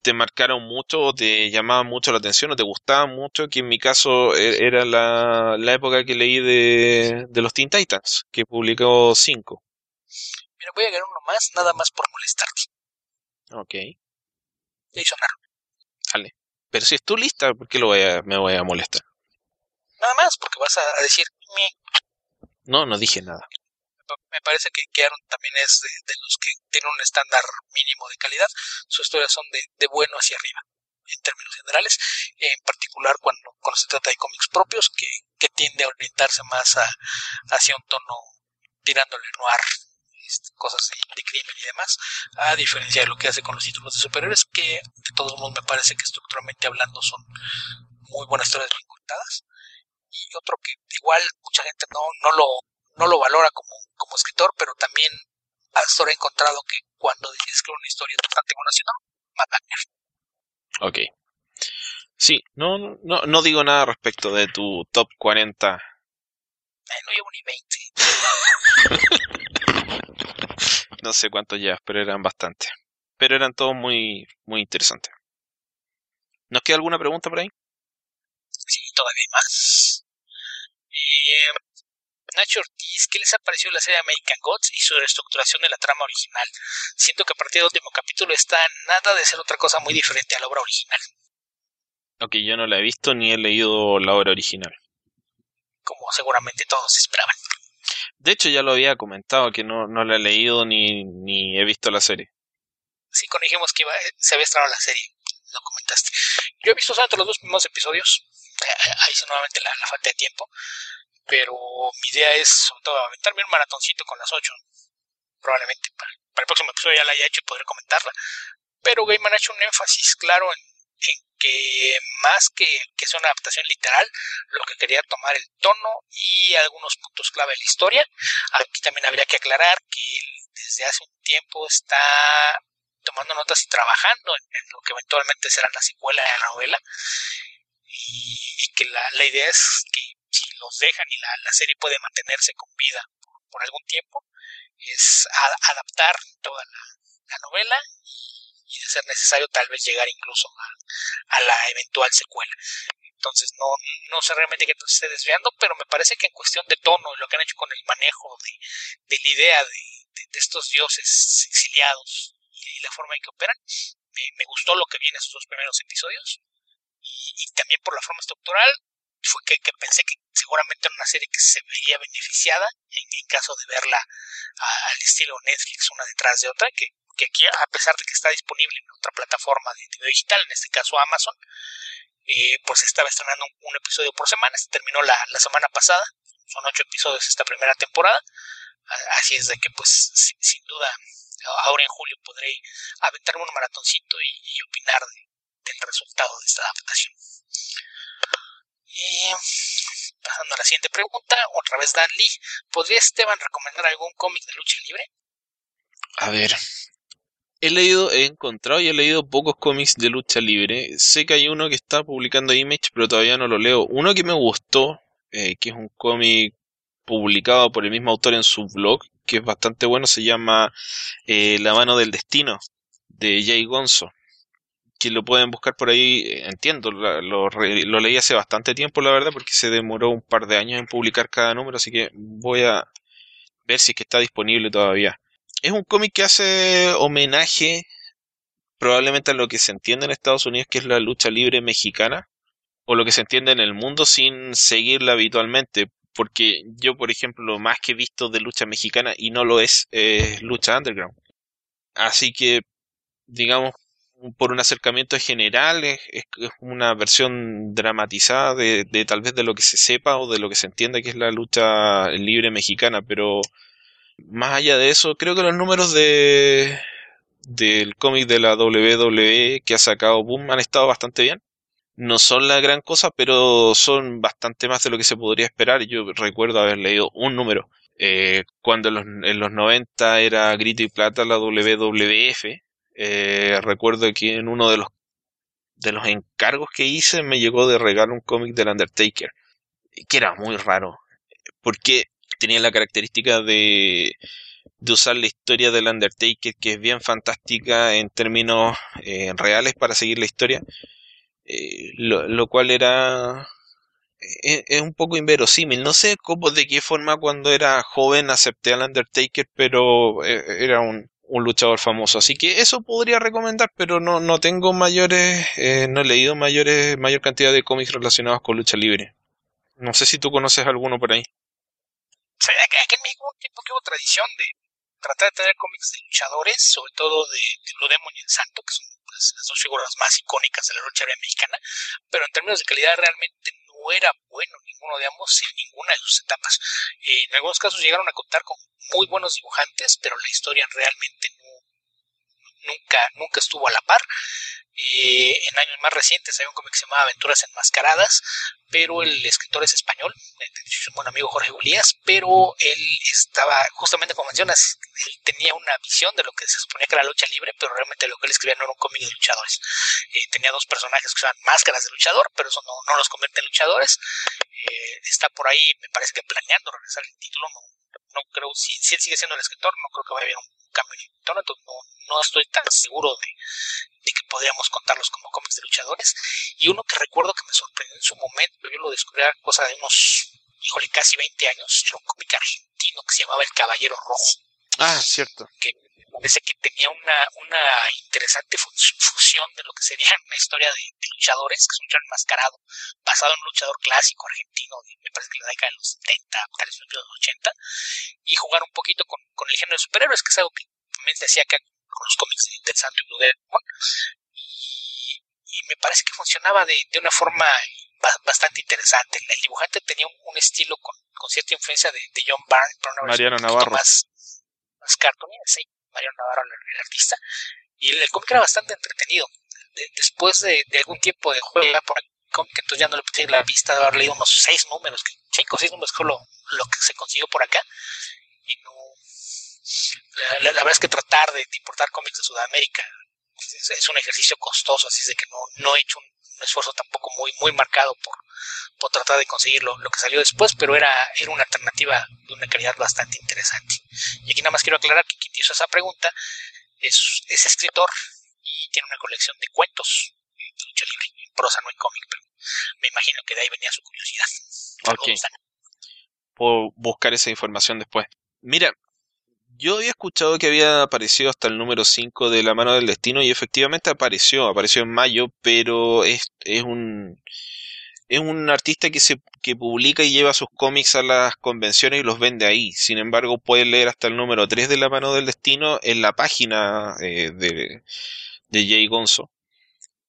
te marcaron mucho o te llamaban mucho la atención o te gustaban mucho, que en mi caso era la, la época que leí de, de los Teen Titans, que publicó 5. Mira, voy a agarrar uno más, nada más por molestarte. Ok. Jason Aaron. Dale. Pero si es tu lista, ¿por qué lo voy a, me voy a molestar? Nada más, porque vas a decir... Mi... No, no dije nada. Me parece que, Aaron también es de, de, los que tienen un estándar mínimo de calidad. Sus historias son de, de bueno hacia arriba, en términos generales. En particular cuando, cuando se trata de cómics propios, que, que tiende a orientarse más a, hacia un tono tirándole noir este, cosas de, de, crimen y demás, a diferencia de lo que hace con los títulos de superhéroes, que de todos modos me parece que estructuralmente hablando son muy buenas historias bien contadas y otro que igual mucha gente no, no lo no lo valora como, como escritor, pero también hasta ahora he encontrado que cuando decides escribir una historia bastante buena, si no, Ok. Sí, no, no, no digo nada respecto de tu top 40. Eh, no llevo ni 20. no sé cuántos llevas, pero eran bastante. Pero eran todos muy, muy interesantes. ¿Nos queda alguna pregunta por ahí? Todavía más. Eh, Nacho Ortiz, ¿qué les ha parecido la serie American Gods y su reestructuración de la trama original? Siento que a partir del último capítulo está nada de ser otra cosa muy diferente a la obra original. Ok, yo no la he visto ni he leído la obra original. Como seguramente todos esperaban. De hecho, ya lo había comentado que no, no la he leído ni, ni he visto la serie. Sí, cuando dijimos que iba, se había estrenado la serie, lo comentaste. Yo he visto solamente los dos primeros episodios. Ahí se nuevamente la, la falta de tiempo pero mi idea es sobre todo aventarme un maratoncito con las 8. Probablemente para, el próximo episodio ya la haya hecho y podré comentarla. Pero Gaiman ha hecho un énfasis claro en, que más que, que sea una adaptación literal, lo que quería tomar el tono y algunos puntos clave de la historia. Aquí también habría que aclarar que él desde hace un tiempo está tomando notas y trabajando en, lo que eventualmente será la secuela de la novela. Y, que la, la idea es que si los dejan y la, serie puede mantenerse con vida por, algún tiempo, es adaptar toda la, novela y, de ser necesario tal vez llegar incluso a, la eventual secuela. Entonces no, no sé realmente qué se esté desviando, pero me parece que en cuestión de tono y lo que han hecho con el manejo de, la idea de, estos dioses exiliados y, la forma en que operan, me, gustó lo que viene en esos dos primeros episodios. Y, también por la forma estructural, fue que, pensé que seguramente era una serie que se vería beneficiada en, caso de verla al estilo Netflix una detrás de otra, que, que, aquí a pesar de que está disponible en otra plataforma de video digital, en este caso Amazon, eh, pues estaba estrenando un, episodio por semana, se terminó la, la semana pasada, son ocho episodios esta primera temporada, así es de que pues sin, duda ahora en julio podré aventarme un maratoncito y, opinar del resultado de esta adaptación. Y pasando a la siguiente pregunta, otra vez Dan Lee, ¿podría Esteban recomendar algún cómic de lucha libre? A ver, he leído, he encontrado y he leído pocos cómics de lucha libre. Sé que hay uno que está publicando Image, pero todavía no lo leo. Uno que me gustó, eh, que es un cómic publicado por el mismo autor en su blog, que es bastante bueno, se llama eh, La mano del destino, de Jay Gonzo que lo pueden buscar por ahí, entiendo, lo, leí hace bastante tiempo, la verdad, porque se demoró un par de años en publicar cada número, así que voy a ver si es que está disponible todavía. Es un cómic que hace homenaje probablemente a lo que se entiende en Estados Unidos, que es la lucha libre mexicana, o lo que se entiende en el mundo sin seguirla habitualmente, porque yo, por ejemplo, lo más que he visto de lucha mexicana, y no lo es, es lucha underground. Así que, digamos, por un acercamiento general, es, una versión dramatizada de, de, tal vez de lo que se sepa o de lo que se entienda que es la lucha libre mexicana, pero más allá de eso, creo que los números de del cómic de la WWE que ha sacado Boom han estado bastante bien. No son la gran cosa, pero son bastante más de lo que se podría esperar. Yo recuerdo haber leído un número. Eh, cuando en los, en los 90 era Grito y Plata la WWF, eh, recuerdo que en uno de los de los encargos que hice me llegó de regalo un cómic del Undertaker, que era muy raro, porque tenía la característica de, de usar la historia del Undertaker, que es bien fantástica en términos eh, reales para seguir la historia, eh, lo, cual era es, un poco inverosímil. No sé cómo, de qué forma cuando era joven acepté al Undertaker, pero era un, un luchador famoso. Así que eso podría recomendar, pero no, no tengo mayores, eh, no he leído mayores, mayor cantidad de cómics relacionados con lucha libre. No sé si tú conoces alguno por ahí. Sí, aquí en México tiempo que hubo tradición de tratar de tener cómics de luchadores, sobre todo de, de Blue Demon y el Santo, que son las, dos figuras más icónicas de la lucha libre mexicana, pero en términos de calidad realmente era bueno ninguno de ambos en ninguna de sus etapas. Eh, en algunos casos llegaron a contar con muy buenos dibujantes, pero la historia realmente no, nunca, nunca estuvo a la par. Eh, en años más recientes hay un cómic que se llama Aventuras Enmascaradas, pero el escritor es español, es un buen amigo Jorge Ulías, pero él estaba, justamente como mencionas, él tenía una visión de lo que se suponía que era lucha libre, pero realmente lo que él escribía no era un cómic de luchadores. Eh, tenía dos personajes que usaban máscaras de luchador, pero eso no, los convierte en luchadores. Eh, está por ahí, me parece que planeando regresar el título, no, no creo, si, él sigue siendo el escritor, no creo que vaya a haber un cambio en el entonces no, no estoy tan seguro de, de que podríamos contarlos como cómics de luchadores. Y uno que recuerdo que me sorprendió en su momento, yo lo descubrí a cosa de unos, híjole, casi 20 años, era un cómic argentino que se llamaba El Caballero Rojo. Ah, cierto. Que parece que tenía una, una interesante fusión de lo que sería una historia de, luchadores, que es un luchador enmascarado, basado en un luchador clásico argentino, me parece que la década de los 70, tal vez de los 80, y jugar un poquito con, con el género de superhéroes, que es algo que me decía acá con los cómics y Blue y, y, me parece que funcionaba de, de una forma bastante interesante. El dibujante tenía un, estilo con, con, cierta influencia de, de John Byrne, pero una Mariano Navarro. más, más sí, Mariano Navarro, el, el artista. Y el, el, cómic era bastante entretenido. De, después de, de, algún tiempo de juego por el cómic, entonces ya no le puse la vista de haber leído unos seis números, cinco o seis números, lo, lo que se consiguió por acá. Y no, la, la, verdad es que tratar de importar cómics de Sudamérica es, es, un ejercicio costoso, así es de que no, no he hecho un, un esfuerzo tampoco muy, muy marcado por, por tratar de conseguir lo, lo, que salió después, pero era, era una alternativa de una calidad bastante interesante. Y aquí nada más quiero aclarar que quien hizo esa pregunta es, es escritor y tiene una colección de cuentos de lucha libre, en prosa, no en cómic, pero me imagino que de ahí venía su curiosidad. Ok. Puedo buscar esa información después. Mira, yo había escuchado que había aparecido hasta el número 5 de La mano del destino y efectivamente apareció, apareció en mayo, pero es, es un es un artista que se que publica y lleva sus cómics a las convenciones y los vende ahí. Sin embargo, puedes leer hasta el número 3 de La mano del destino en la página eh, de, de Jay Gonzo.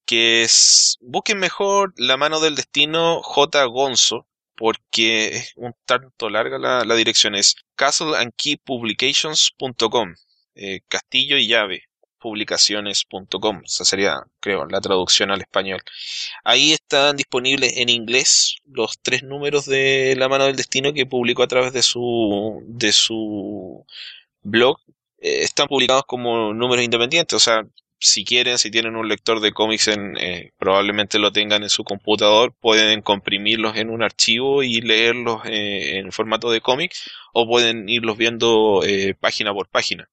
Que es, busquen mejor La mano del destino J. Gonzo porque es un tanto larga la, dirección, es castleandkeypublications.com, eh, castillo y llave publicaciones.com, esa sería, creo, la traducción al español. Ahí están disponibles en inglés los tres números de La mano del destino que publicó a través de su de su blog. Eh, están publicados como números independientes, o sea, si quieren, si tienen un lector de cómics, en, eh, probablemente lo tengan en su computador, pueden comprimirlos en un archivo y leerlos eh, en formato de cómic, o pueden irlos viendo eh, página por página.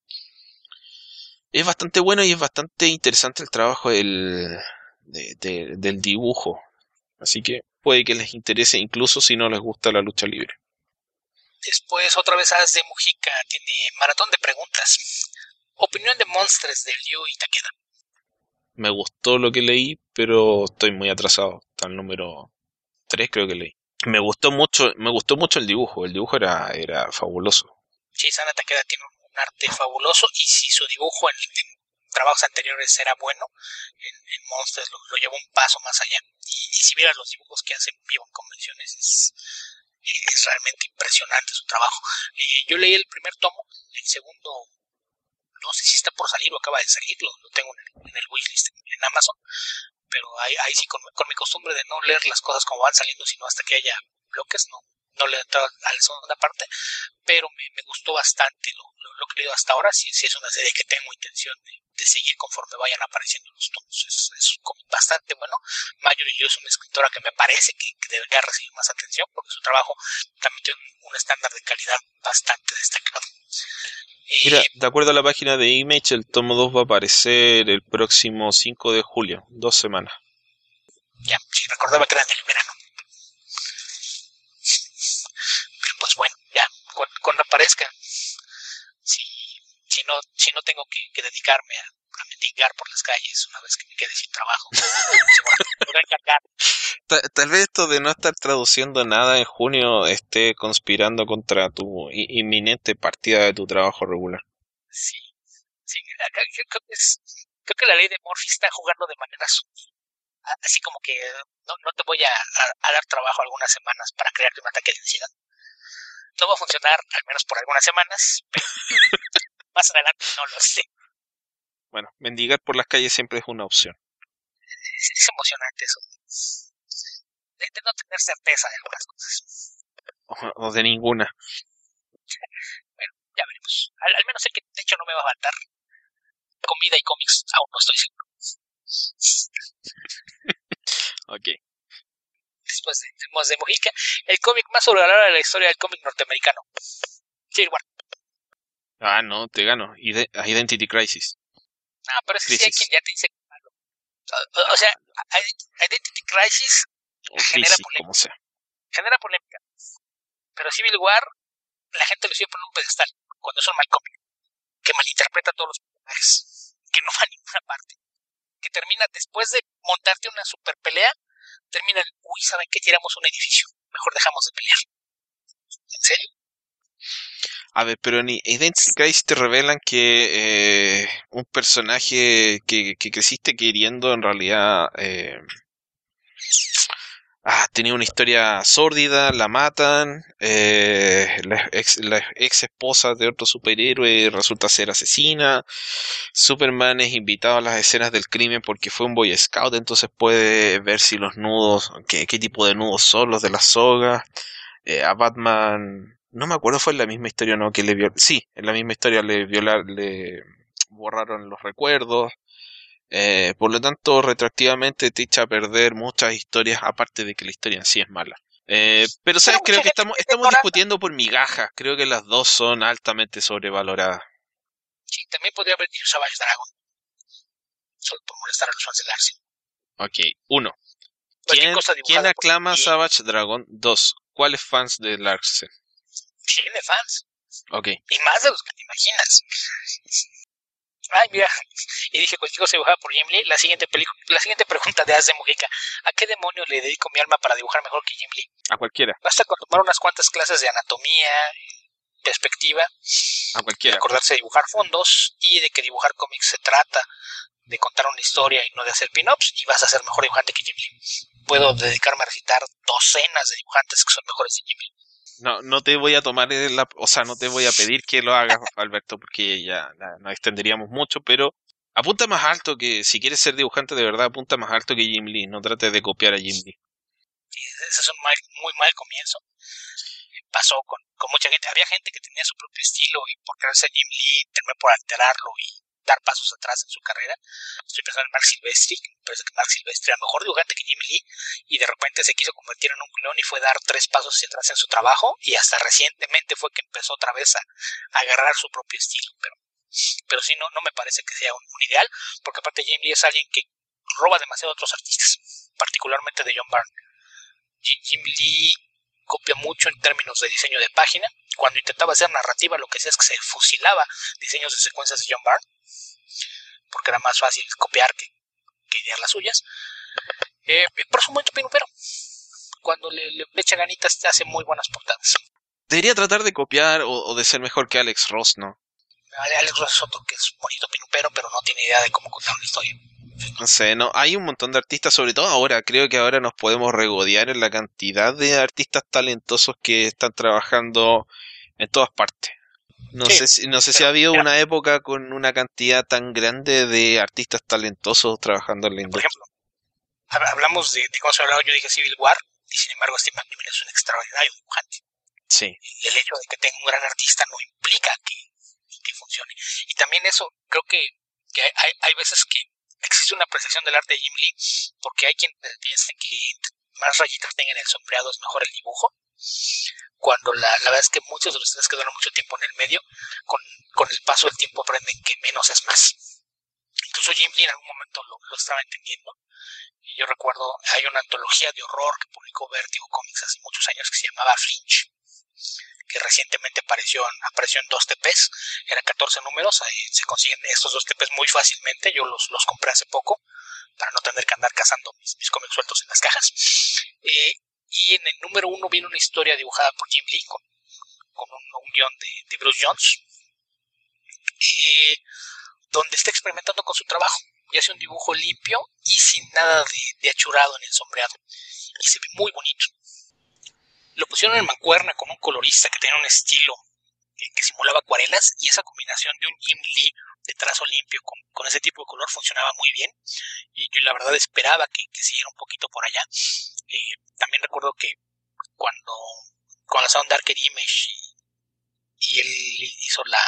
Es bastante bueno y es bastante interesante el trabajo del, de, de, del dibujo. Así que puede que les interese incluso si no les gusta la lucha libre. Después otra vez As de Mujica tiene maratón de preguntas. Opinión de Monsters de Liu y Takeda. Me gustó lo que leí, pero estoy muy atrasado. Está el número 3 creo que leí. Me gustó mucho, me gustó mucho el dibujo. El dibujo era, era fabuloso. Sí, Sana Takeda tiene un arte fabuloso y si su dibujo en, en trabajos anteriores era bueno, en, en Monsters lo, lo, llevó un paso más allá. Y, y si vieras los dibujos que hacen vivo en convenciones, es, es realmente impresionante su trabajo. Eh, yo leí el primer tomo, el segundo no sé si está por salir o acaba de salir, lo, lo tengo en el, en el, wishlist en Amazon, pero ahí, ahí sí con, con, mi costumbre de no leer las cosas como van saliendo, sino hasta que haya bloques, no, no le he entrado a la segunda parte, pero me, me gustó bastante lo, lo, lo, que he leído hasta ahora, sí, sí es una serie que tengo intención de, de seguir conforme vayan apareciendo los tomos, es, es bastante bueno, Mayuri yo es una escritora que me parece que, que, debería recibir más atención, porque su trabajo también tiene un, un estándar de calidad bastante destacado. Mira, de acuerdo a la página de Image, el tomo 2 va a aparecer el próximo 5 de julio, dos semanas. Ya, sí, recordaba que era en el verano. Pero pues bueno, ya, cuando, cuando aparezca, si, si, no, si no tengo que, que dedicarme a, mendigar por las calles una vez que me quede sin trabajo. Tal, tal, vez esto de no estar traduciendo nada en junio esté conspirando contra tu inminente partida de tu trabajo regular. Sí, sí, creo que, es, creo que la ley de Murphy está jugando de manera así como que no, no te voy a, a, a, dar trabajo algunas semanas para crearte un ataque de ansiedad. No va a funcionar, al menos por algunas semanas, pero más adelante no lo sé. Bueno, mendigar por las calles siempre es una opción. es, emocionante eso. De, no tener certeza de algunas cosas. O, de ninguna. Bueno, ya veremos. Al, menos sé que de hecho no me va a faltar. Comida y cómics, aún no estoy seguro. ok. Después de, de Mojica, el cómic más sobrevalorado de la historia del cómic norteamericano. Civil War. Ah, no, te gano. Identity Crisis. Ah, pero ese sí hay quien ya te dice malo. O, sea, Identity Crisis genera polémica. Como sea. Genera polémica. Pero Civil War, la gente lo sigue por un pedestal cuando es un mal cómic. Que malinterpreta a todos los personajes. Que no va a ninguna parte. Que termina después de montarte una super pelea, termina el, uy, ¿saben qué? Tiramos un edificio. Mejor dejamos de pelear. ¿En serio? A ver, pero en Identity te revelan que eh, un personaje que, que, creciste queriendo en realidad eh, ah, tenía una historia sórdida, la matan, eh, la, ex, esposa de otro superhéroe resulta ser asesina, Superman es invitado a las escenas del crimen porque fue un Boy Scout, entonces puede ver si los nudos, qué, qué tipo de nudos son los de la soga, eh, a Batman no me acuerdo, fue en la misma historia, ¿no? Que le vio, sí, en la misma historia le violar, le borraron los recuerdos. Eh, por lo tanto, retroactivamente te echa a perder muchas historias, aparte de que la historia en sí es mala. Eh, pero sabes, creo que estamos, estamos discutiendo por migajas. Creo que las dos son altamente sobrevaloradas. Sí, también podría haber dicho Savage Dragon. Solo por molestar a los fans de Larsen. Ok, uno. ¿Quién, ¿quién aclama Savage Dragon? Dos. ¿Cuáles fans de Larsen? Tiene fans. Ok. Y más de los que te imaginas. Ay, mira. Y dije, contigo se dibujaba por Jim Lee. La siguiente, la siguiente pregunta de Az de Mujica. ¿A qué demonio le dedico mi alma para dibujar mejor que Jim Lee? A cualquiera. Basta con tomar unas cuantas clases de anatomía, perspectiva. A cualquiera. Acordarse de dibujar fondos y de que dibujar cómics se trata de contar una historia y no de hacer pin-ups y vas a ser mejor dibujante que Jim Lee. Puedo dedicarme a recitar docenas de dibujantes que son mejores que Jim Lee no, no te voy a tomar la, o sea, no te voy a pedir que lo hagas, Alberto, porque ya, nos extenderíamos mucho, pero apunta más alto que, si quieres ser dibujante de verdad, apunta más alto que Jim Lee, no trates de copiar a Jim Lee. ese es un muy mal comienzo. Pasó con, con mucha gente, había gente que tenía su propio estilo y por creerse Jim Lee, terminé por alterarlo y dar pasos atrás en su carrera. Estoy pensando en Mark Silvestri, parece que Mark Silvestri era mejor dibujante que Jim Lee y de repente se quiso convertir en un clon y fue dar tres pasos hacia atrás en su trabajo y hasta recientemente fue que empezó otra vez a, agarrar su propio estilo. Pero, pero no, no me parece que sea un, ideal, porque aparte Jim Lee es alguien que roba demasiado a otros artistas, particularmente de John Byrne. Jim Lee copia mucho en términos de diseño de página. Cuando intentaba hacer narrativa, lo que hacía es que se fusilaba diseños de secuencias de John Byrne porque era más fácil copiar que, que idear las suyas. Eh, por su momento pero cuando le, le, echa ganitas, te hace muy buenas portadas. Debería tratar de copiar o, de ser mejor que Alex Ross, ¿no? Alex Ross es otro que es bonito pinupero, pero no tiene idea de cómo contar una historia. No sé, no, hay un montón de artistas, sobre todo ahora, creo que ahora nos podemos regodear en la cantidad de artistas talentosos que están trabajando en todas partes. No sé si, no sé si ha habido una época con una cantidad tan grande de artistas talentosos trabajando en la industria. Por ejemplo, hablamos de, de cómo se hablaba, yo dije Civil War, y sin embargo Steve McNiven es un extraordinario dibujante. Sí. El hecho de que tenga un gran artista no implica que, que funcione. Y también eso, creo que, que hay, hay veces que existe una apreciación del arte de Jim Lee, porque hay quien piensa que más rayitas tengan el sombreado es mejor el dibujo cuando la, la, verdad es que muchos de ustedes que duran mucho tiempo en el medio, con, con, el paso del tiempo aprenden que menos es más. Incluso Jim Lee en algún momento lo, lo estaba entendiendo. Yo recuerdo, hay una antología de horror que publicó Vertigo Comics hace muchos años que se llamaba Flinch, que recientemente apareció, apareció en dos TPs, eran 14 números, ahí se consiguen estos dos TPs muy fácilmente, yo los, los compré hace poco, para no tener que andar cazando mis, mis cómics sueltos en las cajas. Eh, y en el número uno viene una historia dibujada por Jim Lee con, un, guion de, Bruce Jones, eh, donde está experimentando con su trabajo y hace un dibujo limpio y sin nada de, achurado en el sombreado. Y se ve muy bonito. Lo pusieron en mancuerna con un colorista que tenía un estilo que, simulaba acuarelas y esa combinación de un Jim Lee de trazo limpio con, ese tipo de color funcionaba muy bien y yo la verdad esperaba que, siguiera un poquito por allá. Eh, también recuerdo que cuando, cuando lanzaron Darker Image y, él hizo la,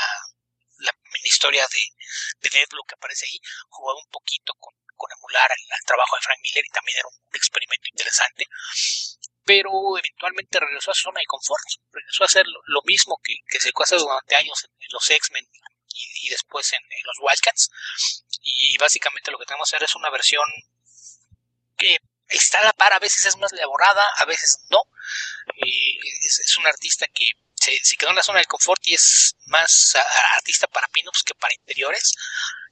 la historia de, de Deadlock que aparece ahí, jugaba un poquito con, emular el, trabajo de Frank Miller y también era un, experimento interesante pero eventualmente regresó a su zona de confort, regresó a hacer lo, mismo que, se hace durante años en, los X-Men y, después en, los Wildcats, y básicamente lo que tenemos que hacer es una versión que está a la par, a veces es más elaborada, a veces no, y es, un artista que se, quedó en la zona de confort y es más artista para pinups que para interiores,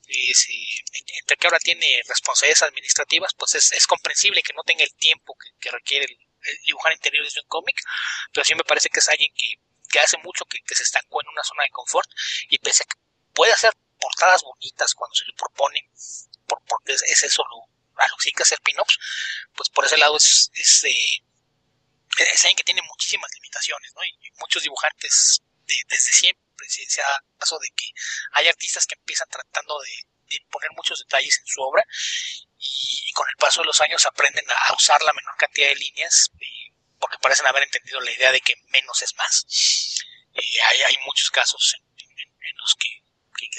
y entre que ahora tiene responsabilidades administrativas, pues es, comprensible que no tenga el tiempo que, requiere el, dibujar interiores de un cómic, pero sí me parece que es alguien que, hace mucho que, se estancó en una zona de confort y pese a que puede hacer portadas bonitas cuando se le propone, por, porque es, eso lo, a lo que sí que hacer pin-ups, pues por ese lado es, es, eh, es alguien que tiene muchísimas limitaciones, ¿no? Y muchos dibujantes desde siempre se, se pasado de que hay artistas que empiezan tratando de, de poner muchos detalles en su obra y con el paso de los años aprenden a usar la menor cantidad de líneas eh, porque parecen haber entendido la idea de que menos es más. Eh, hay, hay, muchos casos en, los que,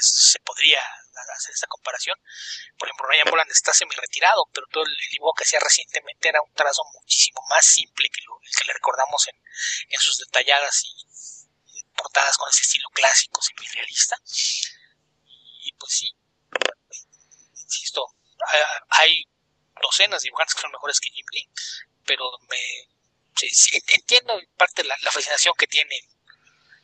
se podría hacer esta comparación. Por ejemplo, Ryan Boland está semi retirado, pero todo el dibujo que hacía recientemente era un trazo muchísimo más simple que lo que le recordamos en, en sus detalladas y portadas con ese estilo clásico, semi-realista. Y pues sí, insisto, hay docenas de dibujantes que son mejores que Jim Lee, pero me entiendo en parte la, fascinación que tiene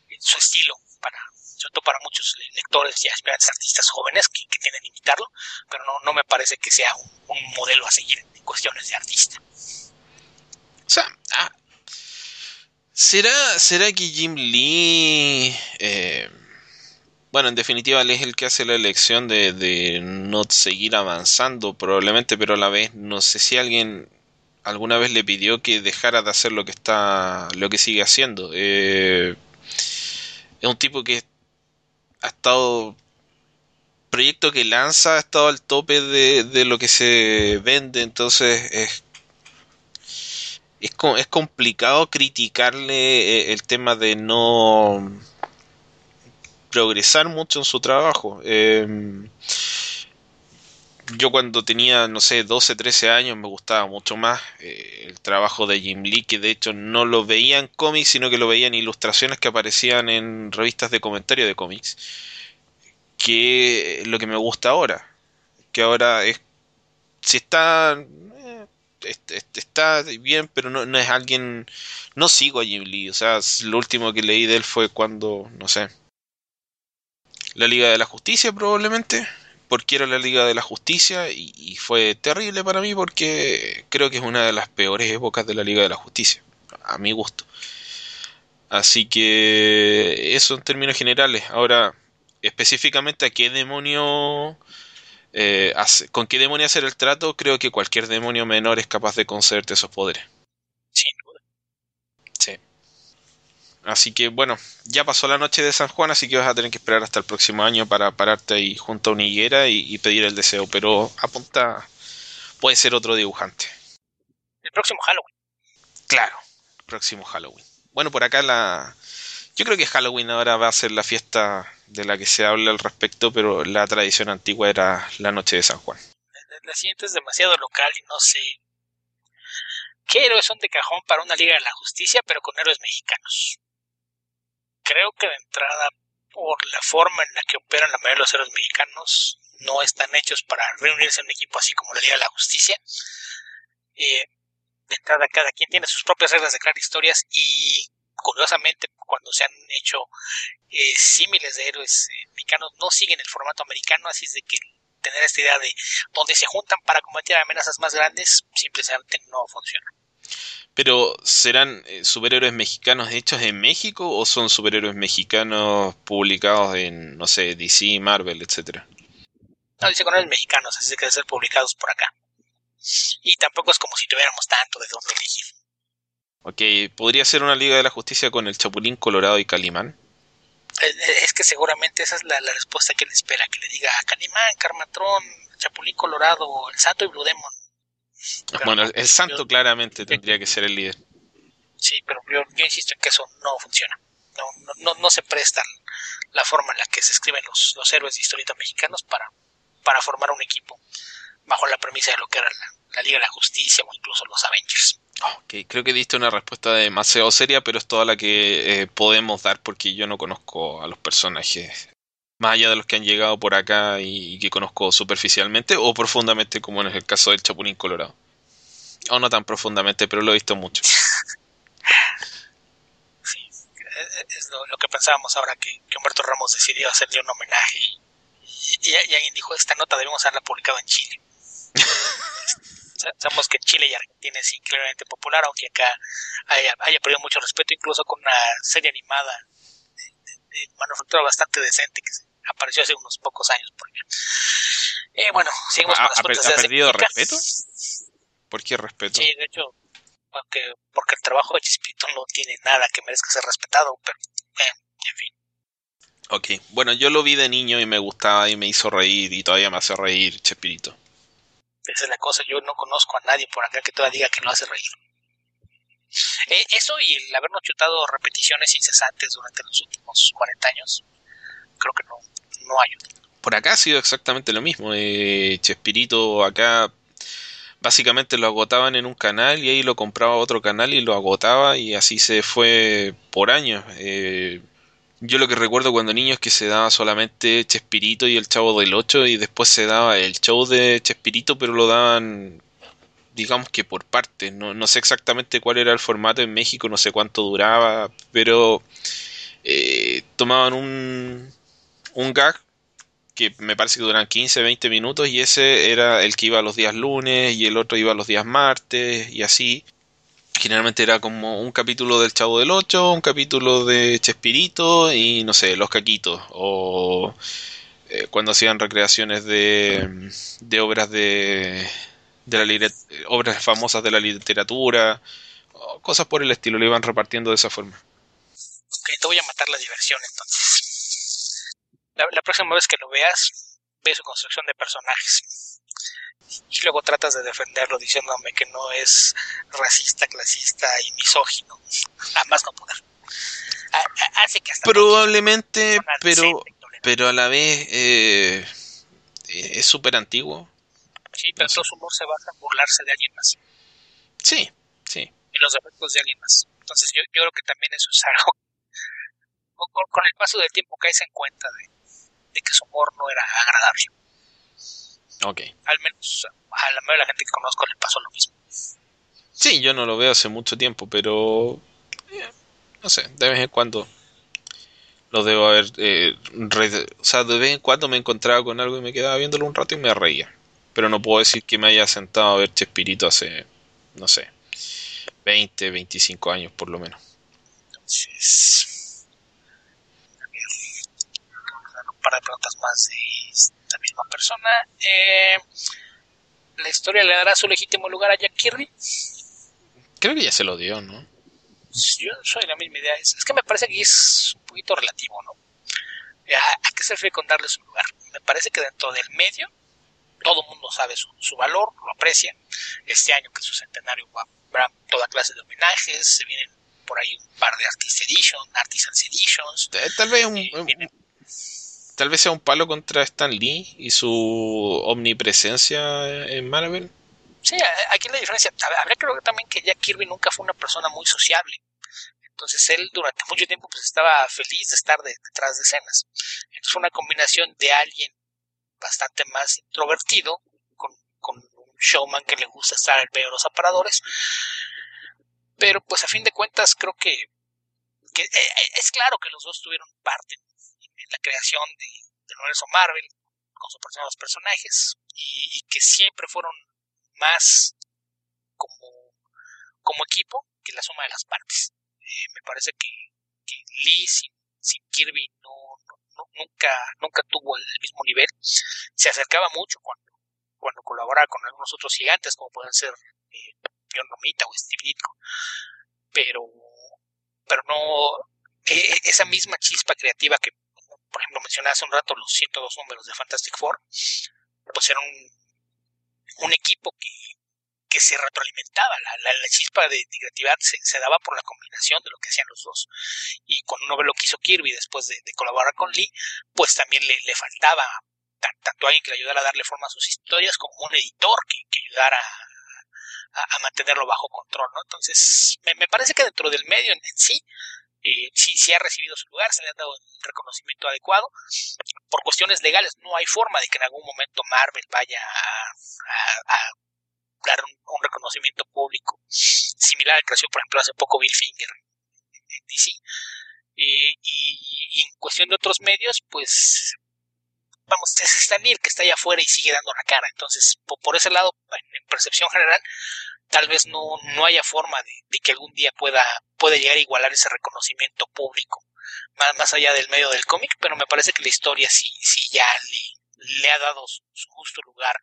en su estilo para sobre todo para muchos lectores y aspirantes artistas jóvenes que, que tienen imitarlo, pero no, no me parece que sea un, modelo a seguir en cuestiones de artista. O sea, ah, ¿será, ¿será que Jim Lee eh, bueno, en definitiva él es el que hace la elección de, no seguir avanzando probablemente, pero a la vez no sé si alguien alguna vez le pidió que dejara de hacer lo que está, lo que sigue haciendo. Eh, es un tipo que ha estado proyecto que lanza ha estado al tope de, de lo que se vende, entonces es es, es complicado criticarle eh, el tema de no progresar mucho en su trabajo. Em, yo cuando tenía, no sé, 12, 13 años me gustaba mucho más eh, el trabajo de Jim Lee, que de hecho no lo veía en cómics, sino que lo veía en ilustraciones que aparecían en revistas de comentario de cómics, que lo que me gusta ahora, que ahora es, si está, eh, está bien, pero no, no es alguien, no sigo a Jim Lee, o sea, lo último que leí de él fue cuando, no sé, la Liga de la Justicia probablemente, porque era la Liga de la Justicia y, fue terrible para mí porque creo que es una de las peores épocas de la Liga de la Justicia, a mi gusto. Así que eso en términos generales. Ahora, específicamente a qué demonio... Eh, con qué demonio hacer el trato, creo que cualquier demonio menor es capaz de concederte esos poderes. Así que bueno, ya pasó la noche de San Juan, así que vas a tener que esperar hasta el próximo año para pararte ahí junto a una higuera y, pedir el deseo. Pero apunta, puede ser otro dibujante. El próximo Halloween. Claro, el próximo Halloween. Bueno, por acá la... Yo creo que Halloween ahora va a ser la fiesta de la que se habla al respecto, pero la tradición antigua era la noche de San Juan. La siguiente es demasiado local y no sé qué héroes son de cajón para una Liga de la Justicia, pero con héroes mexicanos creo que de entrada, por la forma en la que operan la mayoría de los héroes mexicanos, no están hechos para reunirse en un equipo así como la Liga la Justicia. Eh, de entrada, cada quien tiene sus propias reglas de crear historias y curiosamente cuando se han hecho eh, símiles de héroes eh, mexicanos no siguen el formato americano, así es de que tener esta idea de donde se juntan para combatir amenazas más grandes simplemente no funciona. Pero, ¿serán eh, superhéroes mexicanos hechos en México o son superhéroes mexicanos publicados en, no sé, DC, Marvel, etcétera? No, dice con los mexicanos, así que deben ser publicados por acá. Y tampoco es como si tuviéramos tanto de dónde elegir. Ok, ¿podría ser una Liga de la Justicia con el Chapulín Colorado y Calimán? Es que seguramente esa es la, respuesta que le espera, que le diga Canimán, Carmatrón, Chapulín Colorado, el Santo y Blue Demon. Bueno, el Santo claramente tendría que ser el líder. Sí, pero yo, insisto en que eso no funciona. No, no, no, se presta la forma en la que se escriben los, los héroes de historietas mexicanos para, para formar un equipo bajo la premisa de lo que era la, Liga de la Justicia o incluso los Avengers. Ok, creo que diste una respuesta demasiado seria, pero es toda la que eh, podemos dar porque yo no conozco a los personajes más allá de los que han llegado por acá y, que conozco superficialmente o profundamente como en el caso del Chapulín Colorado. O no tan profundamente, pero lo he visto mucho. sí, es lo, que pensábamos ahora que, Humberto Ramos decidió hacerle un homenaje y, y, alguien dijo, esta nota debemos haberla publicado en Chile. Sabemos que Chile y Argentina es increíblemente popular, aunque acá haya, perdido mucho respeto, incluso con una serie animada manufactura bastante decente que apareció hace unos pocos años. Porque, eh, bueno, seguimos con las ¿Ha, perdido respeto? ¿Por qué respeto? Sí, de hecho, porque, porque el trabajo de Chespirito no tiene nada que merezca ser respetado, pero, eh, en fin. Ok, bueno, yo lo vi de niño y me gustaba y me hizo reír y todavía me hace reír Chespirito. Esa es la cosa, yo no conozco a nadie por acá que todavía diga que no hace reír. Eh, eso y el habernos chutado repeticiones incesantes durante los últimos 40 años, creo que no, no ayuda. Por acá ha sido exactamente lo mismo. Eh, Chespirito acá básicamente lo agotaban en un canal y ahí lo compraba otro canal y lo agotaba y así se fue por años. Eh, yo lo que recuerdo cuando niño es que se daba solamente Chespirito y el Chavo del 8 y después se daba el show de Chespirito, pero lo daban digamos que por partes. No, no sé exactamente cuál era el formato en México, no sé cuánto duraba, pero eh, tomaban un, un gag que me parece que duran 15, 20 minutos y ese era el que iba los días lunes y el otro iba los días martes y así generalmente era como un capítulo del Chavo del Ocho, un capítulo de Chespirito y no sé, Los Caquitos o eh, cuando hacían recreaciones de, de obras de, de la obras famosas de la literatura o cosas por el estilo, lo iban repartiendo de esa forma. Ok, te voy a matar la diversión entonces. La, la próxima vez que lo veas, ve su construcción de personajes y luego tratas de defenderlo diciéndome que no es racista, clasista y misógino. Jamás no poder. Hace que hasta Probablemente, pero, pero a la vez eh, es súper antiguo. Sí, pero todo su humor se basa en burlarse de alguien más. Sí, sí. Y los defectos de alguien más. Entonces yo, yo creo que también eso es algo. Con, el paso del tiempo caes en cuenta de, de que su humor no era agradable. Ok. Al menos a la mayoría de la gente que conozco le pasó lo mismo. Sí, yo no lo veo hace mucho tiempo, pero eh, no sé, de vez en cuando lo debo haber... Eh, o sea, de vez en cuando me encontraba con algo y me quedaba viéndolo un rato y me reía. Pero no puedo decir que me haya sentado a ver Chespirito hace, no sé, 20, 25 años por lo menos. Entonces, un par de preguntas más de la misma persona. Eh, ¿La historia le dará su legítimo lugar a Jack Kirby? Creo que ya se lo dio, ¿no? Yo soy la misma idea. Es, que me parece que es un poquito relativo, ¿no? ¿A, qué se refiere con darle su lugar? Me parece que dentro del medio todo el mundo sabe su, valor, lo aprecia. Este año que es su centenario habrá toda clase de homenajes, se vienen por ahí un par de Artist Edition, Artisans Editions. Tal vez un, tal vez sea un palo contra Stan Lee y su omnipresencia en Marvel. Sí, aquí la diferencia. Habría que ver también que Jack Kirby nunca fue una persona muy sociable. Entonces él durante mucho tiempo pues estaba feliz de estar detrás de escenas. Entonces fue una combinación de alguien bastante más introvertido con, un showman que le gusta estar al medio de los aparadores. Pero pues a fin de cuentas creo que, eh, eh, es claro que los dos tuvieron parte en la creación de, universo Marvel con sus personajes y, que siempre fueron más como, como equipo que la suma de las partes. Eh, me parece que, que Lee sin, Kirby no, nunca, nunca tuvo el mismo nivel. Se acercaba mucho cuando, cuando colaboraba con algunos otros gigantes, como pueden ser eh, John Romita o Steve Ditko. Pero, pero no, e, esa misma chispa creativa que, por ejemplo, mencioné hace un rato los 102 números de Fantastic Four, pues era un, un equipo que, que se retroalimentaba. La, la, chispa de, creatividad se, se, daba por la combinación de lo que hacían los dos. Y cuando uno ve lo que hizo Kirby después de, de colaborar con Lee, pues también le, le faltaba tanto alguien que le ayudara a darle forma a sus historias como un editor que, que ayudara a, mantenerlo bajo control, ¿no? Entonces, me, parece que dentro del medio en, sí, eh, sí, sí, ha recibido su lugar, se le ha dado el reconocimiento adecuado. Por cuestiones legales, no hay forma de que en algún momento Marvel vaya a, un, reconocimiento público similar al que creció, por ejemplo, hace poco Bill Finger en DC. Eh, y, en cuestión de otros medios, pues vamos, es Stan Lee el que está allá afuera y sigue dando la cara. Entonces, por, ese lado, en, percepción general, tal vez no, no haya forma de, que algún día pueda, pueda llegar a igualar ese reconocimiento público, más, más allá del medio del cómic, pero me parece que la historia sí, sí ya le, ha dado su, justo lugar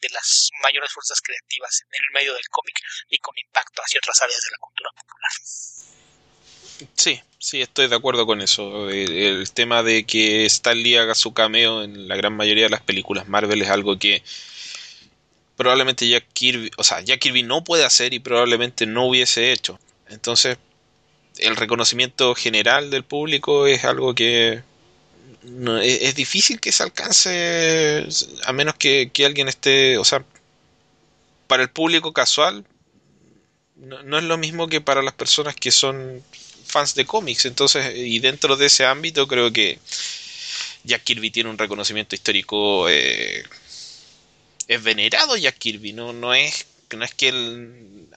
de, las mayores fuerzas creativas en el medio del cómic y con impacto hacia otras áreas de la cultura popular. Sí, sí, estoy de acuerdo con eso. El, el, tema de que Stan Lee haga su cameo en la gran mayoría de las películas Marvel es algo que probablemente Jack Kirby, o sea, Jack Kirby no puede hacer y probablemente no hubiese hecho. Entonces, el reconocimiento general del público es algo que no, es, difícil que se alcance a menos que, que, alguien esté, o sea, para el público casual no, no es lo mismo que para las personas que son fans de cómics. Entonces, y dentro de ese ámbito creo que Jack Kirby tiene un reconocimiento histórico eh, es venerado Jack Kirby, no, no es no es que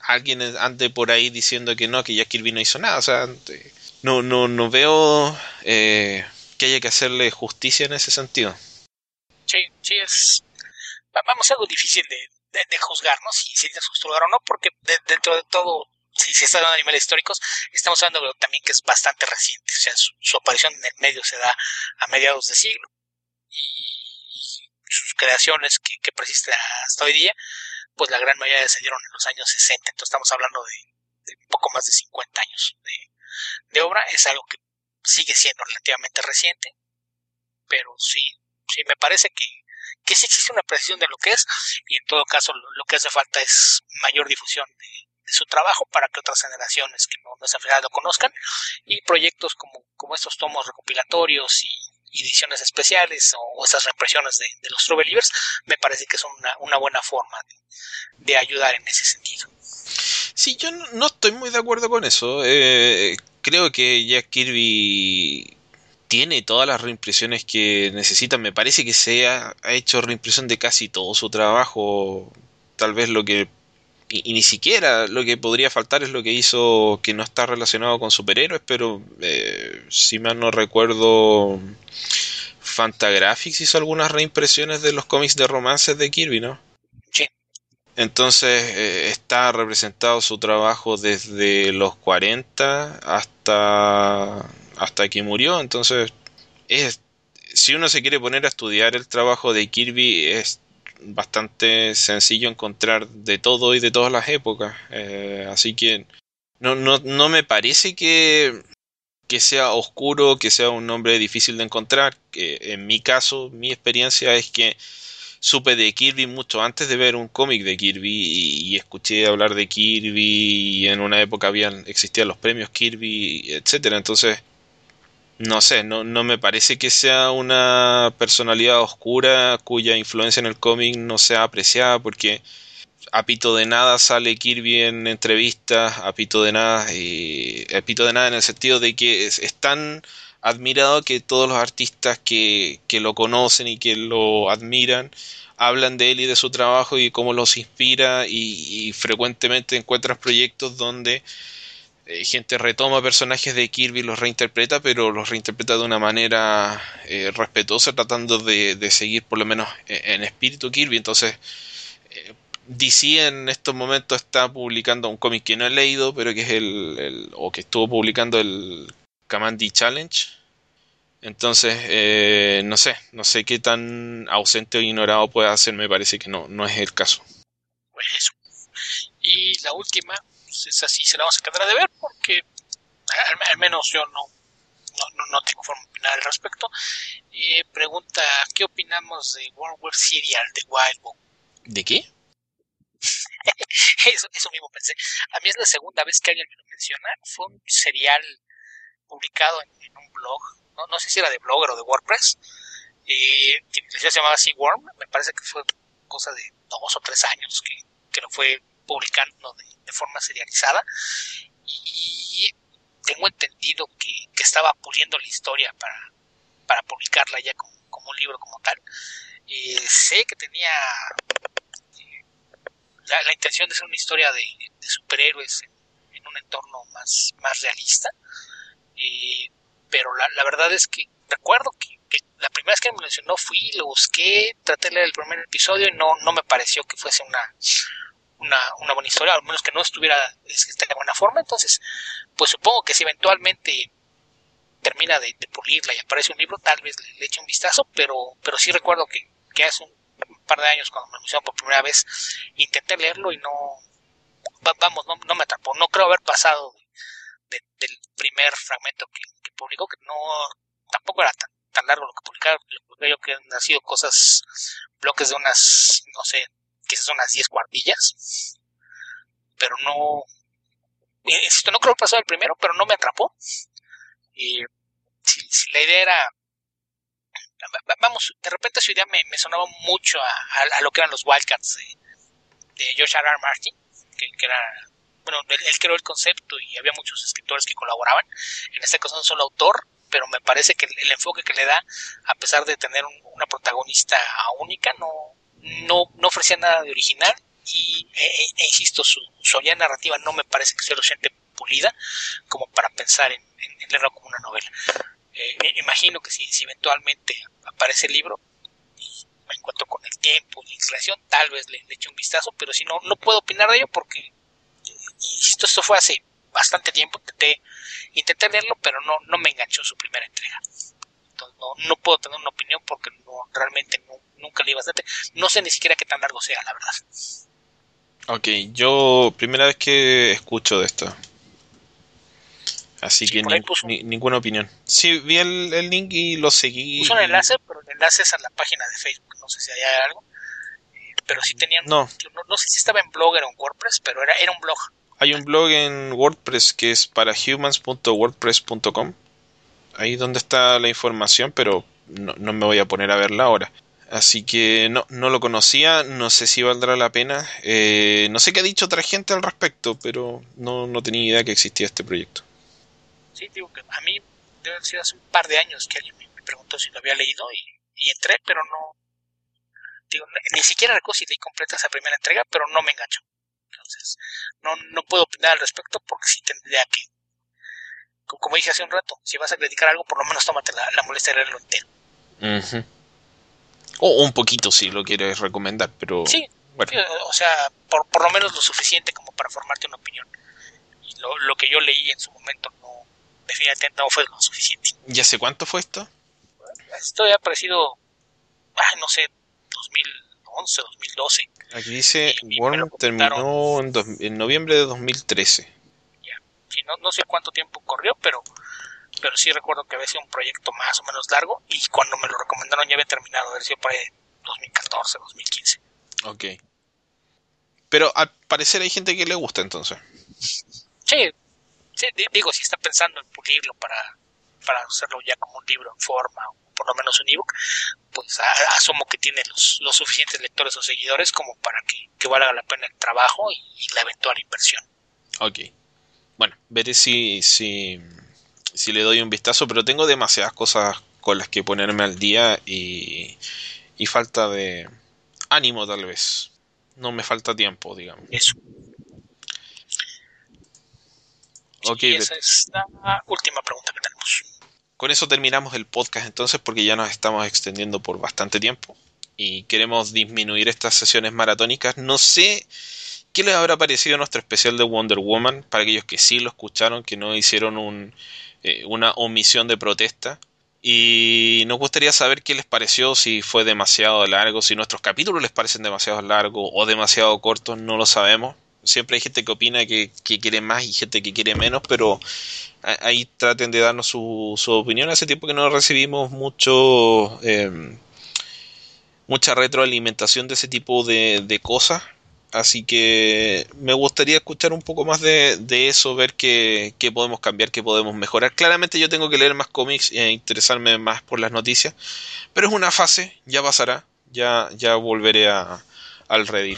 alguien ande por ahí diciendo que no, que Jack Kirby no hizo nada, o sea, no, no, no veo eh, que haya que hacerle justicia en ese sentido. Sí, sí, es, vamos, algo difícil de, de, de juzgar, ¿no? Si, si es o no, porque de, dentro de todo, si se está dando animales históricos, estamos hablando también que es bastante reciente, o sea, su, su aparición en el medio se da a mediados de siglo. Y sus creaciones que, que persisten hasta hoy día, pues la gran mayoría se dieron en los años 60, entonces estamos hablando de, de un poco más de 50 años de, de, obra, es algo que sigue siendo relativamente reciente, pero sí, sí me parece que, que sí existe una precisión de lo que es, y en todo caso lo, que hace falta es mayor difusión de, su trabajo para que otras generaciones que no, no se lo conozcan y proyectos como, como estos tomos recopilatorios y ediciones especiales o esas reimpresiones de, de, los True Believers, me parece que son una, una buena forma de, ayudar en ese sentido. Sí, yo no, no estoy muy de acuerdo con eso. Eh, creo que Jack Kirby tiene todas las reimpresiones que necesita. Me parece que se ha, hecho reimpresión de casi todo su trabajo. Tal vez lo que y, y, ni siquiera lo que podría faltar es lo que hizo que no está relacionado con superhéroes, pero eh, si mal no recuerdo, Fantagraphics hizo algunas reimpresiones de los cómics de romances de Kirby, ¿no? Entonces eh, está representado su trabajo desde los 40 hasta hasta que murió, entonces es si uno se quiere poner a estudiar el trabajo de Kirby es bastante sencillo encontrar de todo y de todas las épocas. Eh, así que no, no, no me parece que, que sea oscuro, que sea un nombre difícil de encontrar. Que en mi caso, mi experiencia es que supe de Kirby mucho antes de ver un cómic de Kirby y, y, escuché hablar de Kirby y en una época habían existían los premios Kirby, etcétera. Entonces no sé, no, no me parece que sea una personalidad oscura cuya influencia en el cómic no sea apreciada porque a pito de nada sale Kirby en entrevistas, a pito de nada, eh, a pito de nada en el sentido de que es, es tan admirado que todos los artistas que, que lo conocen y que lo admiran hablan de él y de su trabajo y cómo los inspira y, y frecuentemente encuentras proyectos donde eh, gente retoma personajes de Kirby, los reinterpreta, pero los reinterpreta de una manera eh, respetuosa, tratando de, de, seguir por lo menos en, en espíritu Kirby. Entonces, eh, DC en estos momentos está publicando un cómic que no he leído, pero que es el, el o que estuvo publicando el Kamandi Challenge. Entonces, eh, no sé, no sé qué tan ausente o ignorado puede ser, me parece que no, no es el caso. Pues eso. Y la última, pues esa sí se la vamos a quedar de ver porque al, menos yo no, no, no, tengo forma de opinar al respecto. Eh, pregunta, ¿qué opinamos de World War Serial de Wild? ¿De qué? eso, eso mismo pensé. A mí es la segunda vez que alguien me lo menciona. Fue un serial publicado en, un blog, no, no, sé si era de Blogger o de WordPress, que se llamaba Seaworm, me parece que fue cosa de dos o tres años que, que lo fue publicando de, forma serializada y tengo entendido que, estaba puliendo la historia para, para publicarla ya como, un libro como tal. Sé que tenía eh, la, intención de ser una historia de, superhéroes en, un entorno más, más realista, eh, pero la, la, verdad es que recuerdo que, la primera vez que me mencionó fui, lo busqué, traté de leer el primer episodio y no, no me pareció que fuese una, una, buena historia, al menos que no estuviera de buena forma. Entonces, pues supongo que si eventualmente termina de, pulirla y aparece un libro, tal vez le, eche un vistazo, pero, pero sí recuerdo que, hace un, par de años cuando me anunciaron por primera vez, intenté leerlo y no, vamos, no, no me atrapó. No creo haber pasado del primer fragmento que, publicó, que no, tampoco era tan, tan largo lo que publicaron, yo que han sido cosas, bloques de unas, no sé, quizás unas 10 cuartillas, pero no, esto no creo que pasó el primero, pero no me atrapó. Y si, la idea era, vamos, de repente su idea me, sonaba mucho a, lo que eran los Wildcats de, de George R. R. Martin, que, era, bueno, él, creó el concepto y había muchos escritores que colaboraban. En este caso no solo autor, pero me parece que el, enfoque que le da, a pesar de tener una protagonista única, no, no, no ofrecía nada de original y e, e, e insisto, su, su narrativa no me parece que sea lo suficiente pulida como para pensar en, leerlo como una novela. Eh, imagino que si, eventualmente aparece el libro y me encuentro con el tiempo y la inclinación, tal vez le, eche un vistazo, pero si no, no puedo opinar de ello porque, insisto, esto fue hace bastante tiempo, intenté, intenté leerlo, pero no, no me enganchó su primera entrega. Entonces no, no puedo tener una opinión porque no, realmente nunca leí bastante. No sé ni siquiera qué tan largo sea, la verdad. Ok, yo primera vez que escucho de esto. Así que ninguna opinión. Sí, vi el, link y lo seguí. Puso un enlace, pero el enlace es a la página de Facebook. No sé si hay algo. Eh, pero sí tenían. No. no. sé si estaba en Blogger o en WordPress, pero era, era un blog. Hay un blog en WordPress que es para humans.wordpress.com. Ahí donde está la información, pero no, me voy a poner a verla ahora. Así que no, no lo conocía, no sé si valdrá la pena. Eh, no sé qué ha dicho otra gente al respecto, pero no, no tenía idea que existía este proyecto. Sí, digo que a mí debe sido hace un par de años que alguien me preguntó si lo había leído y, entré, pero no. Digo, ni siquiera recuerdo si leí completa esa primera entrega, pero no me enganchó. Entonces, no, no puedo opinar al respecto porque sí tendría que. Como dije hace un rato, si vas a dedicar algo, por lo menos tómate la, la molestia de leerlo entero. O un poquito si lo quieres recomendar, pero... Sí, bueno. o sea, por, por, lo menos lo suficiente como para formarte una opinión. Y lo, lo que yo leí en su momento no, definitivamente no fue lo suficiente. ¿Y hace cuánto fue esto? Esto ya ha parecido, ay, no sé, 2011, 2012. Aquí dice, Worm terminó en, en, noviembre de 2013. Ya, sí, no, no sé cuánto tiempo corrió, pero pero sí recuerdo que había sido un proyecto más o menos largo y cuando me lo recomendaron ya había terminado, había sido para 2014, 2015. Ok. Pero al parecer hay gente que le gusta entonces. Sí, sí digo, si está pensando en pulirlo para, para hacerlo ya como un libro en forma, o por lo menos un ebook, pues asumo que tiene los, los suficientes lectores o seguidores como para que, que valga la pena el trabajo y, la eventual inversión. Ok. Bueno, veré si, si si le doy un vistazo, pero tengo demasiadas cosas con las que ponerme al día y, y falta de ánimo tal vez. No me falta tiempo, digamos. Eso. Ok. esa es la última pregunta que tenemos. Con eso terminamos el podcast entonces porque ya nos estamos extendiendo por bastante tiempo y queremos disminuir estas sesiones maratónicas. No sé qué les habrá parecido nuestro especial de Wonder Woman para aquellos que sí lo escucharon, que no hicieron un, eh, una omisión de protesta. Y nos gustaría saber qué les pareció, si fue demasiado largo, si nuestros capítulos les parecen demasiado largos o demasiado cortos, no lo sabemos. Siempre hay gente que opina que, quiere más y gente que quiere menos, pero ahí traten de darnos su, su opinión. Hace tiempo que no recibimos mucho eh, mucha retroalimentación de ese tipo de, de cosas. Así que me gustaría escuchar un poco más de, eso, ver qué, podemos cambiar, qué podemos mejorar. Claramente yo tengo que leer más cómics e interesarme más por las noticias, pero es una fase, ya pasará, ya, ya volveré a, al Reddit.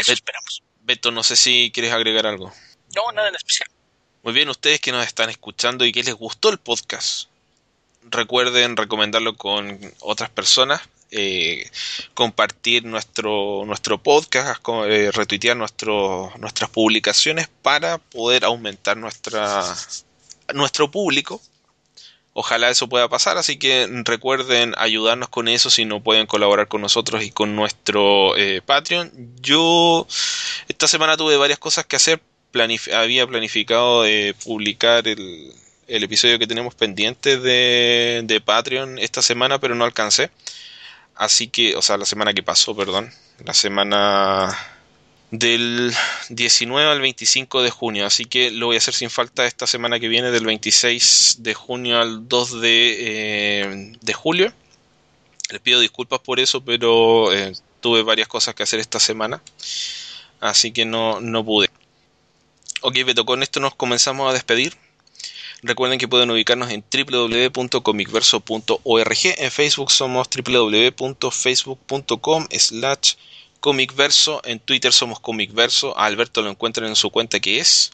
Eso esperamos. Beto, no sé si quieres agregar algo. No, nada en especial. Muy bien, ustedes que nos están escuchando y que les gustó el podcast, recuerden recomendarlo con otras personas eh, compartir nuestro, nuestro podcast, eh, retuitear nuestro, nuestras publicaciones para poder aumentar nuestra, nuestro público. Ojalá eso pueda pasar, así que recuerden ayudarnos con eso si no pueden colaborar con nosotros y con nuestro eh, Patreon. Yo esta semana tuve varias cosas que hacer. había planificado publicar el, el episodio que tenemos pendiente de, de Patreon esta semana, pero no alcancé. Así que, o sea, la semana que pasó, perdón. La semana del 19 al 25 de junio. Así que lo voy a hacer sin falta esta semana que viene, del 26 de junio al 2 de, eh, de julio. Les pido disculpas por eso, pero eh, tuve varias cosas que hacer esta semana. Así que no, no pude. Ok, Beto, con esto nos comenzamos a despedir. Recuerden que pueden ubicarnos en www.comicverso.org. En Facebook somos www.facebook.com slash comicverso. En Twitter somos comicverso. A Alberto lo encuentran en su cuenta que es...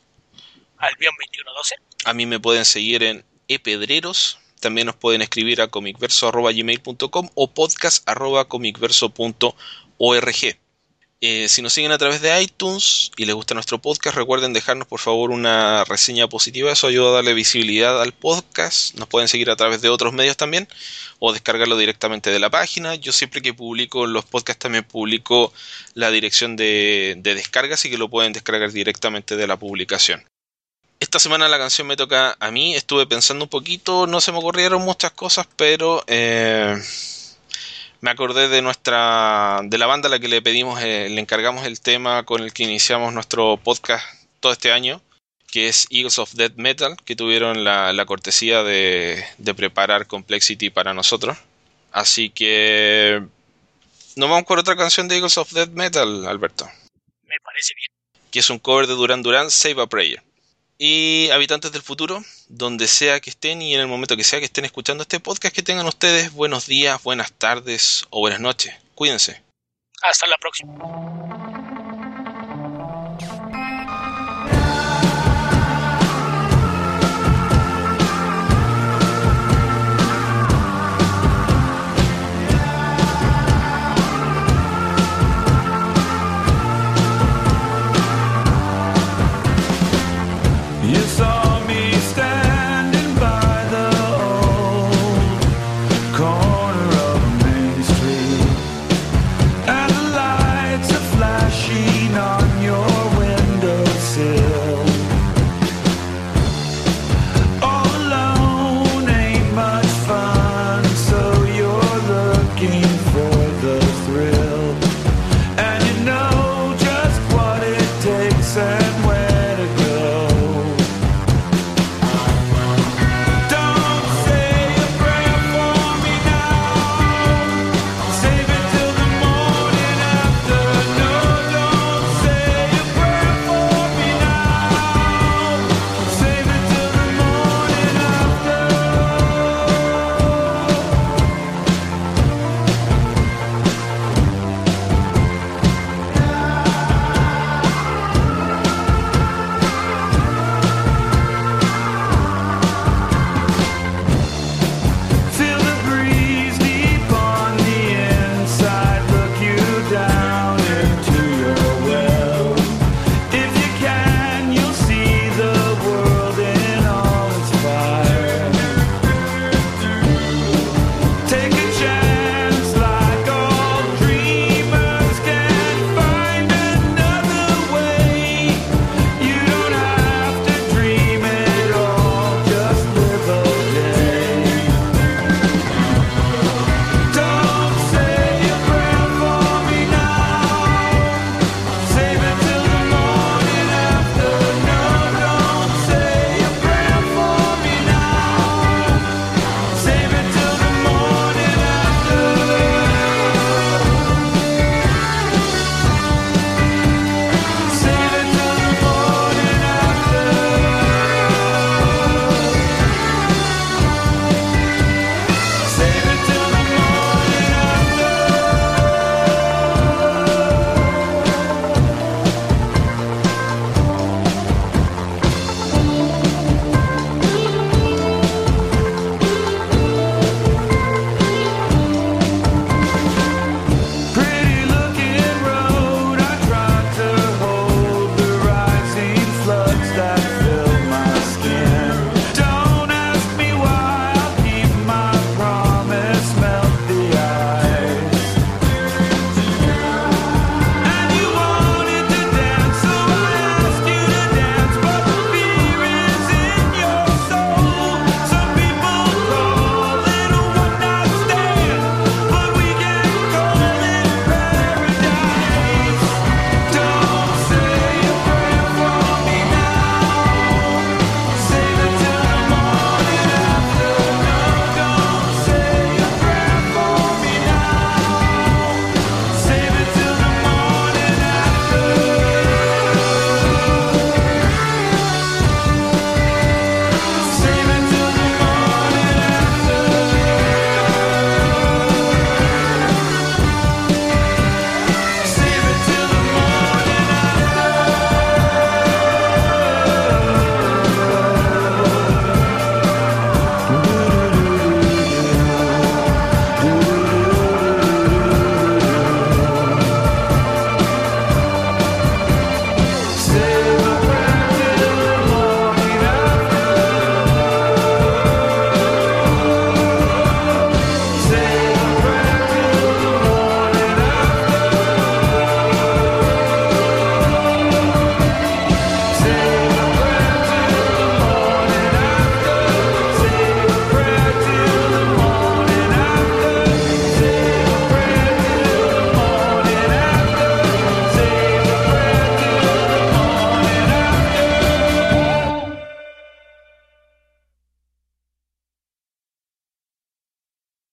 Albion2112. A mí me pueden seguir en epedreros. También nos pueden escribir a comicverso.gmail.com o podcast.comicverso.org. Eh, si nos siguen a través de iTunes y les gusta nuestro podcast, recuerden dejarnos por favor una reseña positiva. Eso ayuda a darle visibilidad al podcast. Nos pueden seguir a través de otros medios también o descargarlo directamente de la página. Yo siempre que publico los podcasts también publico la dirección de, descarga, así que lo pueden descargar directamente de la publicación. Esta semana la canción me toca a mí. Estuve pensando un poquito, no se me ocurrieron muchas cosas, pero... Eh, me acordé de nuestra de la banda a la que le pedimos eh, le encargamos el tema con el que iniciamos nuestro podcast todo este año que es Eagles of Death Metal que tuvieron la, cortesía de, preparar Complexity para nosotros. Así que nos vamos con otra canción de Eagles of Death Metal Alberto me parece bien. Que es un cover de Duran Duran Save a Prayer y habitantes del futuro, donde sea que estén y en el momento que sea que estén escuchando este podcast, que tengan ustedes buenos días, buenas tardes o buenas noches. Cuídense. Hasta la próxima.